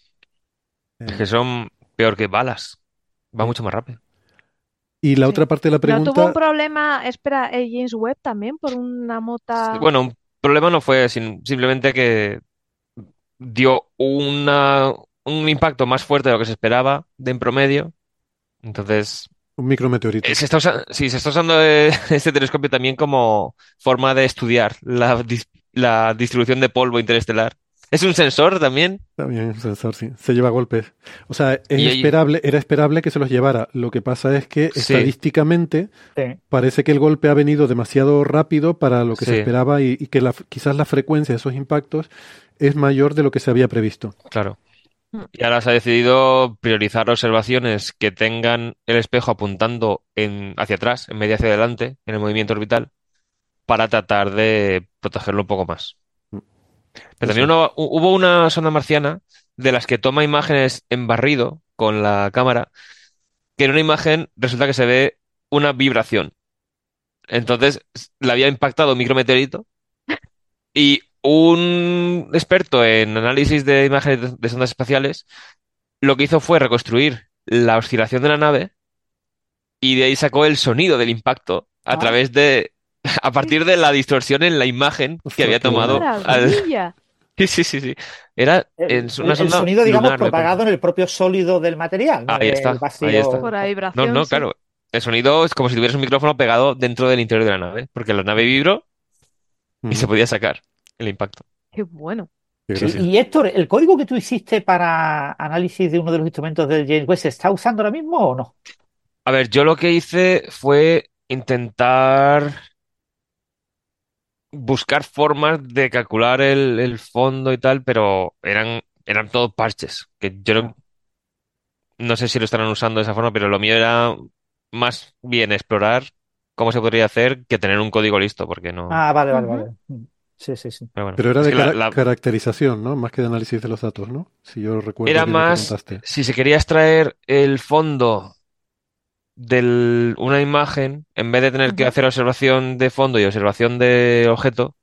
Eh, Es que son peor que balas. Va mucho más rápido. y la Sí. otra parte de la ¿No tuvo un pregunta, problema, espera, eh, James Webb también por una mota? Bueno, un problema no fue sin- simplemente que dio una, un impacto más fuerte de lo que se esperaba de en promedio. Entonces, un micrometeorito. eh, se está sí, se está usando eh, este telescopio también como forma de estudiar la, dis- la distribución de polvo interestelar. Es un sensor también. También el sensor, sí. Se lleva golpes. O sea, es Y esperable, era esperable que se los llevara. Lo que pasa es que Sí. estadísticamente Sí. parece que el golpe ha venido demasiado rápido para lo que se esperaba y, y que la- quizás la frecuencia de esos impactos es mayor de lo que se había previsto. Claro. Mm. Y ahora se ha decidido priorizar observaciones que tengan el espejo apuntando en, hacia atrás en vez de hacia adelante en el movimiento orbital para tratar de protegerlo un poco más. Pero también uno- hubo una sonda marciana de las que toma imágenes en barrido con la cámara, que en una imagen resulta que se ve una vibración. Entonces le había impactado un micrometeorito y un experto en análisis de imágenes de, sondas espaciales lo que hizo fue reconstruir la oscilación de la nave y de ahí sacó el sonido del impacto a Ah. través de, a partir de la distorsión en la imagen que había tomado al. Sí, sí, sí, sí. Era El, en el- una el sonda sonido, digamos, lunar, propagado en el propio sólido del material, no Ahí está, el vacío. ahí está. Por la No, vibración, no, sí. claro. El sonido es como si tuvieras un micrófono pegado dentro del interior de la nave, porque la nave vibró y se podía sacar el impacto. Qué bueno. Y, Héctor, ¿el código que tú hiciste para análisis de uno de los instrumentos del James Webb se está usando ahora mismo o no? A ver, yo lo que hice fue intentar buscar formas de calcular el, el fondo y tal, pero eran, eran todos parches, que yo no, no sé si lo estarán usando de esa forma, pero lo mío era más bien explorar cómo se podría hacer que tener un código listo, porque no. Ah, vale, vale, vale. Sí, sí, sí. Pero bueno, Pero era es de la- la- caracterización, ¿no? Más que de análisis de los datos, ¿no? Si yo recuerdo Era más, si se quería extraer el fondo de una imagen, en vez de tener que hacer observación de fondo y observación de objeto,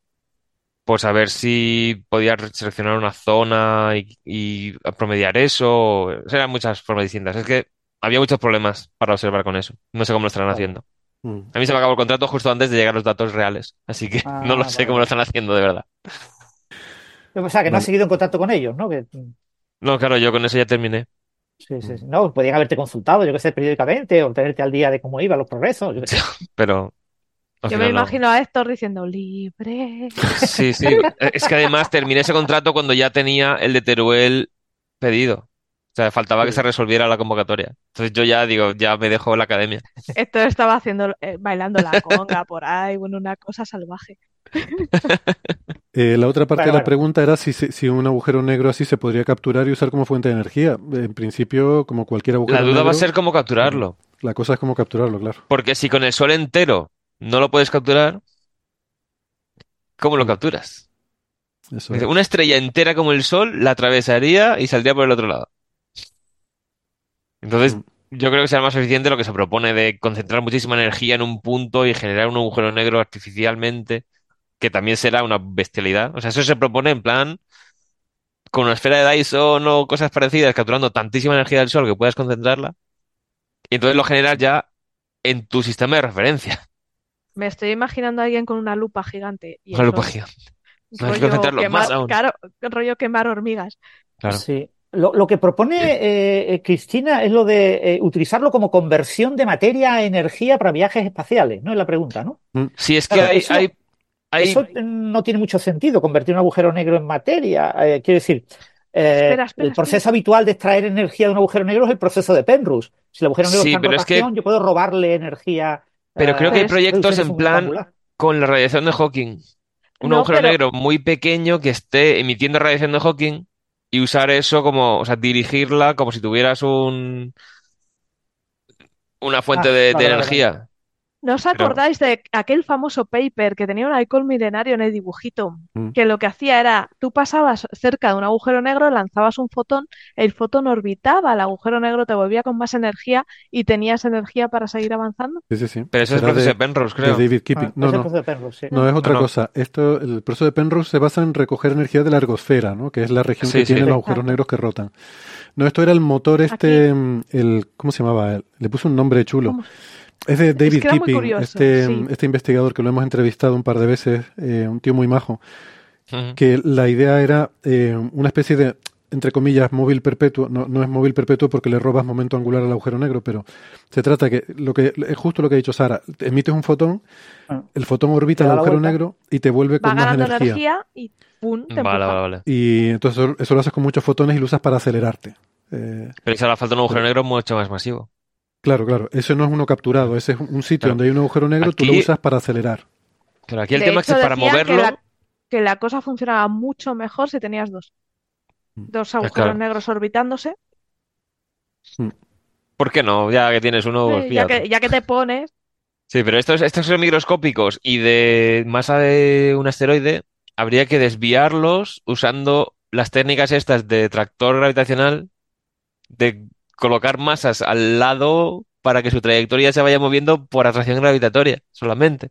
pues a ver si podía seleccionar una zona y, y promediar eso. O sea, eran muchas formas distintas. Es que había muchos problemas para observar con eso. No sé cómo lo estarán Vale. haciendo. Mm. A mí se me acabó el contrato justo antes de llegar los datos reales, así que Ah, no lo sé vale, cómo lo están haciendo de verdad. O sea, que no has seguido en contacto con ellos, ¿no? Que, No, claro, yo con eso ya terminé. sí, sí, sí. No, podían haberte consultado, yo qué sé, periódicamente o tenerte al día de cómo iban los progresos. Yo sé. Pero Yo me no. imagino a Héctor diciendo libre. Sí, sí. Es que además terminé ese contrato cuando ya tenía el de Teruel pedido. O sea, faltaba que se resolviera la convocatoria. Entonces yo ya digo, ya me dejo la academia. Héctor estaba haciendo, eh, bailando la conga por ahí, bueno, una cosa salvaje. Eh, la otra parte Bueno, de la bueno. pregunta era si, si un agujero negro así se podría capturar y usar como fuente de energía. En principio, como cualquier agujero La duda va a negro, ser cómo capturarlo. la cosa es cómo capturarlo, claro. Porque si con el Sol entero no lo puedes capturar, ¿cómo lo Mm. capturas? Eso Dice, es. Una estrella entera como el Sol la atravesaría y saldría por el otro lado. Entonces, Mm. yo creo que será más eficiente lo que se propone de concentrar muchísima energía en un punto y generar un agujero negro artificialmente, que también será una bestialidad. O sea, eso se propone en plan con una esfera de Dyson o cosas parecidas, capturando tantísima energía del Sol que puedas concentrarla, y entonces lo generas ya en tu sistema de referencia. Me estoy imaginando a alguien con una lupa gigante y Una eso, lupa gigante. No, hay que rollo concentrarlo quemar, más aún. claro, rollo quemar hormigas. Claro. Sí. Lo, lo que propone eh, eh, Cristina es lo de eh, utilizarlo como conversión de materia a energía para viajes espaciales, ¿no? Es la pregunta, ¿no? Sí, es que Claro, hay, eso- hay, hay- Eso no tiene mucho sentido, convertir un agujero negro en materia. Eh, quiero decir, eh, Espera, espera, el proceso espera. habitual de extraer energía de un agujero negro es el proceso de Penrose. Si el agujero negro Sí, está en pero es que- rotación, yo puedo robarle energía. Pero creo que hay proyectos en plan con la radiación de Hawking. Un No, agujero pero- negro muy pequeño que esté emitiendo radiación de Hawking y usar eso como, o sea, dirigirla como si tuvieras un una fuente Ah, de, de vale, vale, energía. ¿No os Pero- acordáis de aquel famoso paper que tenía un alcohol milenario en el dibujito? Mm. Que lo que hacía era, tú pasabas cerca de un agujero negro, lanzabas un fotón, el fotón orbitaba al agujero negro, te volvía con más energía y tenías energía para seguir avanzando. Sí, sí, sí. Pero eso es Será proceso de, de, Penrose, de creo. David Keeping. Ah, No, es el no. de Penrose, sí. No, es otra no. cosa. Esto, el proceso de Penrose se basa en recoger energía de la ergosfera, ¿no? Que es la región Sí, que sí. tienen los agujeros negros que rotan. No, esto era el motor este, mm, el, ¿cómo se llamaba? Le puso un nombre chulo. ¿Cómo? Es de David que era muy Keeping, curioso, este, sí. este investigador que lo hemos entrevistado un par de veces, eh, un tío muy majo, que la idea era eh, una especie de, entre comillas, móvil perpetuo. No, no es móvil perpetuo porque le robas momento angular al agujero negro, pero se trata que lo que es justo lo que ha dicho Sara. Emites un fotón, Ah. el fotón orbita el agujero vuelta. negro y te vuelve Va con más energía. energía y ¡pum! te Vale, empuja. vale, vale. Y entonces eso, eso lo haces con muchos fotones y lo usas para acelerarte. Eh, Pero eso hará falta un agujero negro mucho más masivo. Claro, claro. Eso no es uno capturado. Ese es un sitio Claro. donde hay un agujero negro, tú lo usas para acelerar. Pero aquí el De tema es que para moverlo, que la, que la cosa funcionaba mucho mejor si tenías dos. Mm. Dos claro. agujeros negros orbitándose. ¿por qué no? Ya que tienes uno, pues Eh, ya que, ya que te pones, Sí, pero estos, estos son microscópicos y de masa de un asteroide habría que desviarlos usando las técnicas estas de tractor gravitacional, de colocar masas al lado para que su trayectoria se vaya moviendo por atracción gravitatoria solamente.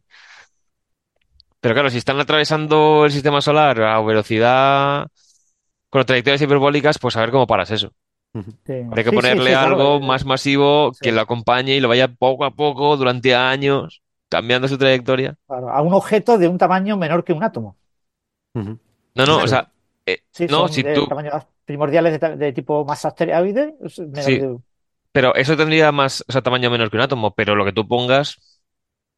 Pero claro, si están atravesando el sistema solar a velocidad con trayectorias hiperbólicas, pues a ver cómo paras eso. Sí. Habría que Sí, ponerle sí, algo más masivo sí. que lo acompañe y lo vaya poco a poco durante años cambiando su trayectoria. claro, a un objeto de un tamaño menor que un átomo. No, no, o sea, eh, Sí, No, si tú- tamaño primordiales de, tipo más asteroide. Sí. de- Pero eso tendría más, o sea, tamaño menor que un átomo, pero lo que tú pongas,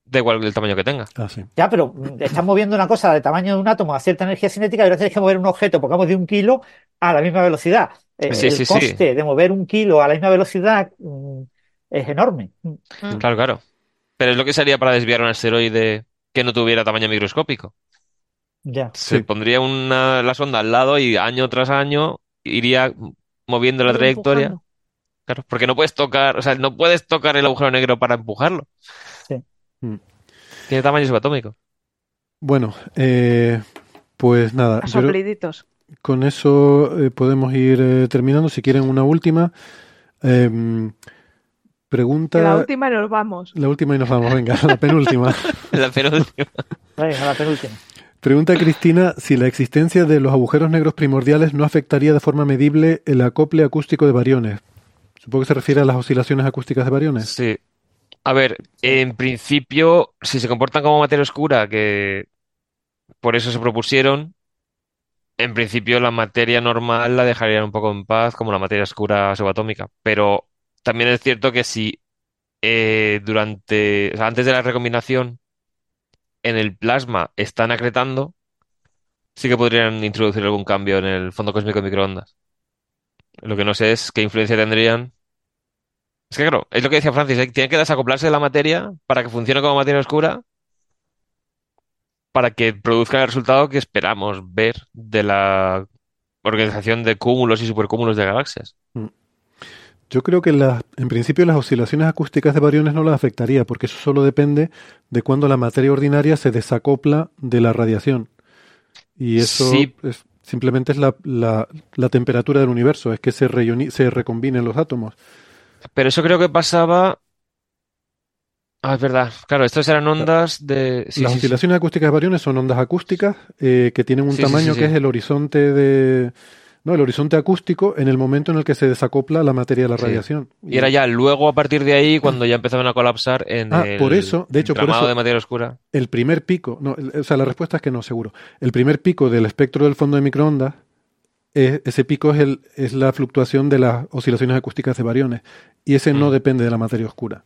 da igual el tamaño que tenga. Ah, sí. Ya, pero estás moviendo una cosa de tamaño de un átomo a cierta energía cinética y ahora tienes que mover un objeto, pongamos de un kilo, a la misma velocidad. Eh, Sí, el sí, sí. coste de mover un kilo a la misma velocidad mm, es enorme. Mm, Claro, claro. Pero es lo que sería para desviar un asteroide que no tuviera tamaño microscópico. Ya. Se Sí. pondría una, la sonda al lado y año tras año iría moviendo la trayectoria. Empujando. Claro, porque no puedes tocar, o sea, no puedes tocar el agujero negro para empujarlo. Sí. Mm. Tiene tamaño subatómico. Bueno, eh, pues nada, A yo sopliditos. con eso eh, podemos ir eh, terminando. Si quieren una última. Em, pregunta. La última y nos vamos. La última y nos vamos, venga, la penúltima. La penúltima. Venga, la penúltima. Pregunta Cristina si la existencia de los agujeros negros primordiales no afectaría de forma medible el acople acústico de variones. Supongo que se refiere a las oscilaciones acústicas de variones. Sí. A ver, en principio, si se comportan como materia oscura, que por eso se propusieron, en principio la materia normal la dejarían un poco en paz, como la materia oscura subatómica. Pero también es cierto que si eh, durante, o sea, antes de la recombinación en el plasma están acretando, sí que podrían introducir algún cambio en el fondo cósmico de microondas. Lo que no sé es qué influencia tendrían. Es que claro, es lo que decía Francis, ¿eh? tiene que desacoplarse de la materia para que funcione como materia oscura, para que produzca el resultado que esperamos ver de la organización de cúmulos y supercúmulos de galaxias. Yo creo que las- en principio las oscilaciones acústicas de variones no las afectaría, porque eso solo depende de cuando la materia ordinaria se desacopla de la radiación. Y eso Sí. es- simplemente es la, la- la temperatura del universo, es que se, reuni- se recombinen los átomos. Pero eso creo que pasaba. Ah, es verdad. Claro, estas eran ondas de. Sí, las sí, oscilaciones acústicas de variones son ondas acústicas eh, que tienen un tamaño que es el horizonte de... No, el horizonte acústico en el momento en el que se desacopla la materia de la Sí. radiación. Y era ya luego a partir de ahí cuando ya empezaban a colapsar en Ah, el por eso, de hecho, por eso- de materia oscura. el primer pico, no, el- o sea, la respuesta es que no, seguro. El primer pico del espectro del fondo de microondas, es- ese pico es, el, es la fluctuación de las oscilaciones acústicas de variones, y ese no Mm. depende de la materia oscura.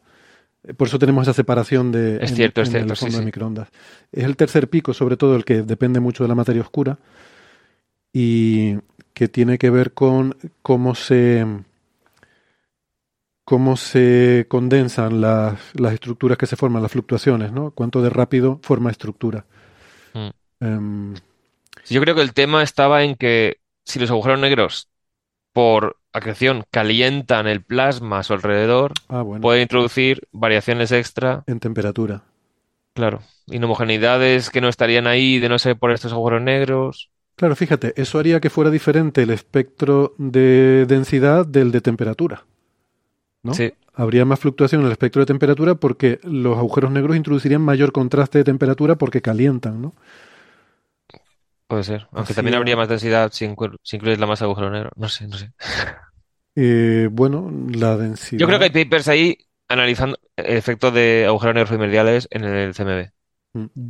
Eh, Por eso tenemos esa separación de, Es en- cierto, es cierto, el sí, fondo de sí. microondas. Es el tercer pico, sobre todo, el que depende mucho de la materia oscura, y que tiene que ver con cómo se cómo se condensan las, las estructuras que se forman, las fluctuaciones, ¿no? Cuánto de rápido forma estructura. Mm. Em, Yo creo que el tema estaba en que si los agujeros negros por acreción calientan el plasma a su alrededor, ah, bueno, puede introducir variaciones extra, en temperatura. claro, inhomogeneidades que no estarían ahí de no ser por estos agujeros negros. Claro, fíjate, eso haría que fuera diferente el espectro de densidad del de temperatura. ¿no? Sí, Habría más fluctuación en el espectro de temperatura porque los agujeros negros introducirían mayor contraste de temperatura porque calientan, ¿no? puede ser. Aunque Así también habría más densidad si, inclu- si incluyes la masa de agujero negro. No sé, no sé. Eh, bueno, la densidad. Yo creo que hay papers ahí analizando el efecto de agujeros negros primordiales en el CMB. Mm.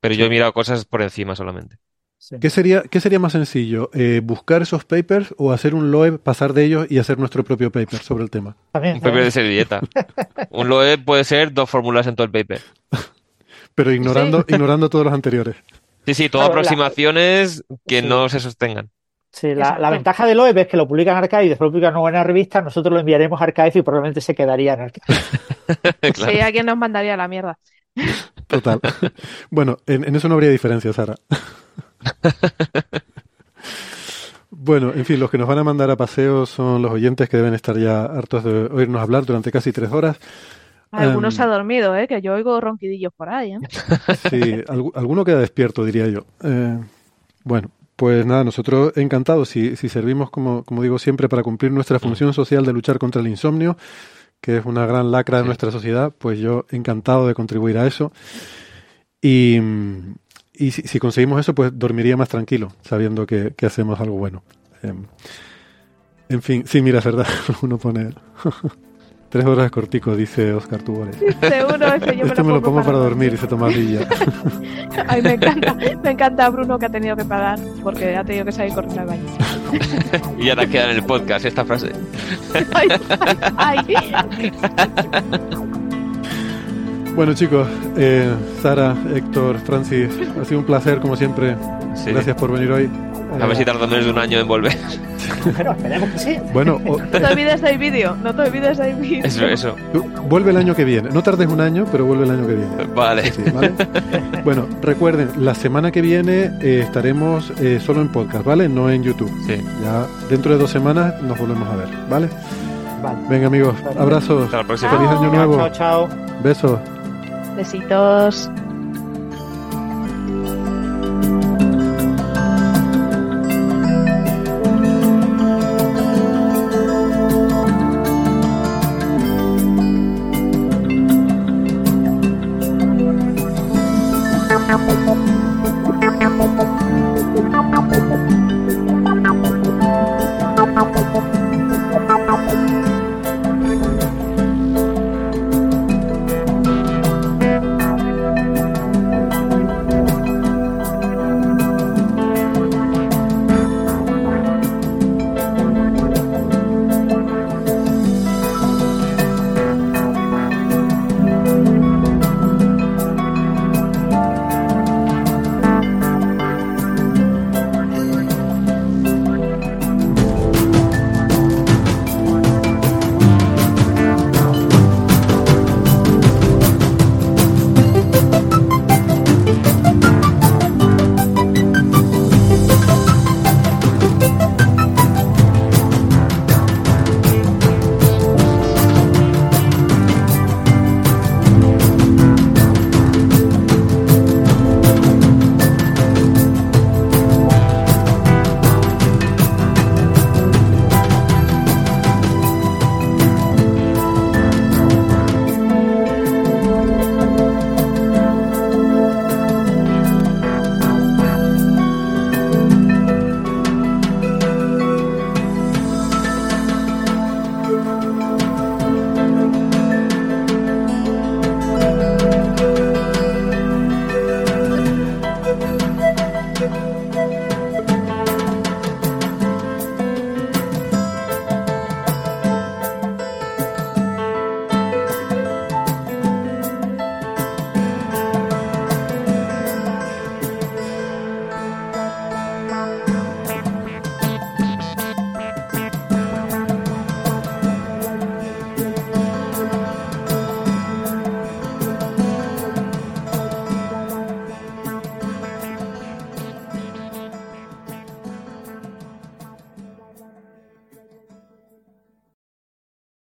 Pero yo he mirado cosas por encima solamente. Sí. ¿Qué sería, qué sería más sencillo? Eh, ¿Buscar esos papers o hacer un LOEB, pasar de ellos y hacer nuestro propio paper sobre el tema? También, Un paper de servilleta. Un LOE puede ser dos fórmulas en todo el paper. Pero ignorando, ignorando todos los anteriores. Sí, sí, todo Claro, la- aproximaciones que Sí. no se sostengan. Sí, la, la ventaja de Loeb es que lo publican en Archive y después lo publican en una buena revista, nosotros lo enviaremos a Archive y probablemente se quedaría en Archive. Claro. Sí, alguien nos mandaría a la mierda. Total. bueno, en, en eso no habría diferencia, Sara. bueno, en fin, los que nos van a mandar a paseo son los oyentes que deben estar ya hartos de oírnos hablar durante casi tres horas. Algunos Em. se ha dormido, ¿eh? Que yo oigo ronquidillos por ahí, ¿eh? Sí, algu- alguno queda despierto, diría yo. Eh, bueno, pues nada, nosotros encantados, si, si servimos, como, como digo siempre, para cumplir nuestra función social de luchar contra el insomnio, que es una gran lacra de Sí. nuestra sociedad, pues yo encantado de contribuir a eso. Y, y si, si conseguimos eso, pues dormiría más tranquilo, sabiendo que, que hacemos algo bueno. Eh, en fin, sí, mira, es verdad, uno pone... Tres horas cortico, dice Oscar Tubores. Seguro yo me Este lo me lo pongo pongo para dormir, dice Tomás Villa. Ay, me encanta, me encanta Bruno que ha tenido que pagar porque ha tenido que salir corriendo al baño. Y ya te queda en el podcast esta frase. Ay, ay, ay. Bueno chicos, eh, Sara, Héctor, Francis, ha sido un placer como siempre. Sí. Gracias por venir hoy. A ver si tarda menos de un año en volver. Bueno, esperemos que sí. Bueno, o- No te olvides del vídeo, no te olvides del vídeo. Eso, eso. vuelve el año que viene. No tardes un año, pero vuelve el año que viene. Vale. Sí, ¿vale? Bueno, recuerden, la semana que viene eh, estaremos eh, solo en podcast, ¿vale? No en YouTube. Sí. Ya dentro de dos semanas nos volvemos a ver, ¿vale? Vale. Venga amigos, abrazos, Hasta la próxima. feliz año Chao. nuevo, Chao, chao. besos. Besitos.